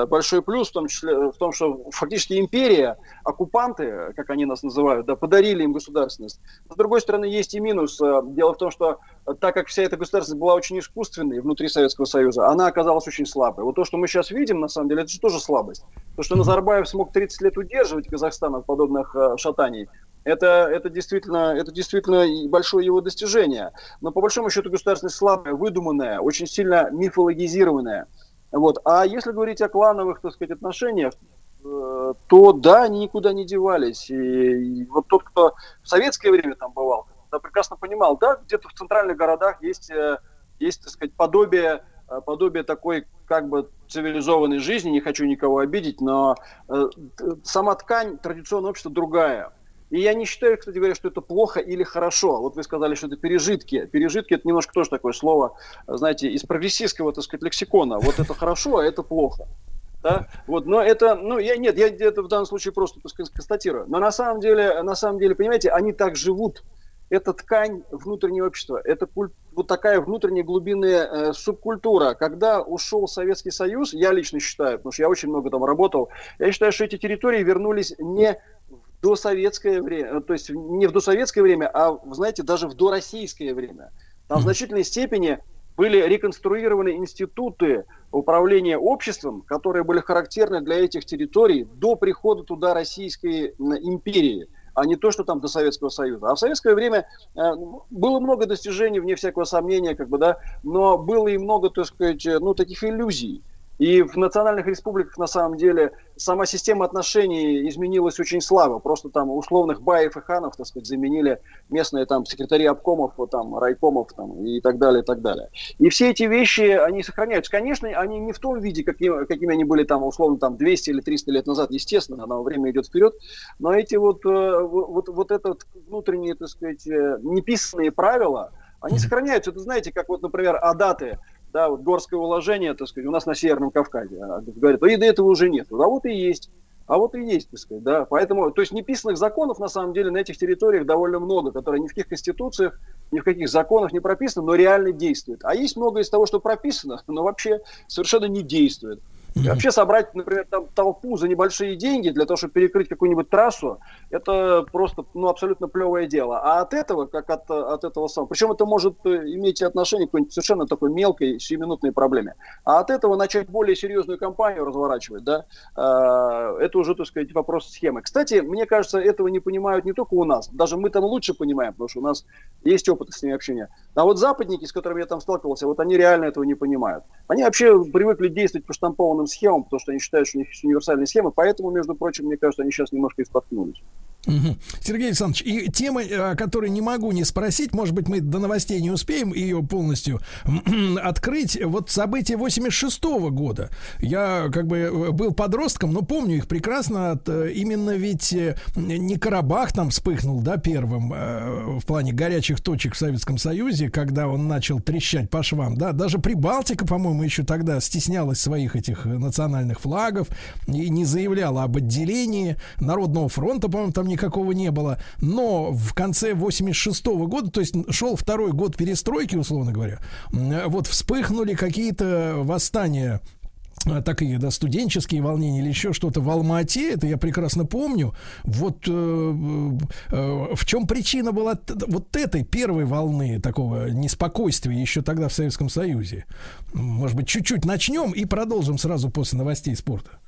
Q: большой плюс, в том числе в том, что фактически империя, оккупанты, как они нас называют, да, подарили им государственность. С другой стороны, есть и минус. Э, Дело в том, что э, так как вся эта государственность была очень искусственной внутри Советского Союза, она оказалась очень слабой. Вот то, что мы сейчас видим, на самом деле, это же тоже слабость. То, что Назарбаев смог 30 лет удерживать Казахстан от подобных э, шатаний, это, это, действительно, это действительно большое его достижение. Но по большому счету государственность слабая, выдуманная, очень сильно мифологизированная. Вот. А если говорить о клановых, так сказать, отношениях, то да, они никуда не девались. И, и вот тот, кто в советское время там бывал, да, прекрасно понимал, да, где-то в центральных городах есть, э, есть так сказать, подобие, э, подобие такой как бы цивилизованной жизни, не хочу никого обидеть, но э, сама ткань традиционного общества другая. И я не считаю, кстати говоря, что это плохо или хорошо. Вот вы сказали, что это пережитки. Пережитки это немножко тоже такое слово, знаете, из прогрессистского, так сказать, лексикона. Вот это хорошо, а это плохо. Да? Вот, но это, ну, я нет, я это в данном случае просто так сказать, констатирую. Но на самом деле, на самом деле, понимаете, они так живут. Это ткань внутреннего общества. Это куль- вот такая внутренняя глубинная э, субкультура. Когда ушел Советский Союз, я лично считаю, потому что я очень много там работал, я считаю, что эти территории вернулись не в досоветское время, то есть не в досоветское время, а, знаете, даже в дороссийское время. Там в значительной степени были реконструированы институты управления обществом, которые были характерны для этих территорий до прихода туда Российской империи, а не то, что там до Советского Союза. А в советское время э, было много достижений, вне всякого сомнения, как бы, да, но было и много, так сказать, э, ну, таких иллюзий. И в национальных республиках, на самом деле, сама система отношений изменилась очень слабо. Просто там условных баев и ханов, так сказать, заменили местные там секретари обкомов, там, райкомов там, и так далее, и так далее. И все эти вещи, они сохраняются. Конечно, они не в том виде, каким, какими они были там, условно, там, 200 или 300 лет назад, естественно, оно время идет вперед, но эти вот, э, вот, вот это вот внутренние, так сказать, э, неписанные правила, они сохраняются. Это знаете, как вот, например, адаты, да, вот горское уложение, так сказать, у нас на Северном Кавказе. А, Говорят, и до этого уже нет. А вот и есть. А вот и есть, так сказать, да. Поэтому, то есть неписанных законов, на самом деле, на этих территориях довольно много, которые ни в каких конституциях, ни в каких законах не прописаны, но реально действуют. А есть много из того, что прописано, но вообще совершенно не действует. И вообще собрать, например, там, толпу за небольшие деньги для того, чтобы перекрыть какую-нибудь трассу, это просто ну, абсолютно плевое дело. А от этого, как от, от этого самого, причем это может э, иметь отношение к какой-нибудь совершенно такой мелкой, сиюминутной проблеме. А от этого начать более серьезную кампанию разворачивать, да, э, это уже, так сказать, вопрос схемы. Кстати, мне кажется, этого не понимают не только у нас, даже мы там лучше понимаем, потому что у нас есть опыт с ними общения. А вот западники, с которыми я там сталкивался, вот они реально этого не понимают. Они вообще привыкли действовать по штампованным схемам, потому что они считают, что у них есть универсальные схемы, поэтому, между прочим, мне кажется, они сейчас немножко и споткнулись.
B: Мгм. Сергей Александрович, и тема, о которой не могу не спросить, может быть, мы до новостей не успеем ее полностью открыть. Вот события 86 года. Я как бы э, был подростком, но помню их прекрасно. Э, именно ведь э, не Карабах там вспыхнул, да, первым э, в плане горячих точек в Советском Союзе, когда он начал трещать по швам, да. Даже Прибалтика, по-моему, еще тогда стеснялась своих этих э, национальных флагов и не заявляла об отделении. Народного фронта, по-моему, там никакого не было. Но в конце 86 года, то есть шел второй год перестройки, условно говоря, вот вспыхнули какие-то восстания а, такие, да, студенческие волнения или еще что-то в Алма-Ате, это я прекрасно помню. Вот э, э, в чем причина была вот этой первой волны такого неспокойствия еще тогда в Советском Союзе? Может быть, чуть-чуть начнем и продолжим сразу после новостей спорта.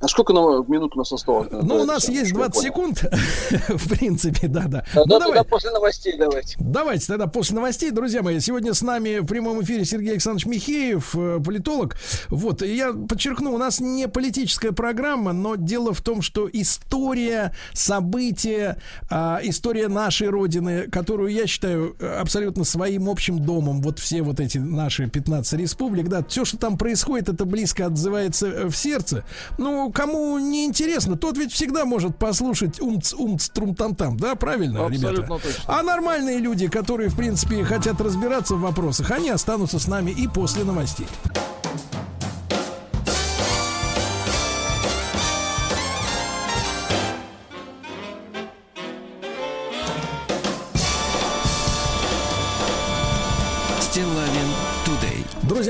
Q: А сколько на минут у нас осталось?
B: Ну, у нас есть 20 секунд, в принципе, да-да.
Q: Тогда,
B: Ну,
Q: тогда
B: давай.
Q: после новостей давайте.
B: Давайте тогда после новостей, друзья мои. Сегодня с нами в прямом эфире Сергей Александрович Михеев, э, политолог. Вот, я подчеркну, у нас не политическая программа, но дело в том, что история, события, а, история нашей Родины, которую я считаю э, абсолютно своим общим домом, вот все вот эти наши 15 республик, да, все, что там происходит, это близко отзывается э, в сердце. Ну, кому не интересно, тот ведь всегда может послушать умц, умц, трум там там, да, правильно,
C: Абсолютно
B: ребята?
C: точно.
B: А нормальные люди, которые, в принципе, хотят разбираться в вопросах, они останутся с нами и после новостей.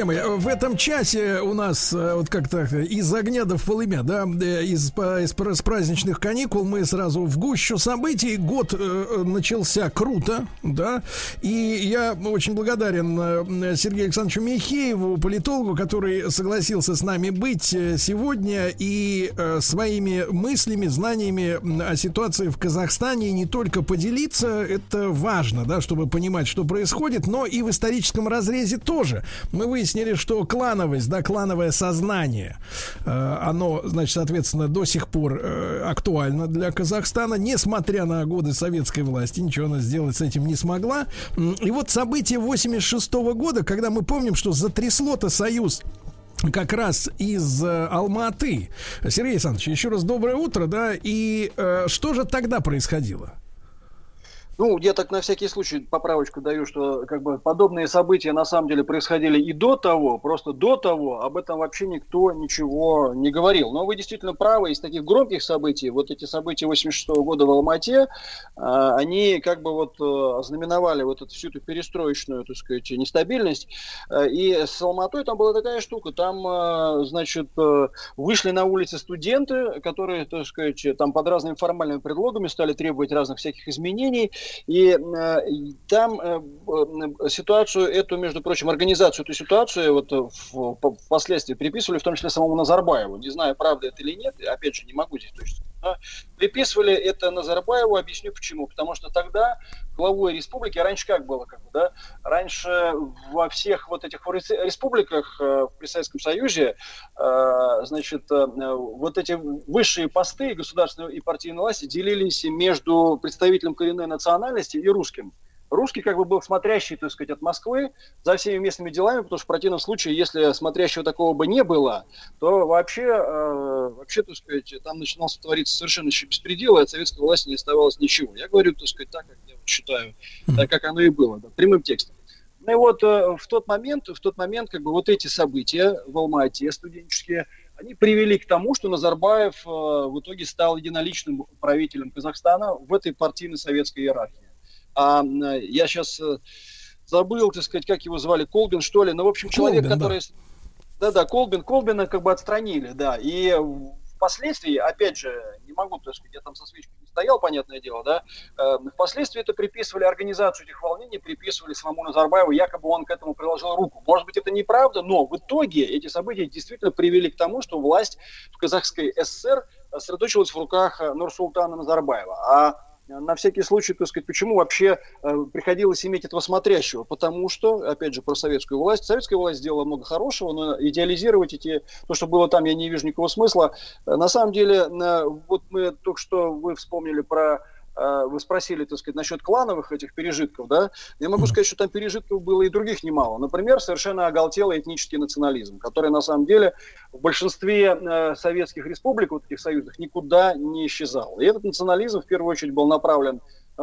B: Друзья мои, в этом часе у нас э, вот как-то из огня до полымя, да, э, из, из с праздничных каникул мы сразу в гущу событий. Год э, э, начался круто, да, и я очень благодарен э, Сергею Александровичу Михееву, политологу, который согласился с нами быть э, сегодня и э, своими мыслями, знаниями о ситуации в Казахстане не только поделиться, это важно, да, чтобы понимать, что происходит, но и в историческом разрезе тоже. Мы выяснили, что клановость, да, клановое сознание, э, оно, значит, соответственно, до сих пор э, актуально для Казахстана, несмотря на годы советской власти, ничего она сделать с этим не смогла. И вот события 86 года, когда мы помним, что затрясло-то Союз как раз из э, Алматы. Сергей Александрович, еще раз доброе утро, да, и э, что же тогда происходило?
Q: Ну, я так на всякий случай поправочку даю, что как бы подобные события на самом деле происходили и до того, просто до того об этом вообще никто ничего не говорил. Но вы действительно правы, из таких громких событий, вот эти события 86 года в Алмате, а, они как бы вот э, ознаменовали вот эту всю эту перестроечную, так сказать, нестабильность. Э, И с Алматой там была такая штука, там, э, значит, вышли на улицы студенты, которые, так сказать, там под разными формальными предлогами стали требовать разных всяких изменений. И э, и там э, э, ситуацию эту, между прочим, организацию эту ситуацию вот впоследствии приписывали в том числе самому Назарбаеву. Не знаю, правда это или нет, опять же, не могу здесь точно но Приписывали это Назарбаеву, объясню почему. Потому что тогда главой республики, а раньше как было, как бы, да, раньше во всех вот этих рес- республиках э, при Советском Союзе, э, значит, э, вот эти высшие посты государственной и партийной власти делились между представителем коренной национальности и русским. Русский как бы был смотрящий, так сказать, от Москвы за всеми местными делами, потому что в противном случае, если смотрящего такого бы не было, то вообще, э, вообще, так сказать, там начинался твориться совершенно беспредел, и от советской власти не оставалось ничего. Я говорю, так сказать, так, как считаю, так, как оно и было, да, прямым текстом. Ну и вот э, в тот момент, в тот момент, как бы вот эти события в Алма-Ате студенческие, они привели к тому, что Назарбаев э, в итоге стал единоличным правителем Казахстана в этой партийной советской иерархии. А э, я сейчас забыл, так сказать, как его звали, Колбин, что ли. Ну, в общем, человек,
B: Колбин,
Q: который... Да-да, Колбин, Колбина как бы отстранили, да. И впоследствии, опять же, не могу, так сказать, я там со свечкой стоял, понятное дело, да, э, впоследствии это приписывали, организацию этих волнений приписывали самому Назарбаеву, якобы он к этому приложил руку. Может быть, это неправда, но в итоге эти события действительно привели к тому, что власть в Казахской ССР сосредоточилась в руках э, Нурсултана Назарбаева. А на всякий случай, так сказать, почему вообще э, приходилось иметь этого смотрящего? Потому что, опять же, про советскую власть. Советская власть сделала много хорошего, но идеализировать эти, то, что было там, я не вижу никакого смысла. Э, На самом деле, вот мы только что вы вспомнили про э, вы спросили, так сказать, насчет клановых этих пережитков, да, я могу сказать, что там пережитков было и других немало. Например, совершенно оголтелый этнический национализм, который на самом деле в большинстве э, советских республик, вот этих союзных, никуда не исчезал. И этот национализм в первую очередь был направлен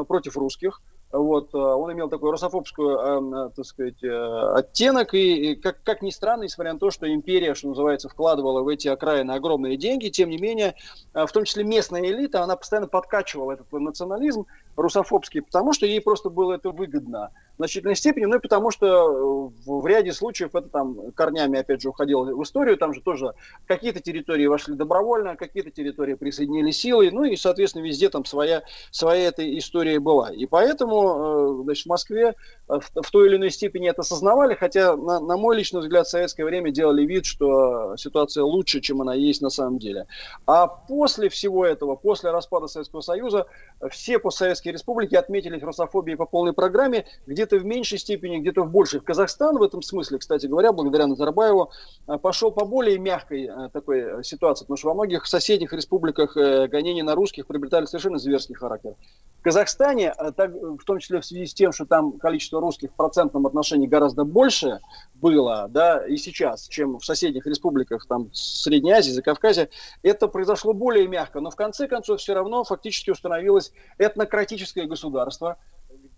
Q: против русских. Вот, э, он имел такой русофобскую, э, э, так сказать, э, оттенок, и, как, как ни странно, несмотря на то, что империя, что называется, вкладывала в эти окраины огромные деньги, тем не менее, э, в том числе местная элита, она постоянно подкачивала этот национализм русофобский, потому что ей просто было это выгодно. В значительной степени, ну и потому что э, в, в ряде случаев это там корнями, опять же, уходило в историю, там же тоже какие-то территории вошли добровольно, какие-то территории присоединили силой, ну и, соответственно, везде там своя, своя эта история была. И поэтому, э, значит, в Москве э, в, в той или иной степени это осознавали, хотя, на, на мой личный взгляд, в советское время делали вид, что ситуация лучше, чем она есть на самом деле. А после всего этого, после распада Советского Союза, все постсоветские республики отметились русофобией по полной программе, где-то в меньшей степени, где-то в большей. Казахстан в этом смысле, кстати говоря, благодаря Назарбаеву, э, пошел по более мягкой такой ситуации, потому что во многих соседних республиках гонения на русских приобретали совершенно зверский характер. В Казахстане, э, так, в том числе в связи с тем, что там количество русских в процентном отношении гораздо больше было, да, и сейчас, чем в соседних республиках, там, Средней Азии, Закавказья, это произошло более мягко, но в конце концов все равно фактически установилось этнократическое государство,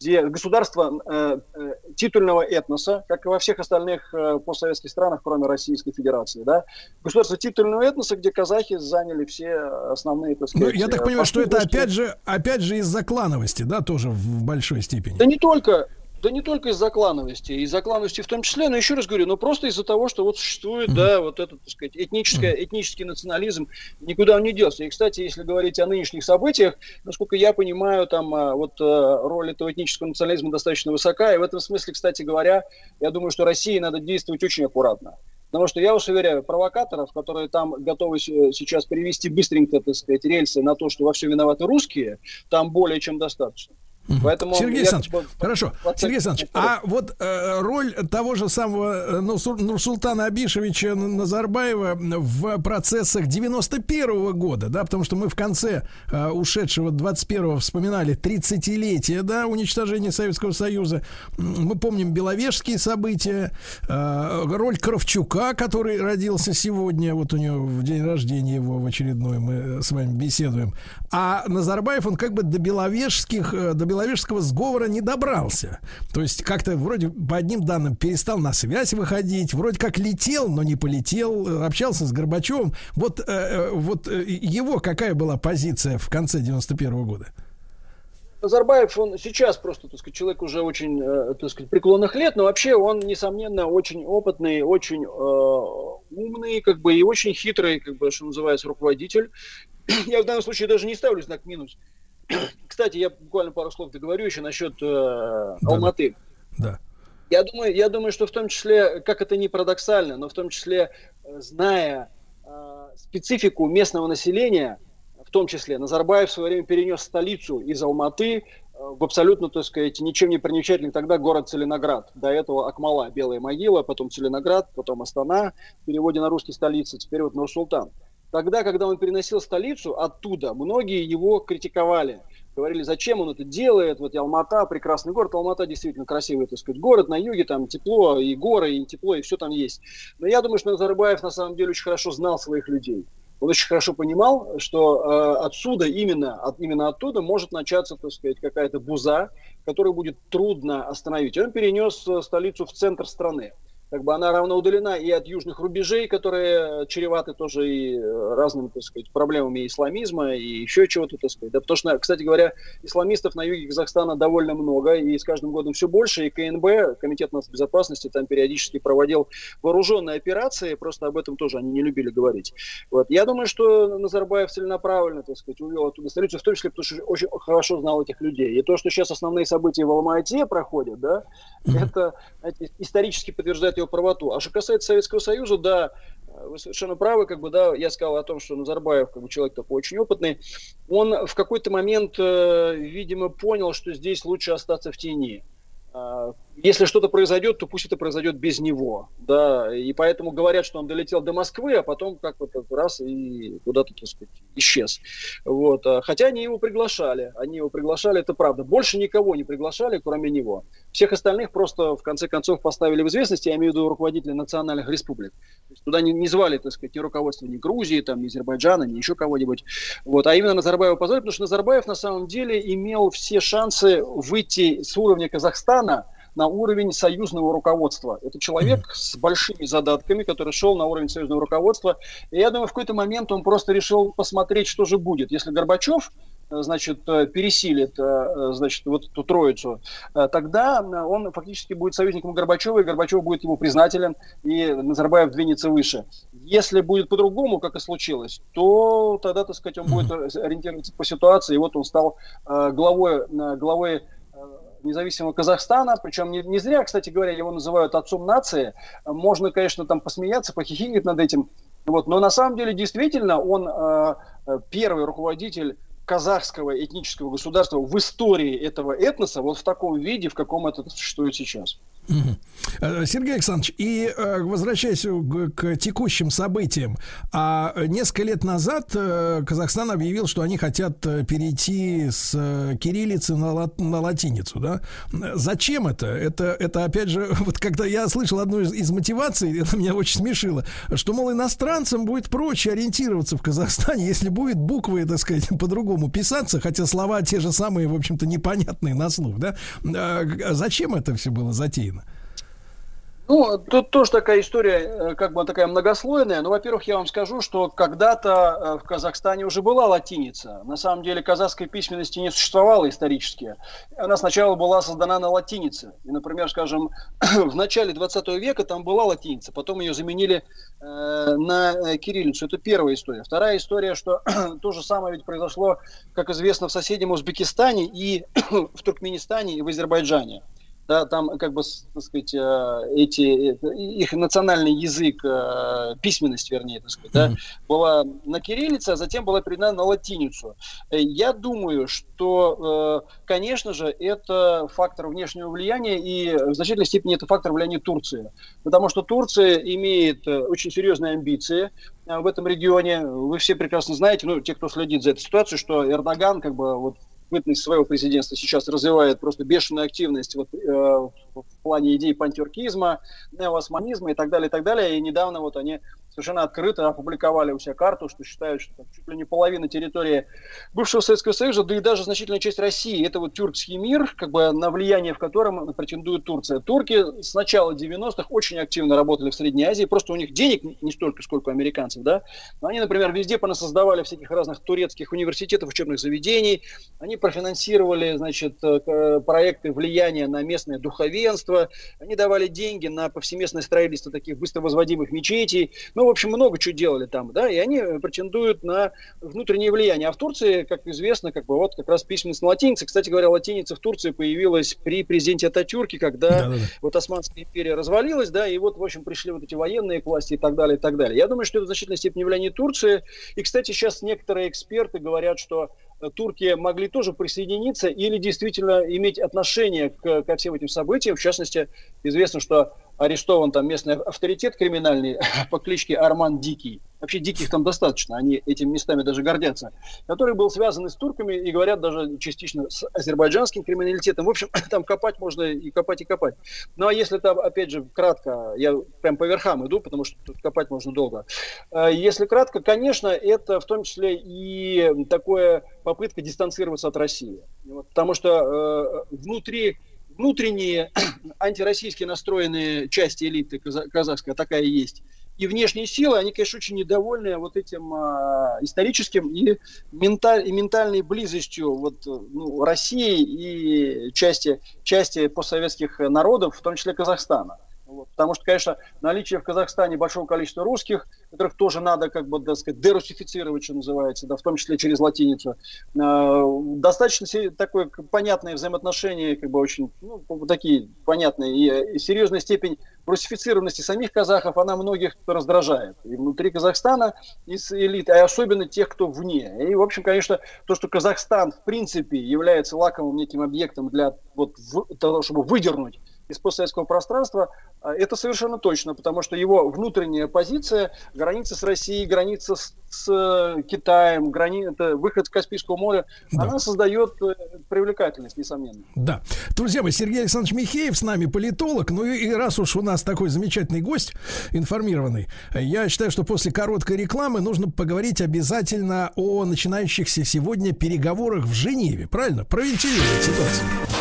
Q: где государство э, э, титульного этноса, как и во всех остальных э, постсоветских странах, кроме Российской Федерации, да, государство титульного этноса, где казахи заняли все основные, так
B: Ну,
Q: сказать,
B: я так
Q: э,
B: понимаю, что это опять же, опять же из-за клановости, да, тоже в большой степени.
Q: Да не только, да не только из-за клановости, из-за клановости в том числе, но еще раз говорю, но просто из-за того, что вот существует, да, вот этот, так сказать, этническое, этнический национализм, никуда он не делся. И, кстати, если говорить о нынешних событиях, насколько я понимаю, там а, вот а, роль этого этнического национализма достаточно высока, и в этом смысле, кстати говоря, я думаю, что России надо действовать очень аккуратно. Потому что я вас уверяю, провокаторов, которые там готовы с- сейчас перевести быстренько, так сказать, рельсы на то, что во все виноваты русские, там более чем достаточно. Поэтому
B: Сергей Александрович,
Q: бы-
B: хорошо. Сергей Александрович, а вот э, роль того же самого э, Нурсу- Нурсултана Абишевича Назарбаева в процессах 91 года, да, потому что мы в конце э, ушедшего 21-го вспоминали 30-летие, да, уничтожения Советского Союза. Мы помним Беловежские события, э, роль Кравчука, который родился сегодня, вот у него в день рождения его в очередной мы э, с вами беседуем. А Назарбаев, он как бы до беловежских, э, до беловежского сговора не добрался. То есть как-то вроде по одним данным перестал на связь выходить, вроде как летел, но не полетел, э, общался с Горбачевым. Вот, э, э, вот его какая была позиция в конце 91 года?
Q: Назарбаев, он сейчас просто, так сказать, человек уже очень, так сказать, преклонных лет, но вообще он, несомненно, очень опытный, очень э, умный, как бы, и очень хитрый, как бы, что называется, руководитель. Я в данном случае даже не ставлю знак минус. Кстати, я буквально пару слов договорю еще насчет э, Алматы.
B: Да.
Q: Я думаю, я думаю, что в том числе, как это ни парадоксально, но в том числе, э, зная э, специфику местного населения, в том числе Назарбаев в свое время перенес столицу из Алматы э, в абсолютно, так сказать, ничем не примечательный тогда город Целиноград. До этого Акмала, Белая могила, потом Целиноград, потом Астана, в переводе на русский столица, теперь вот Нур-Султан. Тогда, когда он переносил столицу оттуда, многие его критиковали. Говорили, зачем он это делает, вот Алмата, прекрасный город, Алмата действительно красивый, так сказать, город на юге, там тепло, и горы, и тепло, и все там есть. Но я думаю, что Назарбаев на самом деле очень хорошо знал своих людей. Он очень хорошо понимал, что э, отсюда, именно, от, именно оттуда может начаться, так сказать, какая-то буза, которую будет трудно остановить. Он перенес э, столицу в центр страны. Как бы она равно удалена и от южных рубежей, которые чреваты тоже и э, разными, так сказать, проблемами исламизма и еще чего-то, так сказать. Да, потому что, кстати говоря, исламистов на юге Казахстана довольно много, и с каждым годом все больше, и КНБ, Комитет нацбезопасности, там периодически проводил вооруженные операции, просто об этом тоже они не любили говорить. Вот. Я думаю, что Назарбаев целенаправленно, так сказать, увел оттуда столицу, в том числе, потому что очень хорошо знал этих людей. И то, что сейчас основные события в Алма-Ате проходят, да, это знаете, исторически подтверждает его правоту. А что касается Советского Союза, да, вы совершенно правы, как бы, да, я сказал о том, что Назарбаев, как бы, человек такой очень опытный, он в какой-то момент, э, видимо, понял, что здесь лучше остаться в тени. А, Если что-то произойдет, то пусть это произойдет без него, да, и поэтому говорят, что он долетел до Москвы, а потом как вот раз и куда-то, так сказать, исчез. Вот. а, Хотя они его приглашали, они его приглашали, это правда. Больше никого не приглашали, кроме него. Всех остальных просто, в конце концов, поставили в известность, я имею в виду руководителей национальных республик. Туда не, не звали, так сказать, ни руководство ни Грузии, там, ни Азербайджана, ни еще кого-нибудь. Вот. А именно Назарбаева позвали, потому что Назарбаев на самом деле имел все шансы выйти с уровня Казахстана на уровень союзного руководства. Это человек с большими задатками, который шел на уровень союзного руководства. И я думаю, в какой-то момент он просто решил посмотреть, что же будет. Если Горбачев э, значит, э, пересилит, э, значит, вот эту троицу, тогда он фактически будет союзником Горбачева, и Горбачев будет ему признателен, и Назарбаев двинется выше. Если будет по-другому, как и случилось, то тогда, так сказать, он будет ориентироваться по ситуации, и вот он стал главой, главой независимого Казахстана, причем не, не зря, кстати говоря, его называют отцом нации. Можно, конечно, там посмеяться, похихикать над этим, вот, но на самом деле действительно он э, э, первый руководитель казахского этнического государства в истории этого этноса вот в таком виде, в каком это существует сейчас.
B: Э, Сергей Александрович, и э, возвращаясь к, текущим событиям, а несколько лет назад э, Казахстан объявил, что они хотят перейти с кириллицы на, лат- на латиницу, да? Зачем это? Это, это опять же, вот когда я слышал одну из, из мотиваций, это меня очень смешило, что, мол, иностранцам будет проще ориентироваться в Казахстане, если будет буквы, так сказать, по-другому писаться, хотя слова те же самые, в общем-то, непонятные на слух, да? Э, Зачем это все было затеяно?
Q: Ну, тут тоже такая история, э, как бы такая многослойная. Ну, во-первых, я вам скажу, что когда-то э, в Казахстане уже была латиница. На самом деле казахской письменности не существовало исторически. Она сначала была создана на латинице. И, например, скажем, в начале 20 века там была латиница, потом ее заменили э, на э, кириллицу. Это первая история. Вторая история, что то же самое ведь произошло, как известно, в соседнем Узбекистане и в Туркменистане и в Азербайджане да, там как бы, так сказать, э, эти, их национальный язык, э, письменность, вернее, так сказать, да, была на кириллице, а затем была передана на латиницу. Э, Я думаю, что, конечно же, это фактор внешнего влияния, и в значительной степени это фактор влияния Турции. Потому что Турция имеет очень серьезные амбиции в этом регионе. Вы все прекрасно знаете, ну, те, кто следит за этой ситуацией, что Эрдоган, как бы, вот, бытность своего президентства сейчас развивает просто бешеную активность вот, э, в плане идей пантюркизма, неоосманизма и так далее, и так далее. И недавно вот они совершенно открыто опубликовали у себя карту, что считают, что там чуть ли не половина территории бывшего Советского Союза, да и даже значительная часть России, это вот тюркский мир, как бы на влияние в котором претендует Турция. Турки с начала 90-х очень активно работали в Средней Азии, просто у них денег не столько, сколько у американцев, да. Но они, например, везде понасоздавали всяких разных турецких университетов, учебных заведений, они профинансировали, значит, э, к- проекты влияния на местное духовенство, они давали деньги на повсеместное строительство таких быстро возводимых мечетей, ну, в общем, много чего делали там, да, и они претендуют на внутреннее влияние. А в Турции, как известно, как бы вот как раз письменность на латинице. Кстати говоря, латиница в Турции появилась при президенте Ататюрке, когда вот Османская империя развалилась, да, и вот, в общем, пришли вот эти военные к власти и так далее, и так далее. Я думаю, что это в значительной степени влияние Турции. И, кстати, сейчас некоторые эксперты говорят, что э, турки могли тоже присоединиться или действительно иметь отношение к, ко всем этим событиям. В частности, известно, что арестован там местный авторитет криминальный по кличке Арман Дикий. Вообще диких там достаточно, они этими местами даже гордятся. Который был связан с турками, и говорят даже частично с азербайджанским криминалитетом. В общем, там копать можно и копать, и копать. Ну а если там, опять же, кратко, я прям по верхам иду, потому что тут копать можно долго. Э, Если кратко, конечно, это в том числе и такое попытка дистанцироваться от России. Потому что э, внутри внутренние антироссийски настроенные части элиты каза- казахской, а такая есть, и внешние силы, они, конечно, очень недовольны вот этим а, историческим и, менталь, и ментальной близостью вот, э, ну, России и части, части постсоветских народов, в том числе Казахстана. Вот. Потому что, конечно, наличие в Казахстане большого количества русских, которых тоже надо, как бы, так сказать, дерусифицировать, что называется, да, в том числе через латиницу. Э, достаточно такое понятное взаимоотношение, как бы очень, ну, такие понятные, и, и серьезная степень русифицированности самих казахов, она многих раздражает. И внутри Казахстана, из элит, а особенно тех, кто вне. И, в общем, конечно, то, что Казахстан, в принципе, является лаковым неким объектом для вот, в- того, чтобы выдернуть из постсоветского пространства, а, это совершенно точно, потому что его внутренняя позиция, граница с Россией, граница с, с, э, Китаем, грани... это выход с Каспийского моря, она создает э, привлекательность, несомненно.
B: Да. Друзья мои, Сергей Александрович Михеев с нами политолог. Ну и, и раз уж у нас такой замечательный гость, информированный, я считаю, что после короткой рекламы нужно поговорить обязательно о начинающихся сегодня переговорах в Женеве. Правильно? Провентилировать ситуацию.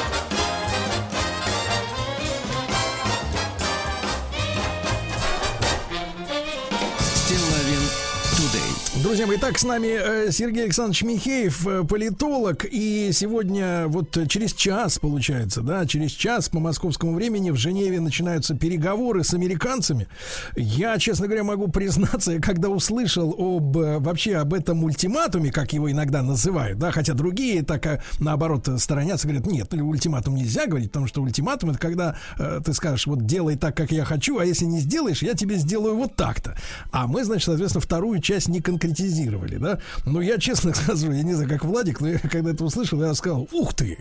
B: Друзья мои, так с нами э, Сергей Александрович Михеев, э, политолог, и сегодня вот через час, получается, да, через час по московскому времени в Женеве начинаются переговоры с американцами. Я, честно говоря, могу признаться, когда услышал об э, вообще об этом ультиматуме, как его иногда называют, да, хотя другие так наоборот сторонятся, говорят, нет, ультиматум нельзя говорить, потому что ультиматум это когда э, ты скажешь, вот делай так, как я хочу, а если не сделаешь, я тебе сделаю вот так-то. А мы, значит, соответственно, вторую часть не конкретизировали, да. Но я честно скажу, я не знаю, как Владик, но я когда это услышал, я сказал, ух ты!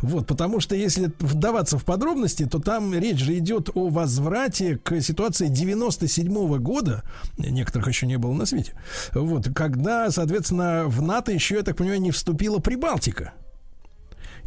B: Вот, потому что если вдаваться в подробности, то там речь же идет о возврате к ситуации 97 года, некоторых еще не было на свете, вот, когда, соответственно, в НАТО еще, я так понимаю, не вступила Прибалтика.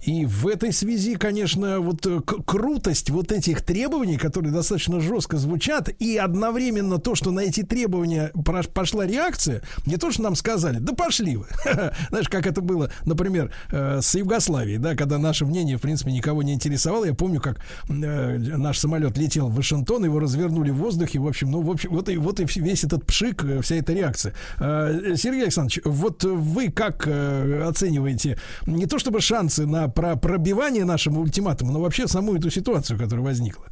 B: И в этой связи, конечно, вот э, крутость вот этих требований, которые достаточно жестко звучат, и одновременно то, что на эти требования пошла реакция, не то, что нам сказали, да пошли вы. Знаешь, как это было, например, э, с Югославией, да, когда наше мнение, в принципе, никого не интересовало. Я помню, как э, наш самолет летел в Вашингтон, его развернули в воздухе, в общем, ну, в общем, вот и, вот и весь этот пшик, вся эта реакция. Сергей Александрович, вот вы как оцениваете не то чтобы шансы на про пробивание нашему ультиматуму, но вообще саму эту ситуацию, которая возникла?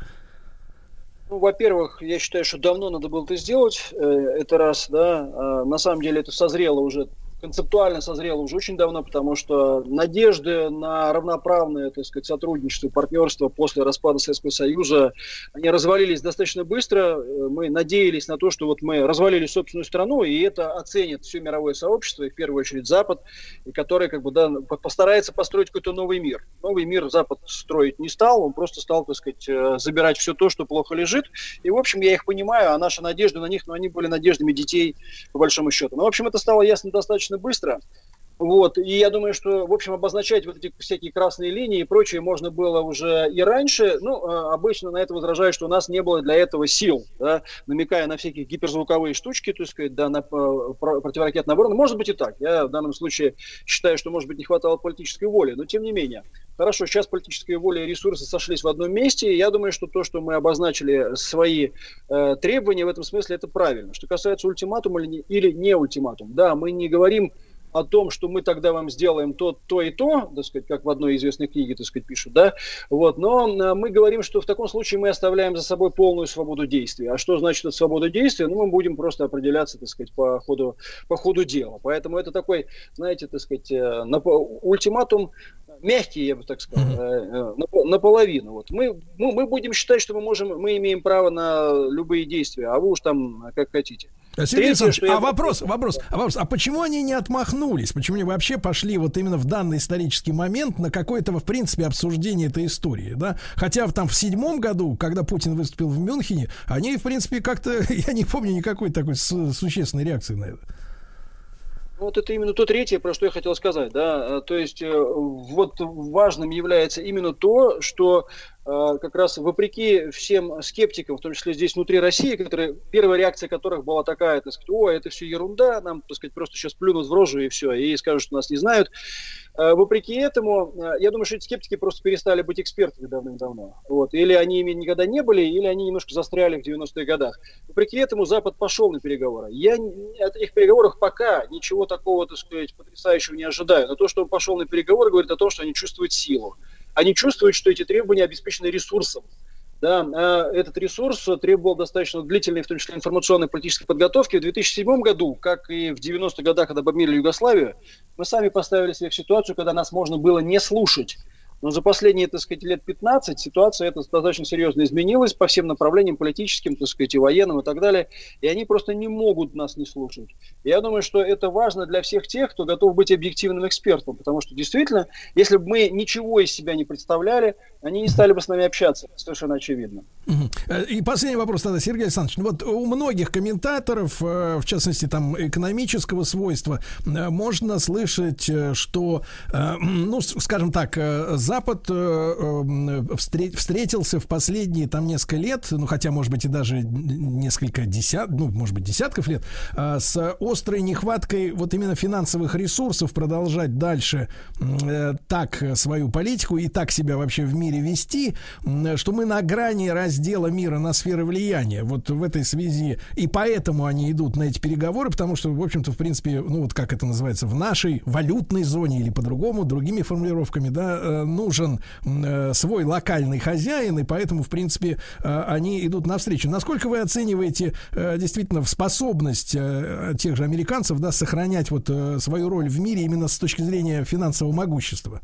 Q: Ну, во-первых, я считаю, что давно надо было это сделать. Э, Это раз, да. А, На самом деле это созрело уже концептуально созрело уже очень давно, потому что надежды на равноправное, так сказать, сотрудничество, партнерство после распада Советского Союза, они развалились достаточно быстро. Э, Мы надеялись на то, что вот мы развалили собственную страну, и это оценит все мировое сообщество, и в первую очередь Запад, и который как бы да, по- постарается построить какой-то новый мир. Новый мир Запад строить не стал, он просто стал, так сказать, э, забирать все то, что плохо лежит. И, в общем, я их понимаю, а наши надежды на них, ну, они были надеждами детей, по большому счету. Ну, в общем, это стало ясно достаточно быстро. Вот, и я думаю, что, в общем, обозначать вот эти всякие красные линии и прочее можно было уже и раньше. Ну, э, обычно на это возражают, что у нас не было для этого сил, да, намекая на всякие гиперзвуковые штучки, так сказать, да, на э, про- противоракетную оборону. Может быть и так. Я в данном случае считаю, что, может быть, не хватало политической воли, но тем не менее. Хорошо, сейчас политическая воля и ресурсы сошлись в одном месте, и я думаю, что то, что мы обозначили свои э, требования в этом смысле, это правильно. Что касается ультиматума или не, или не ультиматум, да, мы не говорим о том, что мы тогда вам сделаем то, то и то, так сказать, как в одной известной книге, так сказать, пишут, да, вот, но э, мы говорим, что в таком случае мы оставляем за собой полную свободу действия. А что значит эта свобода действия? Ну, мы будем просто определяться, так сказать, по ходу, по ходу дела. Поэтому это такой, знаете, так сказать, э, ультиматум мягкий, я бы так сказал, напо- наполовину. Вот. Мы, мы, мы будем считать, что мы можем, мы имеем право на любые действия, а вы уж там как хотите.
B: Сергей Александрович, а вопрос, вопрос, а вопрос, а почему они не отмахнулись? Почему они вообще пошли вот именно в данный исторический момент на какое-то, в принципе, обсуждение этой истории, да? Хотя в, там в седьмом году, когда Путин выступил в Мюнхене, они, в принципе, как-то, я не помню никакой такой су- существенной реакции на это.
Q: Вот это именно то третье, про что я хотел сказать, да. Э, То есть э, вот важным является именно то, что как раз вопреки всем скептикам, в том числе здесь внутри России, которые, первая реакция которых была такая, так сказать, о, это все ерунда, нам, так сказать, просто сейчас плюнут в рожу и все, и скажут, что нас не знают. Э, Вопреки этому, э, я думаю, что эти скептики просто перестали быть экспертами давным-давно. Вот. Или они ими никогда не были, или они немножко застряли в 90-х годах. Вопреки этому Запад пошел на переговоры. Я от этих переговоров пока ничего такого, так сказать, потрясающего не ожидаю. Но то, что он пошел на переговоры, говорит о том, что они чувствуют силу. Они чувствуют, что эти требования обеспечены ресурсом. да, э, этот ресурс требовал достаточно длительной, в том числе информационной политической подготовки. В 2007 году, как и в 90-х годах, когда бомбили Югославию, мы сами поставили себя в ситуацию, когда нас можно было не слушать. Но за последние, так сказать, лет 15 ситуация эта достаточно серьезно изменилась по всем направлениям, политическим, так сказать, и военным и так далее. И они просто не могут нас не слушать. Я думаю, что это важно для всех тех, кто готов быть объективным экспертом. Потому что действительно, если бы мы ничего из себя не представляли, они не стали бы с нами общаться. Совершенно очевидно.
B: Э, И последний вопрос тогда, Сергей Александрович. Вот у многих комментаторов, э, в частности, там экономического свойства, э, можно слышать, что, ну, скажем так, э, Запад э, э, встре- встретился в последние там несколько лет, ну, хотя, может быть, и даже несколько десят, ну, может быть, десятков лет, э, с острой нехваткой вот именно финансовых ресурсов продолжать дальше э, так свою политику и так себя вообще в мире вести, что мы на грани раздела мира на сферы влияния. Вот в этой связи и поэтому они идут на эти переговоры, потому что, в общем-то, в принципе, ну вот как это называется, в нашей валютной зоне или по-другому, другими формулировками, да, нужен э, свой локальный хозяин, и поэтому, в принципе, э, они идут навстречу. Насколько вы оцениваете э, действительно способность тех же американцев, да, сохранять вот свою роль в мире именно с точки зрения финансового могущества?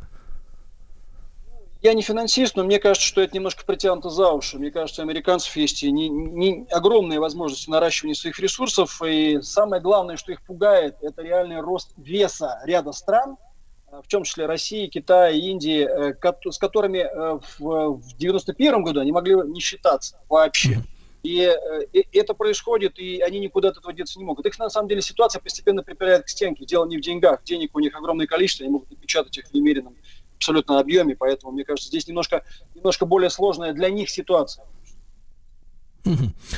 Q: Я не финансист, но мне кажется, что это немножко притянуто за уши. Мне кажется, у американцев есть не, не- огромные возможности наращивания своих ресурсов. И самое главное, что их пугает, это реальный рост веса ряда стран, в том числе России, Китая, Индии, э, с которыми э, в, в 91 году они могли не считаться вообще. И э, э, это происходит, и они никуда от этого деться не могут. Их на самом деле ситуация постепенно припирает к стенке. Дело не в деньгах. Денег у них огромное количество, они могут напечатать их в немеренном абсолютно объеме, поэтому, мне кажется, здесь немножко, немножко более сложная для них ситуация.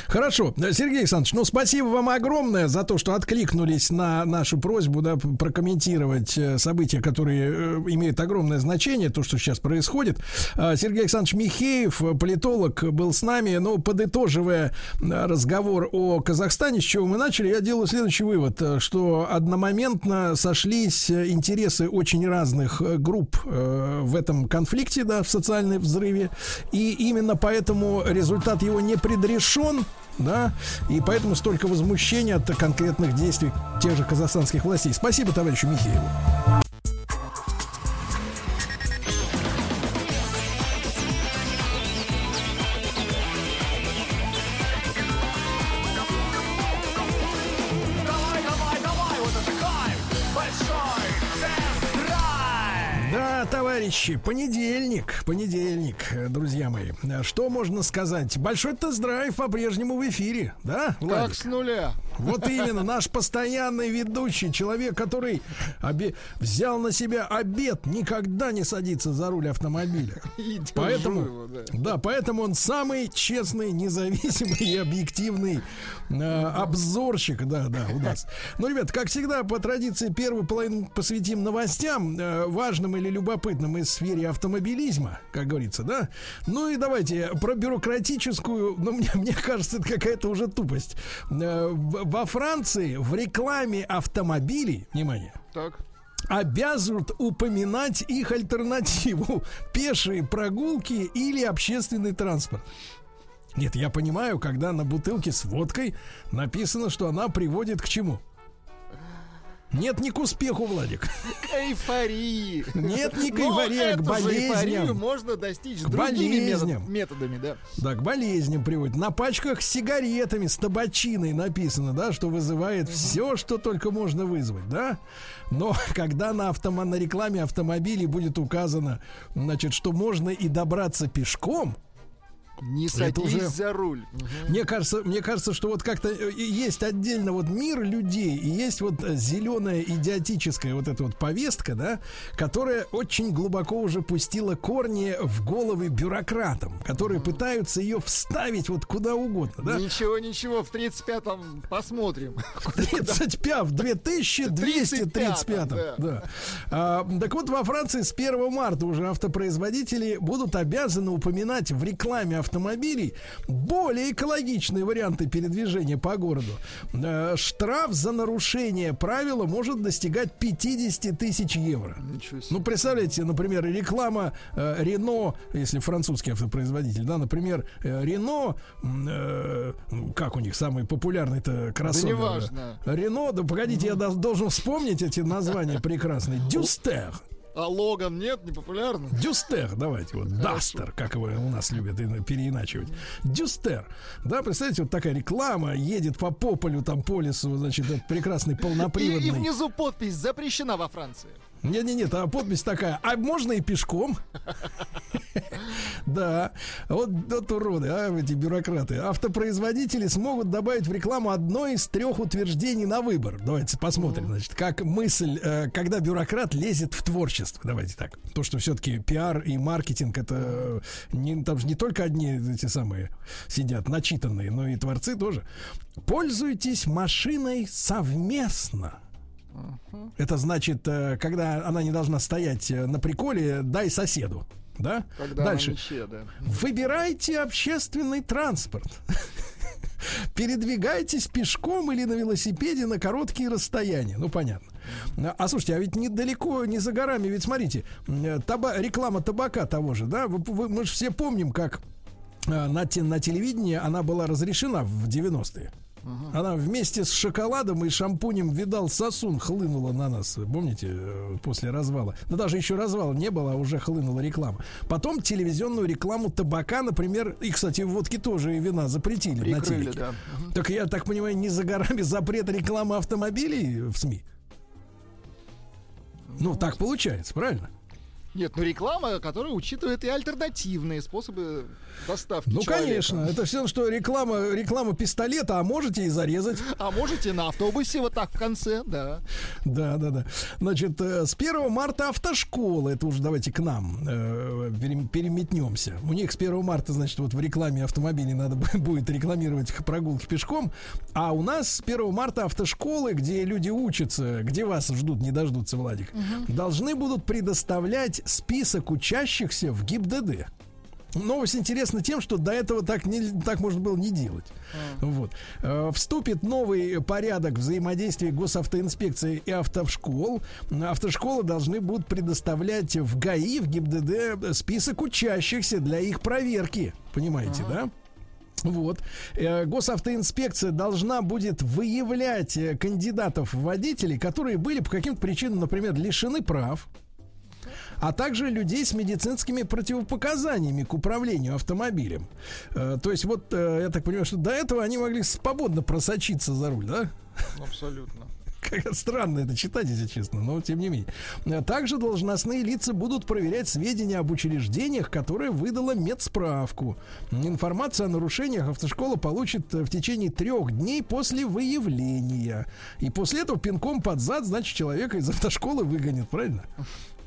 B: Хорошо, Сергей Александрович, ну спасибо вам огромное за то, что откликнулись на нашу просьбу да, прокомментировать э, события, которые э, имеют огромное значение, то, что сейчас происходит. А, Сергей Александрович Михеев, политолог, был с нами. Ну, подытоживая э, разговор о Казахстане, с чего мы начали, я делаю следующий вывод, что одномоментно сошлись интересы очень разных групп в этом конфликте, да, в социальном взрыве, и именно поэтому результат его не предрешен, да, и поэтому столько возмущения от конкретных действий тех же казахстанских властей. Спасибо товарищу Михееву. Товарищи, понедельник, понедельник, друзья мои. Что можно сказать? Большой тест-драйв по-прежнему в эфире, да,
C: Как
B: Владик?
C: с нуля.
B: Вот именно, наш постоянный ведущий, человек, который обе- взял на себя обед никогда не садиться за руль автомобиля.
C: И
B: Поэтому,
C: его, да.
B: да, поэтому он самый честный, независимый и объективный э, обзорщик, да, да, у нас. Ну, ребят, как всегда, по традиции, первую половину посвятим новостям, э, важным или любопытным из сфере автомобилизма, как говорится, да. Ну и давайте про бюрократическую, ну, мне, мне кажется, это какая-то уже тупость. Э, в- во Франции в рекламе автомобилей, внимание,
C: Так.
B: обязывают упоминать их альтернативу пешие прогулки или общественный транспорт. Нет, я понимаю, когда на бутылке с водкой написано, что она приводит к чему? Нет, не к успеху, Владик.
C: К эйфории.
B: Нет, не к эйфории, а к болезням.
C: можно достичь
B: К
C: другими
B: болезням.
C: методами, да.
B: Да, к болезням приводит. На пачках с сигаретами, с табачиной написано, да, что вызывает все, что только можно вызвать, да. Но когда на, автома- на рекламе автомобилей будет указано, значит, что можно и добраться пешком,
C: Не
B: Это
C: садись
B: уже-
C: за руль.
B: мне кажется, мне кажется, что вот как-то э, есть отдельно вот мир людей и есть вот э, зеленая идиотическая вот эта вот повестка, да, которая очень глубоко уже пустила корни в головы бюрократам, которые пытаются ее вставить вот куда угодно, да.
C: Ничего, ничего, в 35-м посмотрим.
B: 35, в 2235,
C: да.
B: да. А, так вот, во Франции с 1 марта уже автопроизводители будут обязаны упоминать в рекламе автомобилей более экологичные варианты передвижения по городу, э, штраф за нарушение правила может достигать 50 тысяч евро. Ну, представляете, например, реклама э, Рено, если французский автопроизводитель, да, например, э, Рено, ну, как у них самый популярный-то кроссовер?
C: неважно.
B: Рено, да погодите, я дол- должен вспомнить эти названия прекрасные. Дюстер.
C: А Логан нет, не популярно?
B: Дюстер, давайте, вот, Дастер, как его у нас любят и- переиначивать. Дюстер. Да, представляете, вот такая реклама, едет по пополю, там, по лесу, значит, этот прекрасный
C: И,
B: полноприводный.
C: и внизу подпись запрещена во Франции.
B: Нет, нет, нет, а подпись такая. А можно и пешком? Да, вот, вот уроды, а, эти бюрократы. Автопроизводители смогут добавить в рекламу одно из трех утверждений на выбор. Давайте посмотрим, значит, как мысль, э, когда бюрократ лезет в творчество. Давайте так. То, что все-таки пиар и маркетинг это э, не, там же не только одни эти самые сидят начитанные, но и творцы тоже. Пользуйтесь машиной совместно. Это значит, э, когда она не должна стоять э, на приколе, дай соседу. Да?
C: Когда
B: Дальше.
C: мече, да.
B: Выбирайте общественный транспорт. Передвигайтесь пешком или на велосипеде на короткие расстояния. Ну, понятно. А слушайте, а ведь недалеко, не за горами, ведь смотрите, э, таба- реклама табака того же, да? Вы- вы- мы же все помним, как на, те- на телевидении она была разрешена в 90-е. Она вместе с шоколадом и шампунем видал сосун хлынула на нас, помните, э, после развала. Да даже еще развала не было, а уже хлынула реклама. Потом телевизионную рекламу табака, например, и, кстати, водки тоже и вина запретили на
C: Прикрыли,
B: телеке.
C: да.
B: Так я так понимаю, не за горами запрет рекламы автомобилей в СМИ. Ну, так получается, правильно?
C: Нет, ну реклама, которая учитывает и альтернативные способы доставки
B: Ну,
C: человека.
B: конечно, это все, что реклама, реклама пистолета, а можете и зарезать.
C: А можете на автобусе вот так в конце, да.
B: Да, да, да. Значит, э, с 1 марта автошколы, это уже давайте к нам э, перем- переметнемся. У них с 1 марта, значит, вот в рекламе автомобилей надо бу- будет рекламировать прогулки пешком. А у нас с 1 марта автошколы, где люди учатся, где вас ждут, не дождутся, Владик, должны будут предоставлять список учащихся в ГИБДД. Новость интересна тем, что до этого так, не, так можно было не делать. Вот. Э, Вступит новый порядок взаимодействия госавтоинспекции и автошкол. Автошколы должны будут предоставлять в ГАИ, в ГИБДД список учащихся для их проверки. Понимаете, да? Вот. Э, Госавтоинспекция должна будет выявлять э, кандидатов в водители, которые были по каким-то причинам, например, лишены прав, а также людей с медицинскими противопоказаниями к управлению автомобилем. Э, То есть вот, э, я так понимаю, что до этого они могли свободно просочиться за руль, да?
C: Абсолютно.
B: Как странно это читать, если честно, но тем не менее. Э, Также должностные лица будут проверять сведения об учреждениях, которые выдала медсправку. Информация о нарушениях автошкола получит в течение трех дней после выявления. И после этого пинком под зад, значит, человека из автошколы выгонят, правильно?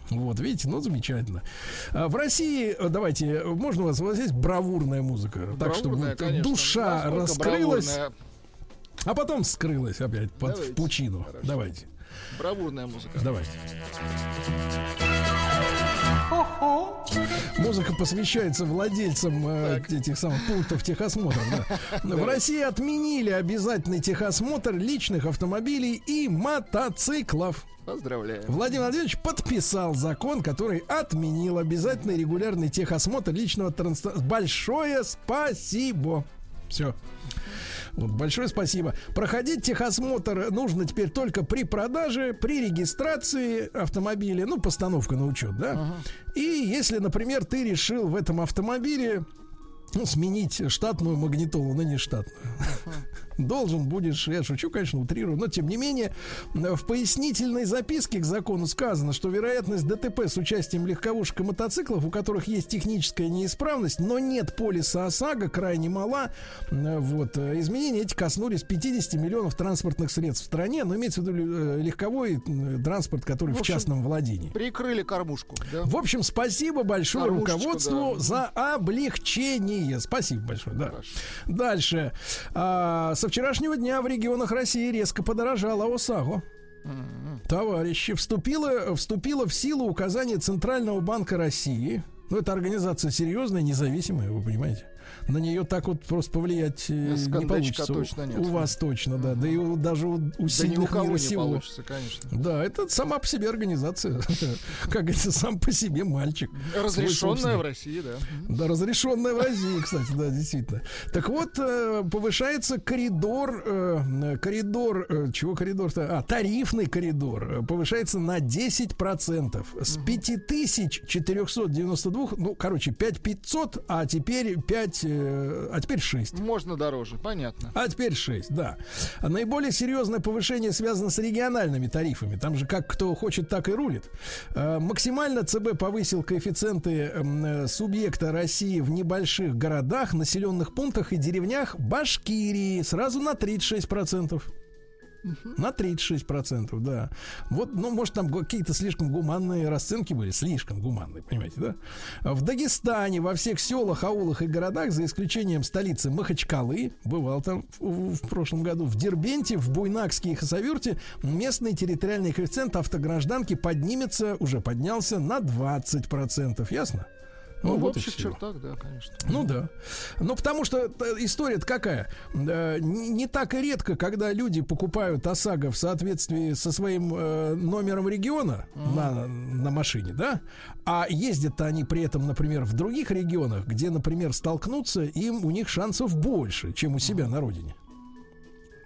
B: Вот, видите, ну замечательно. А В России, э, давайте, можно у вас, у вас есть бравурная музыка, так что
C: Бравурная,
B: вот
C: конечно.
B: душа
C: Насколько
B: раскрылась,
C: бравурная?
B: а потом скрылась опять под, в
C: Давайте.
B: пучину.
C: Хорошо.
B: Давайте.
C: Бравурная музыка.
B: Давайте. Музыка посвящается владельцам э, этих самых пунктов техосмотра. да. В России отменили обязательный техосмотр личных автомобилей и мотоциклов.
C: Поздравляю.
B: Владимир Владимирович подписал закон, который отменил обязательный регулярный техосмотр личного транспорта. Большое спасибо. Все. Вот, большое спасибо. Проходить техосмотр нужно теперь только при продаже, при регистрации автомобиля, ну, постановка на учет, да. И если, например, ты решил в этом автомобиле ну, сменить штатную магнитолу на нештатную. Должен будешь, я шучу, конечно, утрирую, но тем не менее, в пояснительной записке к закону сказано, что вероятность ДТП с участием легковушек и мотоциклов, у которых есть техническая неисправность, но нет полиса ОСАГО, крайне мала. Вот. Изменения эти коснулись 50 миллионов транспортных средств в стране, но имеется в виду э, легковой э, транспорт, который в,
C: В общем,
B: частном владении.
C: Прикрыли кормушку. Да?
B: В общем, спасибо большое
C: Кормушечку,
B: руководству
C: да.
B: за облегчение. Спасибо большое. Да. Дальше. А, со вчерашнего дня в регионах России резко подорожала ОСАГО. Товарищи, вступило, вступило в силу указание Центрального банка России. Ну, это организация серьезная, независимая, вы понимаете. На нее так вот просто повлиять э, не получится.
C: точно нет.
B: У вас точно, да. Да и у- даже у, у
C: Да ни у
B: сильных
C: кого не
B: сего.
C: получится, конечно.
B: Да, это сама по себе организация. Как говорится, сам по себе мальчик.
C: Разрешенная в России, да.
B: Да, разрешенная в России, кстати, да, действительно. Так вот, э, повышается коридор, э, коридор, чего коридор-то? А, тарифный коридор повышается на 10%. С 5492, ну, короче, 5500, а теперь 5, э, а теперь 6.
C: Можно дороже, понятно.
B: А теперь 6, да. А Наиболее серьезное повышение связано с региональными тарифами. Там же как кто хочет, так и рулит. Э, Максимально ЦБ повысил коэффициенты м, э, субъекта России в небольших городах, населенных пунктах и деревнях Башкирии сразу на 36%. На 36%, да. Вот, ну, может, там какие-то слишком гуманные расценки были. Слишком гуманные, понимаете, да? В Дагестане во всех селах, аулах и городах, за исключением столицы Махачкалы, бывал там в, в прошлом году, в Дербенте, в Буйнакске и Хасавюрте, местный территориальный коэффициент автогражданки поднимется, уже поднялся на 20%. Ясно?
C: Ну, в
B: вот и
C: общих
B: всё.
C: чертах, да, конечно.
B: Ну да. Ну потому что история-то какая? Не не так и редко, когда люди покупают ОСАГО в соответствии со своим э, номером региона на, на машине, да? А ездят-то они при этом, например, в других регионах, где, например, столкнуться, им у них шансов больше, чем у себя на родине.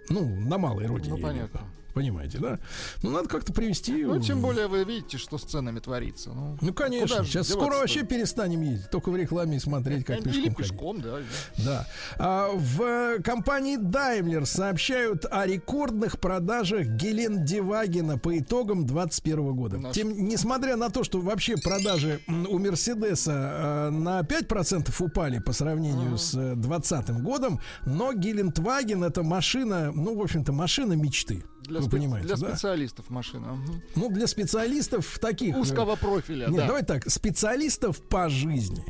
B: Ну, на малой родине.
C: Ну,
B: в
C: понятно.
B: виду. Понимаете, да? Ну, надо как-то привести.
C: Ну, тем более вы видите, что с ценами творится. Ну,
B: Ну, конечно. Сейчас скоро вообще перестанем ездить. Только в рекламе смотреть, как пешком
C: Или
B: ходить.
C: пешком, да.
B: Да. А, в э, компании Daimler сообщают о рекордных продажах Гелендевагена по итогам 2021 года.
C: Наш-
B: Тем, несмотря на то, что вообще продажи у Мерседеса э, на 5% упали по сравнению с 2020 годом, но Гелендваген это машина, ну, в общем-то, машина мечты.
C: Для,
B: Вы
C: спе-
B: понимаете,
C: для
B: да?
C: специалистов машина. Мгм.
B: Ну, для специалистов таких... э,
C: Узкого профиля,
B: Нет,
C: да.
B: давай так, специалистов по жизни.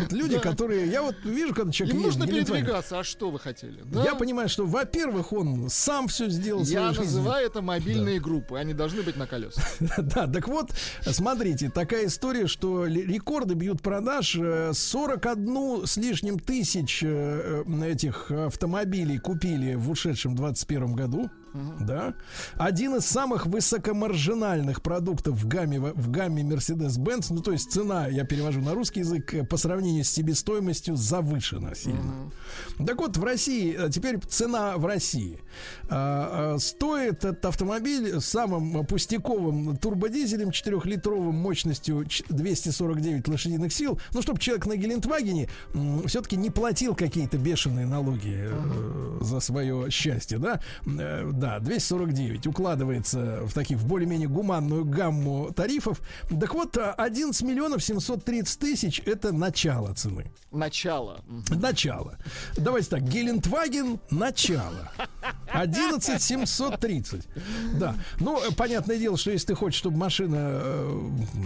B: Вот люди, которые... Я вот вижу, когда человек
C: Им нужно передвигаться, а что вы хотели? Да?
B: Я понимаю, что, во-первых, он сам все сделал
C: Я
B: своей жизни.
C: называю это мобильные группы, они должны быть на колесах.
B: Да, так вот, смотрите, такая история, что рекорды бьют продаж. э, 41 с лишним тысяч э, э, этих автомобилей купили в ушедшем 21 году. Да. Один из самых высокомаржинальных продуктов в гамме, в гамме Mercedes-Benz, ну то есть цена, я перевожу на русский язык, э, по сравнению с себестоимостью завышена сильно. Так вот, в России, э, теперь цена в России. А, а, Стоит этот автомобиль с самым пустяковым турбодизелем 4-литровым мощностью ч- 249 лошадиных сил. Ну, чтобы человек на Гелендвагене все-таки не платил какие-то бешеные налоги э, за свое счастье, да? Да, 249 укладывается в такие, в более-менее гуманную гамму тарифов. Так вот, а, 11 миллионов 730 тысяч это начало цены.
C: Начало.
B: Начало. Давайте так, Гелендваген начало. 11 730. Да. Ну, понятное дело, что если ты хочешь, чтобы машина... э,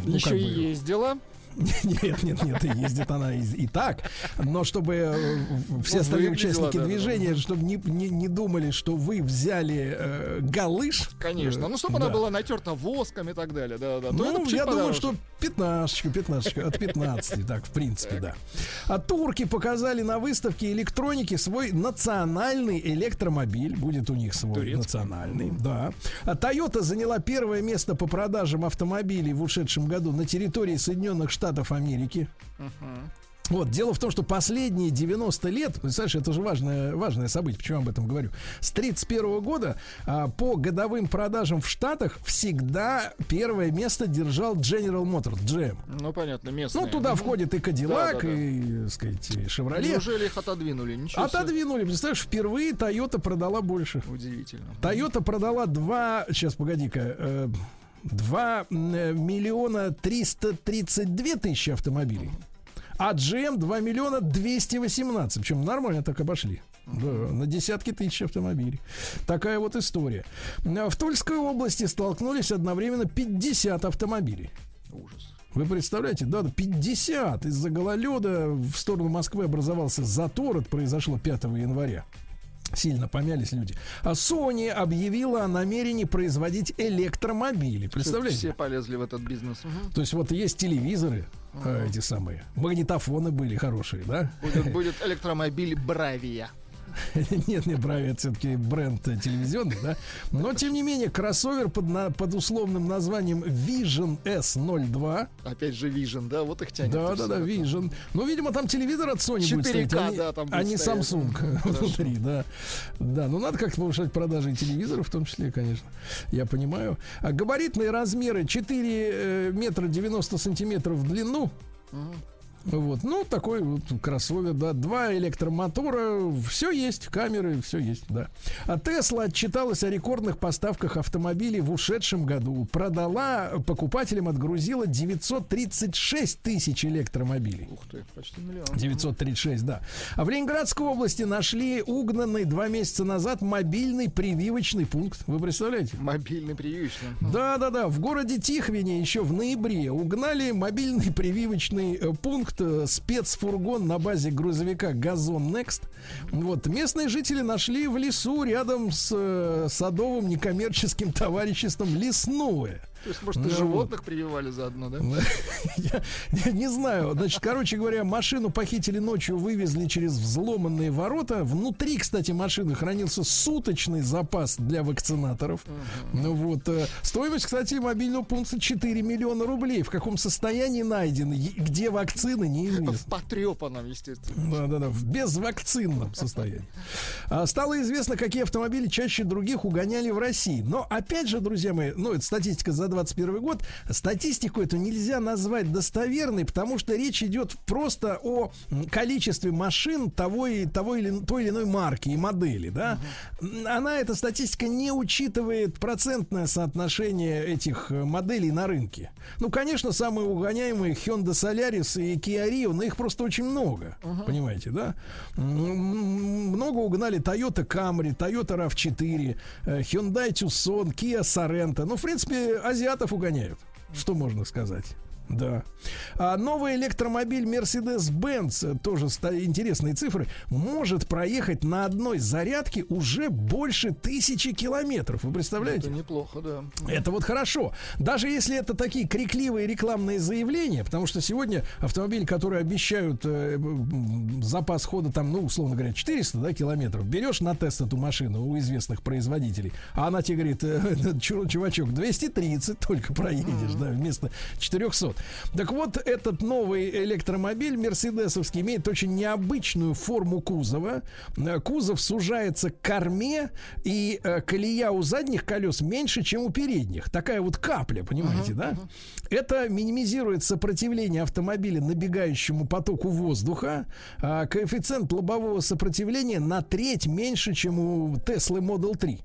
B: ну,
C: Еще
B: как бы-
C: ездила.
B: Нет, нет, нет, ездит она и, и так. Но чтобы э, все
C: Ну,
B: остальные участники движения, чтобы не, не, не думали, что вы взяли э, галыш.
C: Конечно. Ну, чтобы она была натерта воском и так далее. Да, да.
B: Ну, я думаю, что пятнашечка, пятнашечка, от 15, так, в принципе, да. А турки показали на выставке электроники свой национальный электромобиль. Будет у них свой национальный, да. А Toyota заняла первое место по продажам автомобилей в ушедшем году на территории Соединенных Штатов Америки.
C: Мгм.
B: Вот, дело в том, что последние 90 лет, представляешь, это же важное, важное событие, почему я об этом говорю. С 31 года а, по годовым продажам в Штатах всегда первое место держал General Motors, GM.
C: Ну, понятно, местные.
B: Ну, туда входит и Кадиллак,
C: Да, да, да.
B: и, так сказать, и Шевроле.
C: Неужели их отодвинули? Ничего себе.
B: Отодвинули, представляешь, впервые Toyota продала больше.
C: Удивительно.
B: Toyota продала 2, сейчас, погоди-ка, 2 миллиона 332 тысячи автомобилей. А GM 2 миллиона 218. Причем нормально так обошли. Да, на десятки тысяч автомобилей. Такая вот история. А В Тульской области столкнулись одновременно 50 автомобилей.
C: Ужас.
B: Вы представляете, да, да, 50 из-за гололеда в сторону Москвы образовался затор. Это произошло 5 января. Сильно помялись люди. А Sony объявила о намерении производить электромобили. Представляете?
C: Все полезли в этот бизнес. Мгм.
B: То есть вот есть телевизоры, э, эти самые. Магнитофоны были хорошие, да?
C: Будет, будет электромобиль Бравия.
B: Нет, не Брави, это все-таки бренд телевизионный, да. Но, тем не менее, кроссовер под, на- под условным названием Vision S02.
C: Опять же Vision, да, вот их тянет.
B: Да, да, да. Vision. Ну, видимо, там телевизор от Sony будет
C: 4К,
B: стоять, а
C: да, там будет
B: а не. Samsung внутри, да. Да, ну надо как-то повышать продажи телевизоров в том числе, конечно. Я понимаю. А габаритные размеры 4 э, метра 90 сантиметров в длину. Вот, ну, такой вот кроссовер, да. Два электромотора, все есть, камеры, все есть, да. А Тесла отчиталась о рекордных поставках автомобилей в ушедшем году. Продала покупателям, отгрузила 936 тысяч электромобилей.
C: Ух ты, почти миллион.
B: 936, да. А в Ленинградской области нашли угнанный два месяца назад мобильный прививочный пункт. Вы представляете?
C: Мобильный прививочный.
B: Да, да, да. В городе Тихвине еще в ноябре угнали мобильный прививочный э, пункт э, спецфургон на базе грузовика Газон Next. Вот местные жители нашли в лесу рядом с э, садовым некоммерческим товариществом лесное.
C: То есть, может, и
B: Ну,
C: животных прививали заодно, да?
B: Я, я не знаю. Значит, короче говоря, машину похитили ночью, вывезли через взломанные ворота. Внутри, кстати, машины хранился суточный запас для вакцинаторов. Ну вот. э, Стоимость, кстати, мобильного пункта 4 миллиона рублей. В каком состоянии найден, е- где вакцины, неизвестно.
C: В потрепанном, естественно.
B: Да, да, да, в безвакцинном состоянии. А, Стало известно, какие автомобили чаще других угоняли в России. Но опять же, друзья мои, ну, это статистика за 21 год. Статистику эту нельзя назвать достоверной, потому что речь идет просто о количестве машин того, и, того или, той или иной марки и модели, да. Она, эта статистика, не учитывает процентное соотношение этих э, моделей на рынке. Ну, конечно, самые угоняемые Hyundai Solaris и Kia Rio, но их просто очень много. Понимаете, да? Много угнали Toyota Camry, Toyota RAV4, э, Hyundai Tucson, Kia Sorento. Ну, в принципе, азиатов угоняют. Что можно сказать? Да. А новый электромобиль Mercedes-Benz, тоже интересные цифры, может проехать на одной зарядке уже больше тысячи километров. Вы представляете?
C: Это неплохо, да.
B: Это вот хорошо. Даже если это такие крикливые рекламные заявления, потому что сегодня автомобили, которые обещают э, запас хода там, ну, условно говоря, 400 да, километров, берешь на тест эту машину у известных производителей, а она тебе говорит, э, чу- чувачок, 230 только проедешь, да, вместо 400. Так вот, этот новый электромобиль мерседесовский имеет очень необычную форму кузова. Э, Кузов сужается к корме, и э, колея у задних колес меньше, чем у передних. Такая вот капля, понимаете, да? Это минимизирует сопротивление автомобиля набегающему потоку воздуха. А коэффициент лобового сопротивления на треть меньше, чем у Теслы Model 3.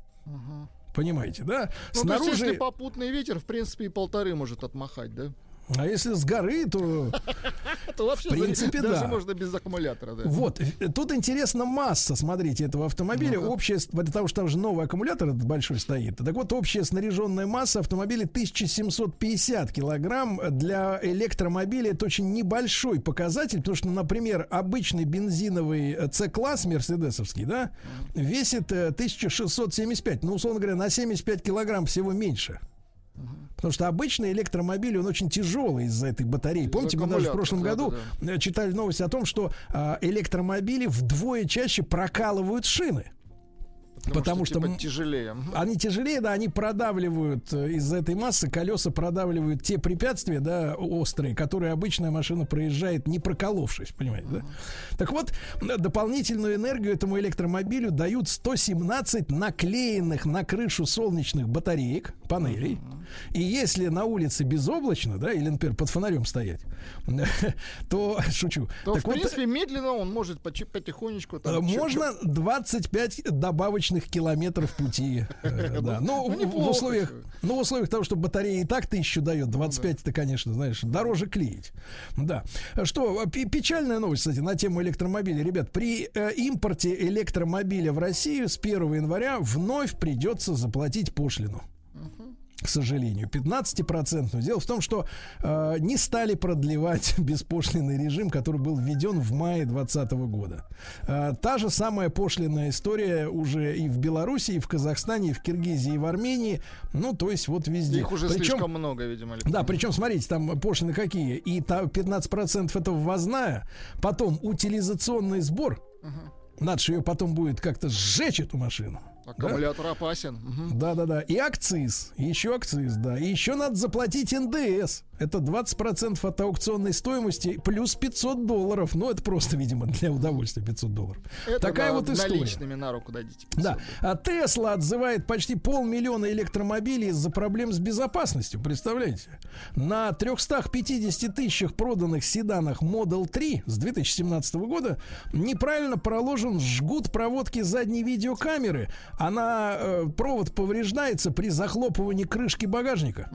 B: Понимаете, да?
C: Ну, то есть, если попутный ветер, в принципе, и полторы может отмахать, да?
B: А если с горы, то
C: То вообще
B: В принципе,
C: даже
B: да.
C: можно без аккумулятора, да.
B: Вот, э, тут интересна масса, смотрите, этого автомобиля. Общая, с- потому что там же новый аккумулятор этот большой стоит. Так вот, общая снаряженная масса автомобиля 1750 килограмм. Для электромобиля это очень небольшой показатель, потому что, например, обычный бензиновый э, C-класс мерседесовский, да, весит э, 1675. Ну, условно говоря, на 75 килограмм всего меньше. Потому что обычный электромобиль, он очень тяжелый из-за этой батареи. Помните, мы даже в прошлом году
C: да-да-да.
B: э, читали новость о том, что а, электромобили вдвое чаще прокалывают шины. Потому, что,
C: типа,
B: м,
C: тяжелее.
B: они тяжелее, да, они продавливают э, из-за этой массы, колеса продавливают те препятствия, да, острые, которые обычная машина проезжает, не проколовшись, понимаете, да? Так вот, м, дополнительную энергию этому электромобилю дают 117 наклеенных на крышу солнечных батареек, панелей. И если на улице безоблачно, да, или, например, под фонарем стоять, то, шучу,
C: То,
B: так
C: в
B: вот,
C: принципе, медленно он может потихонечку...
B: Э,
C: Там, чё-
B: Можно 25 добавочных километров пути. э, Да. Ну,
C: Ну,
B: в-
C: неплохо,
B: условиях, ну, в условиях того, что батарея и так тысячу дает, 25 это, конечно, знаешь, дороже клеить. Да. Что, пе- печальная новость, кстати, на тему электромобиля. Ребят, при э, импорте электромобиля в Россию с 1 января вновь придется заплатить пошлину. К сожалению, 15%. Дело в том, что э, не стали продлевать беспошлинный режим, который был введен в мае 2020 года. Э, та же самая пошлинная история уже и в Беларуси, и в Казахстане, и в Киргизии, и в Армении. Ну, то есть вот везде.
C: Их уже слишком много, видимо. Александр.
B: Да, причем, смотрите, там пошлины какие. И та 15% это ввозная, потом утилизационный сбор. Надо же ее потом будет как-то сжечь, эту машину.
C: Аккумулятор опасен.
B: Да, да, да. И акциз. Еще акциз, да. И еще надо заплатить НДС. Это 20% от аукционной стоимости плюс 500 долларов. Ну, это просто, видимо, для удовольствия 500 долларов.
C: Это
B: Такая
C: на-
B: вот история.
C: наличными на руку дадите.
B: Да. А Тесла отзывает почти полмиллиона электромобилей из-за проблем с безопасностью. Представляете? На 350 тысячах проданных седанах Model 3 с 2017 года неправильно проложен жгут проводки задней видеокамеры. Она э, провод повреждается при захлопывании крышки багажника.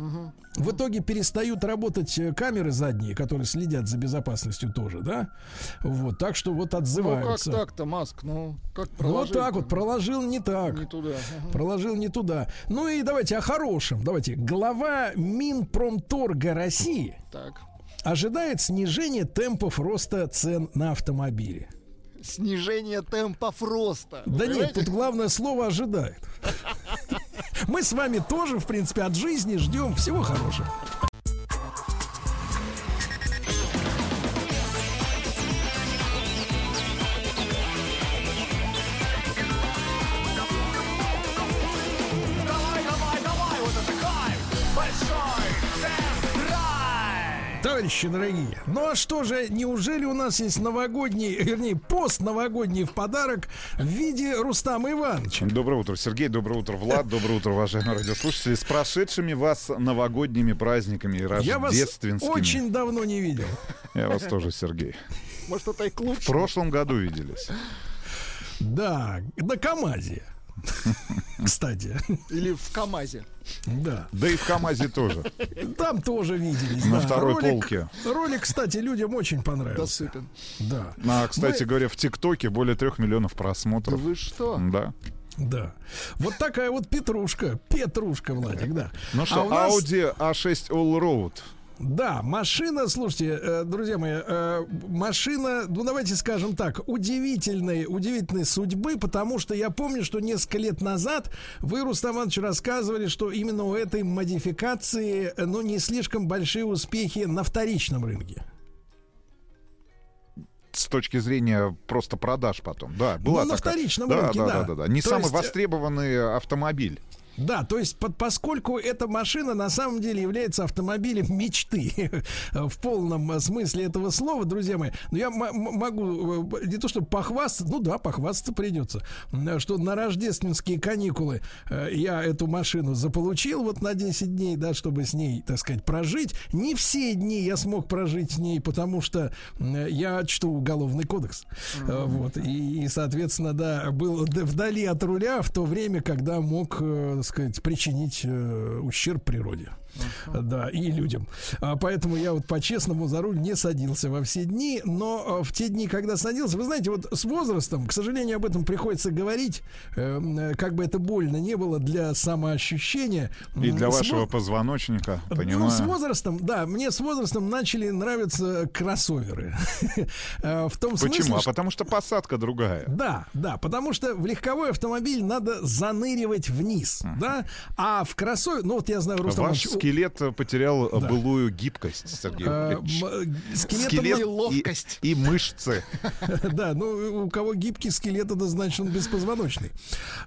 B: В итоге перестают работать э, камеры задние, которые следят за безопасностью тоже, да? Вот, так что вот
C: Ну как
B: отзываются.
C: так-то, Маск? Ну, как
B: Ну, вот так вот, проложил не так.
C: Не туда. Ага.
B: Проложил не туда. Ну и давайте о хорошем. Давайте. Глава Минпромторга России
C: Так.
B: ожидает снижения темпов роста цен на автомобили.
C: Снижение темпов роста. Вы
B: Да нет,
C: понимаете?
B: тут главное слово ожидает. Мы с вами тоже, в принципе, от жизни ждем всего хорошего. Товарищи дорогие, ну а что же, неужели у нас есть новогодний, вернее, постновогодний в подарок в виде Рустама Ивановича?
R: Доброе утро, Сергей. Доброе утро, Влад. Доброе утро, уважаемые радиослушатели. С прошедшими вас новогодними праздниками и
B: Я вас
R: рождественскими.
B: очень давно не видел.
R: Я вас тоже, Сергей.
C: Может, это и к
R: В прошлом году виделись.
B: Да, на КамАЗе. Кстати.
C: Или в КамАЗе.
B: Да.
R: Да и в КамАЗе тоже.
B: Там тоже виделись.
R: На
B: да.
R: второй
B: Ролик-
R: полке.
B: Ролик, кстати, людям очень понравился.
C: Досыпен.
B: Да.
R: А, кстати
B: Мы-
R: говоря, в ТикТоке более трех миллионов просмотров.
C: Вы что?
R: Да.
B: Да. Вот такая вот Петрушка. Петрушка, Владик, да.
R: Ну
B: А
R: что,
B: у нас-
R: Audi A6 Allroad.
B: Да, машина, слушайте, э, друзья мои, э, машина, ну давайте скажем так, удивительной, удивительной судьбы, потому что я помню, что несколько лет назад вы, Рустам Иванович, рассказывали, что именно у этой модификации, э, ну, не слишком большие успехи на вторичном рынке.
R: С точки зрения просто продаж потом. Да, была
B: Ну, на
R: такая-
B: вторичном
R: да,
B: рынке,
R: да,
B: да.
R: да, да, да. Не
B: То
R: самый
B: есть,
R: востребованный автомобиль.
B: Да, то есть под, поскольку эта машина на самом деле является автомобилем мечты в полном э, смысле этого слова, друзья мои, ну я могу э, не то чтобы похвастаться, ну да, похвастаться придется, м, что на рождественские каникулы э, я эту машину заполучил вот на 10 дней, да, чтобы с ней, так сказать, прожить. Не все дни я смог прожить с ней, потому что я чту уголовный кодекс. Э, Вот, и, и, соответственно, да, был вдали от руля в то время, когда мог, э, сказать, причинить э, ущерб природе. Да, и людям. А, Поэтому я вот по-честному за руль не садился во все дни, но э, в те дни, когда садился, вы знаете, вот с возрастом, к сожалению, об этом приходится говорить, э, э, как бы это больно не было для самоощущения.
R: И для
B: с
R: вашего
B: во-
R: позвоночника,
B: ну, с
R: понимаю.
B: возрастом, да, мне с возрастом начали нравиться кроссоверы. Э, В том смысле,
R: Почему? А потому что посадка другая.
B: да, да, потому что в легковой автомобиль надо заныривать вниз, да, а в кроссовер, ну вот я знаю, Рустам
R: Ваш
B: Иванович,
R: скелет э, потерял э,
B: Да.
R: былую гибкость, Сергей.
B: Э, м, э,
R: Скелет
B: и
R: и-
B: ловкость.
R: И, мышцы.
B: Да, ну у кого гибкий скелет, это значит он беспозвоночный.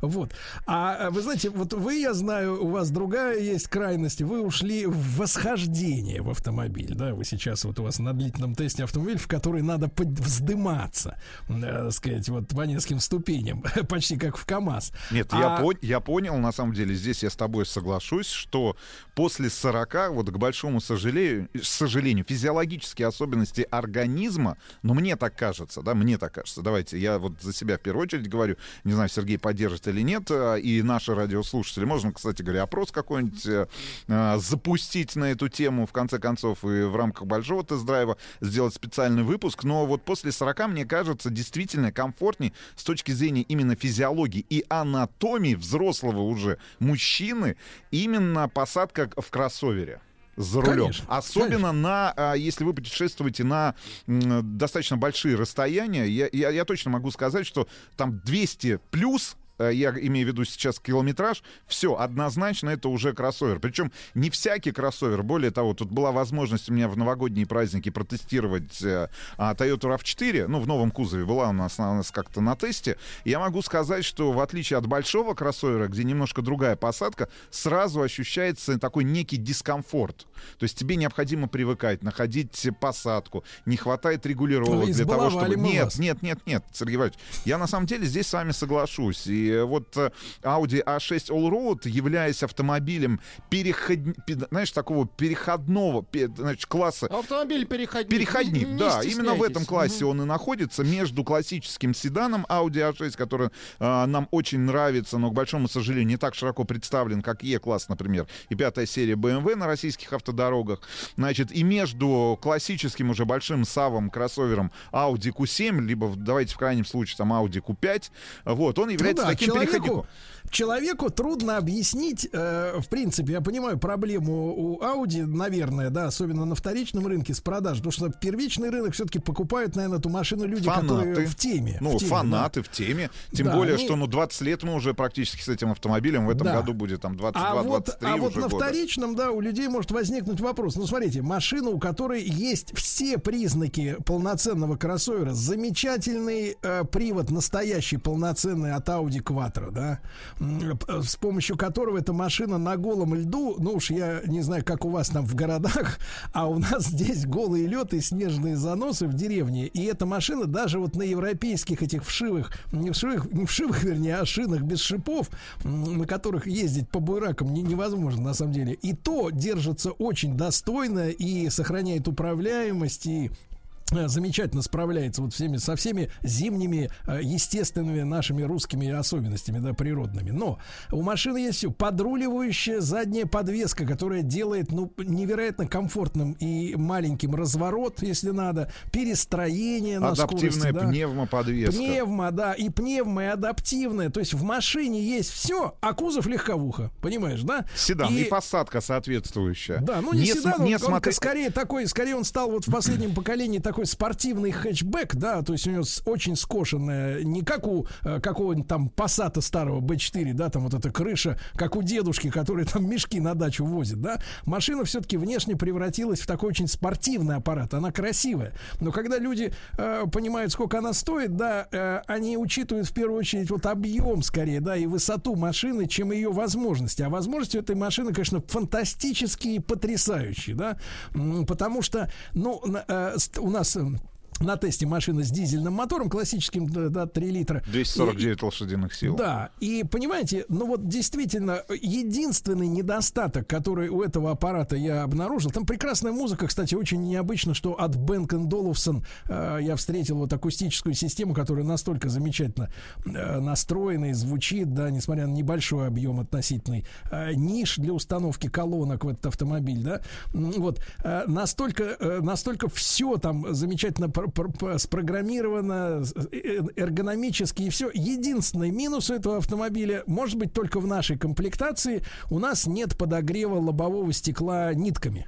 B: Вот. А а вы знаете, вот вы, я знаю, у вас другая есть крайность. Вы ушли в восхождение в автомобиль, да? Вы сейчас вот у вас на длительном тесте автомобиль, в который надо вздыматься, э, так сказать, вот по нескольким ступеням, почти как в КАМАЗ.
R: Нет,
B: А-
R: я, пон- я понял, на самом деле, здесь я с тобой соглашусь, что после после 40, вот к большому сожалению, сожалению, физиологические особенности организма, но мне так кажется, да, мне так кажется, давайте, я вот за себя в первую очередь говорю, не знаю, Сергей поддержит или нет, а, и наши радиослушатели, можно, кстати говоря, опрос какой-нибудь э, а, запустить на эту тему, в конце концов, и в рамках большого тест-драйва сделать специальный выпуск, но вот после 40, мне кажется, действительно комфортнее с точки зрения именно физиологии и анатомии взрослого уже мужчины. Именно посадка в кроссовере за рулем.
B: Конечно,
R: Особенно на, а, если вы путешествуете на достаточно большие расстояния, я, я, я точно могу сказать, что там 200 плюс я имею в виду сейчас километраж, все, однозначно это уже кроссовер. Причем не всякий кроссовер, более того, тут была возможность у меня в новогодние праздники протестировать э, а, Toyota RAV4, ну, в новом кузове была у нас, у нас как-то на тесте. Я могу сказать, что в отличие от большого кроссовера, где немножко другая посадка, сразу ощущается такой некий дискомфорт. То есть тебе необходимо привыкать, находить посадку, не хватает регулировок для того, чтобы... Нет, нет, нет, нет, Сергей Иванович, я на самом деле здесь с вами соглашусь. И вот э, Audi A6 Allroad, являясь автомобилем переход... пе- знаешь, такого переходного пе- значит, класса,
C: Автомобиль переходник.
R: Переходник,
C: Не- не
R: да, именно в этом классе он и находится, между классическим седаном Audi A6, который а, нам очень нравится, но, к большому сожалению, не так широко представлен, как E-класс, например, и пятая серия BMW на российских автодорогах, значит, и между классическим уже большим савом, кроссовером Audi Q7, либо, давайте в крайнем случае, там Audi Q5, вот, он является
B: Ну да,
R: таким
B: человеку. Человеку трудно объяснить, э, в принципе, я понимаю проблему у Audi, наверное, да, особенно на вторичном рынке с продаж, потому что первичный рынок все-таки покупают, наверное, эту машину люди, которые
R: Фанаты.
B: в теме.
R: Ну,
B: в теме,
R: фанаты в теме. Тем
B: Да,
R: более,
B: они-
R: что ну 20 лет мы уже практически с этим автомобилем. В этом
B: Да.
R: году будет там 22-23
B: А вот, а вот на
R: года.
B: вторичном, да, у людей может возникнуть вопрос. Ну, смотрите, машина, у которой есть все признаки полноценного кроссовера, замечательный э, привод, настоящий полноценный от Audi Quattro, да, с помощью которого эта машина на голом льду, ну уж я не знаю, как у вас там в городах, а у нас здесь голый лед и снежные заносы в деревне, и эта машина даже вот на европейских этих вшивых, не вшивых, не вшивых, вернее, а шинах без шипов, на которых ездить по буйракам не- невозможно на самом деле, и то держится очень достойно и сохраняет управляемость и замечательно справляется вот всеми, со всеми зимними э, естественными нашими русскими особенностями, да, природными. Но у машины есть все. Подруливающая задняя подвеска, которая делает, ну, невероятно комфортным и маленьким разворот, если надо, перестроение на
R: Адаптивная
B: скорости, да.
R: пневмоподвеска.
B: Пневмо, да, и пневмо, и адаптивная. То есть в машине есть все, а кузов легковуха. Понимаешь, да?
R: Седан и, посадка соответствующая.
B: Да, ну не,
R: см-
B: седан, он-
R: не
B: он
R: смотри-
B: скорее такой, скорее он стал вот в последнем поколении такой спортивный хэтчбэк, да, то есть у него очень скошенная, не как у э, какого-нибудь там Пассата старого B4, да, там вот эта крыша, как у дедушки, который там мешки на дачу возит, да. Машина все-таки внешне превратилась в такой очень спортивный аппарат, она красивая. Но когда люди э, понимают, сколько она стоит, да, э, они учитывают в первую очередь вот объем скорее, да, и высоту машины, чем ее возможности. А возможности этой машины, конечно, фантастические и потрясающие, да, потому что, ну, э, у нас э, на тесте машина с дизельным мотором, классическим, да, да, 3 литра.
R: 249 лошадиных сил.
B: Да, и понимаете, ну вот действительно, единственный недостаток, который у этого аппарата я обнаружил, там прекрасная музыка, кстати, очень необычно, что от Бенк Доловсон э, я встретил вот акустическую систему, которая настолько замечательно э, настроена и звучит, да, несмотря на небольшой объем относительный, э, ниш для установки колонок в этот автомобиль, да, вот, э, настолько, э, настолько все там замечательно спрограммировано, с- э, эргономически и все. Единственный минус у этого автомобиля, может быть, только в нашей комплектации, у нас нет подогрева лобового стекла нитками.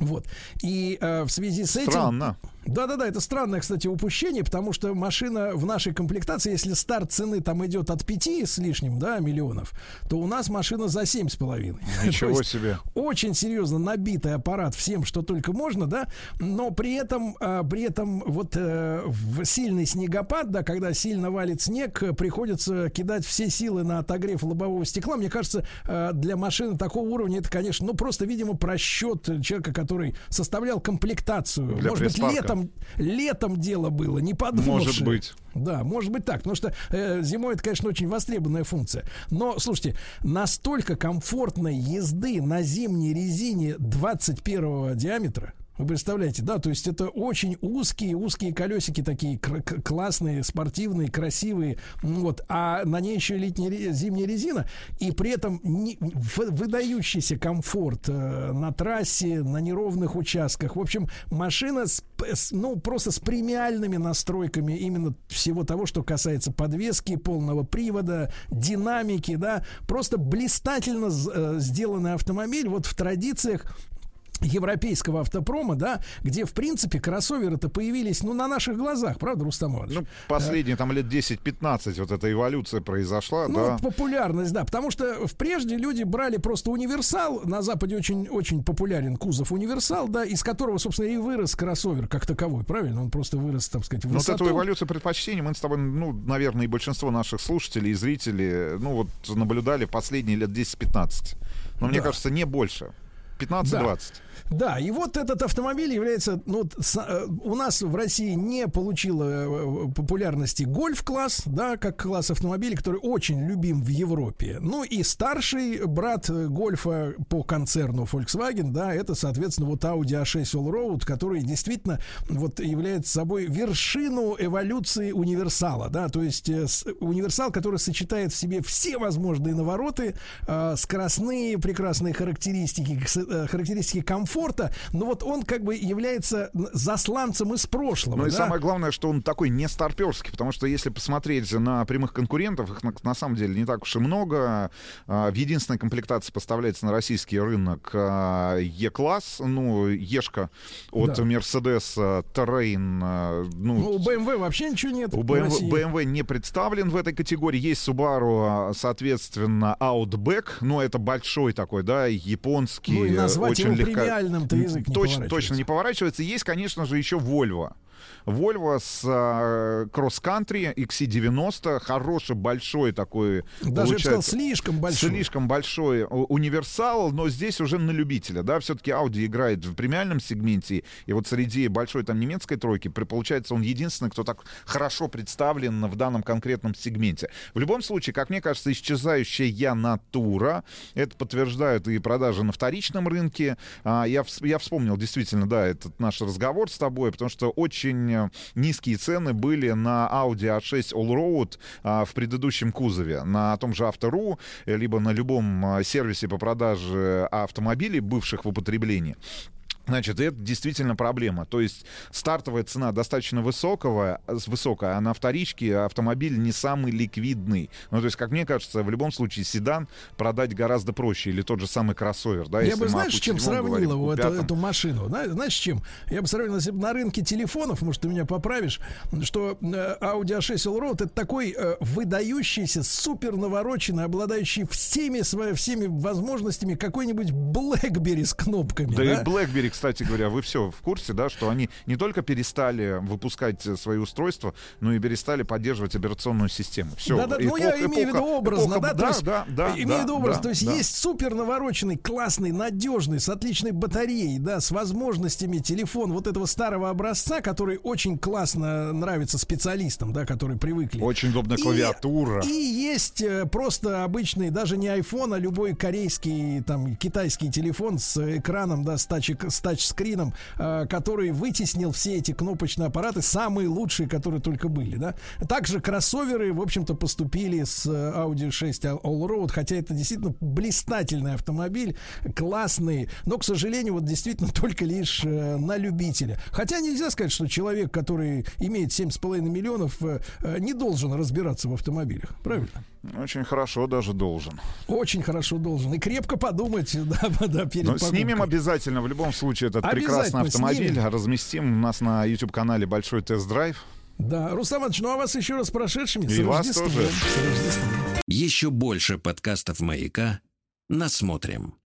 B: Вот. И э, в связи с этим...
R: Странно.
B: Да-да-да, это странное, кстати, упущение, потому что машина в нашей комплектации, если старт цены там идет от 5 с лишним, да, миллионов, то у нас машина за 7,5.
R: Ничего себе.
B: Очень серьезно набитый аппарат всем, что только можно, да, но при этом, а, при этом вот э, в сильный снегопад, да, когда сильно валит снег, э, приходится кидать все силы на отогрев лобового стекла. Мне кажется, э, для машины такого уровня это, конечно, ну просто, видимо, просчет человека, который составлял комплектацию.
R: Для
B: Может быть, летом, летом дело было, не подумавши.
R: Может быть.
B: Да, может быть так, потому что э, зимой это, конечно, очень востребованная функция. Но, слушайте, настолько комфортной езды на зимней резине 21 диаметра, вы представляете, да, то есть это очень узкие, узкие колесики такие классные, спортивные, красивые, М, вот, а на ней еще летняя зимняя резина, и при этом не- выдающийся комфорт э, на трассе, на неровных участках. В общем, машина, с, с- ну, просто с премиальными настройками именно всего того, что касается подвески, полного привода, динамики, да, просто блистательно э, сделанный автомобиль, вот в традициях европейского автопрома, да, где, в принципе, кроссоверы-то появились, ну, на наших глазах, правда, Рустам Иванович?
R: Ну, последние там лет 10-15 вот эта эволюция произошла,
B: Ну,
R: да.
B: вот популярность, да, потому что в прежде люди брали просто универсал, на Западе очень, очень популярен кузов универсал, да, из которого, собственно, и вырос кроссовер как таковой, правильно? Он просто вырос, так сказать, в
R: Ну, вот
B: высоту.
R: эту эволюцию предпочтений мы с тобой, ну, наверное, и большинство наших слушателей и зрителей, ну, вот наблюдали последние лет 10-15. Но мне
B: Да.
R: кажется, не больше. 15-20.
B: Да, и вот этот автомобиль является, ну, с- э, у нас в России не получила э, популярности гольф-класс, да, как класс автомобилей, который очень любим в Европе. Ну и старший брат э, гольфа по концерну Volkswagen, да, это, соответственно, вот Audi A6 Allroad, который действительно вот является собой вершину эволюции универсала, да, то есть э, универсал, который сочетает в себе все возможные навороты, э, скоростные прекрасные характеристики, э, характеристики комфорта, но вот он как бы является засланцем из прошлого.
R: Ну и
B: да.
R: самое главное, что он такой не старперский, потому что если посмотреть на прямых конкурентов, их на, на самом деле не так уж и много. А, В единственной комплектации поставляется на российский рынок а, E-класс, ну, Ешка от
B: Да.
R: Mercedes а, Terrain.
B: Ну,
R: Ну,
B: у BMW вообще ничего нет.
R: у
B: в
R: BMW,
B: России.
R: BMW не представлен в этой категории. Есть Subaru, соответственно, Outback, но это большой такой, да, японский.
B: Ну, и назвать
R: очень
B: его
R: легко...
B: премиальным-то язык не
R: точно,
B: поворачивается.
R: точно не поворачивается. Есть, конечно же, еще Volvo. Volvo с Cross Country XC90, хороший, большой такой.
B: Даже, я сказал, слишком большой.
R: Слишком большой универсал, но здесь уже на любителя, да, все-таки Audi играет в премиальном сегменте, и вот среди большой там немецкой тройки, получается, он единственный, кто так хорошо представлен в данном конкретном сегменте. В любом случае, как мне кажется, исчезающая натура, это подтверждают и продажи на вторичном рынке. А, я, я вспомнил действительно, да, этот наш разговор с тобой, потому что очень э, низкие цены были на Audi A6 Allroad а, в предыдущем кузове, на том же Автору, э, либо на любом а, сервисе по продаже автомобилей, бывших в употреблении. Значит, это действительно проблема. То есть стартовая цена достаточно высокого, высокая, а на вторичке автомобиль не самый ликвидный. Ну, то есть, как мне кажется, в любом случае седан продать гораздо проще. Или тот же самый кроссовер. Да,
B: Я бы, знаешь, чем
R: Q7
B: сравнил его, эту,
R: Q5.
B: эту машину? Зна- Знаешь, чем? Я бы сравнил, если бы на рынке телефонов, может, ты меня поправишь, что э, Audi A6 Allroad это такой э, выдающийся, супер навороченный, обладающий всеми, свои, всеми возможностями какой-нибудь BlackBerry с кнопками.
R: Да,
B: Да,
R: и BlackBerry, кстати говоря, вы все в курсе, да, что они не только перестали выпускать э, свои устройства, но и перестали поддерживать операционную систему. Все.
B: Да, да, ну я имею в виду образно, да,
R: да, да, да,
B: имею в виду образ, то есть есть супер навороченный, классный, надежный, с отличной батареей, да, с возможностями телефон вот этого старого образца, который очень классно нравится специалистам, да, которые привыкли.
R: Очень удобная
B: И-
R: клавиатура.
B: И есть э, просто обычный, даже не iPhone, а любой корейский, там, китайский телефон с экраном, да, с, тач, с тачскрином, э, который вытеснил все эти кнопочные аппараты, самые лучшие, которые только были, да. Также кроссоверы, в общем-то, поступили с э, Audi 6 Allroad, хотя это действительно блистательный автомобиль, классный, но, к сожалению, вот действительно только лишь э, на любителя. Хотя нельзя сказать, что человек, который имеет 7,5 миллионов, э, не должен разбираться в автомобилях, правильно?
R: Очень хорошо даже должен.
B: Очень хорошо должен. И крепко подумать, да, да, перед
R: Но
B: покупкой.
R: снимем обязательно в любом случае этот прекрасный автомобиль.
B: снимем.
R: Разместим у нас на YouTube-канале большой тест-драйв.
B: Да, Рустам Иванович, ну а вас еще раз с прошедшими.
A: И
B: с
A: вас тоже.
B: С.
A: Еще больше подкастов «Маяка» насмотрим.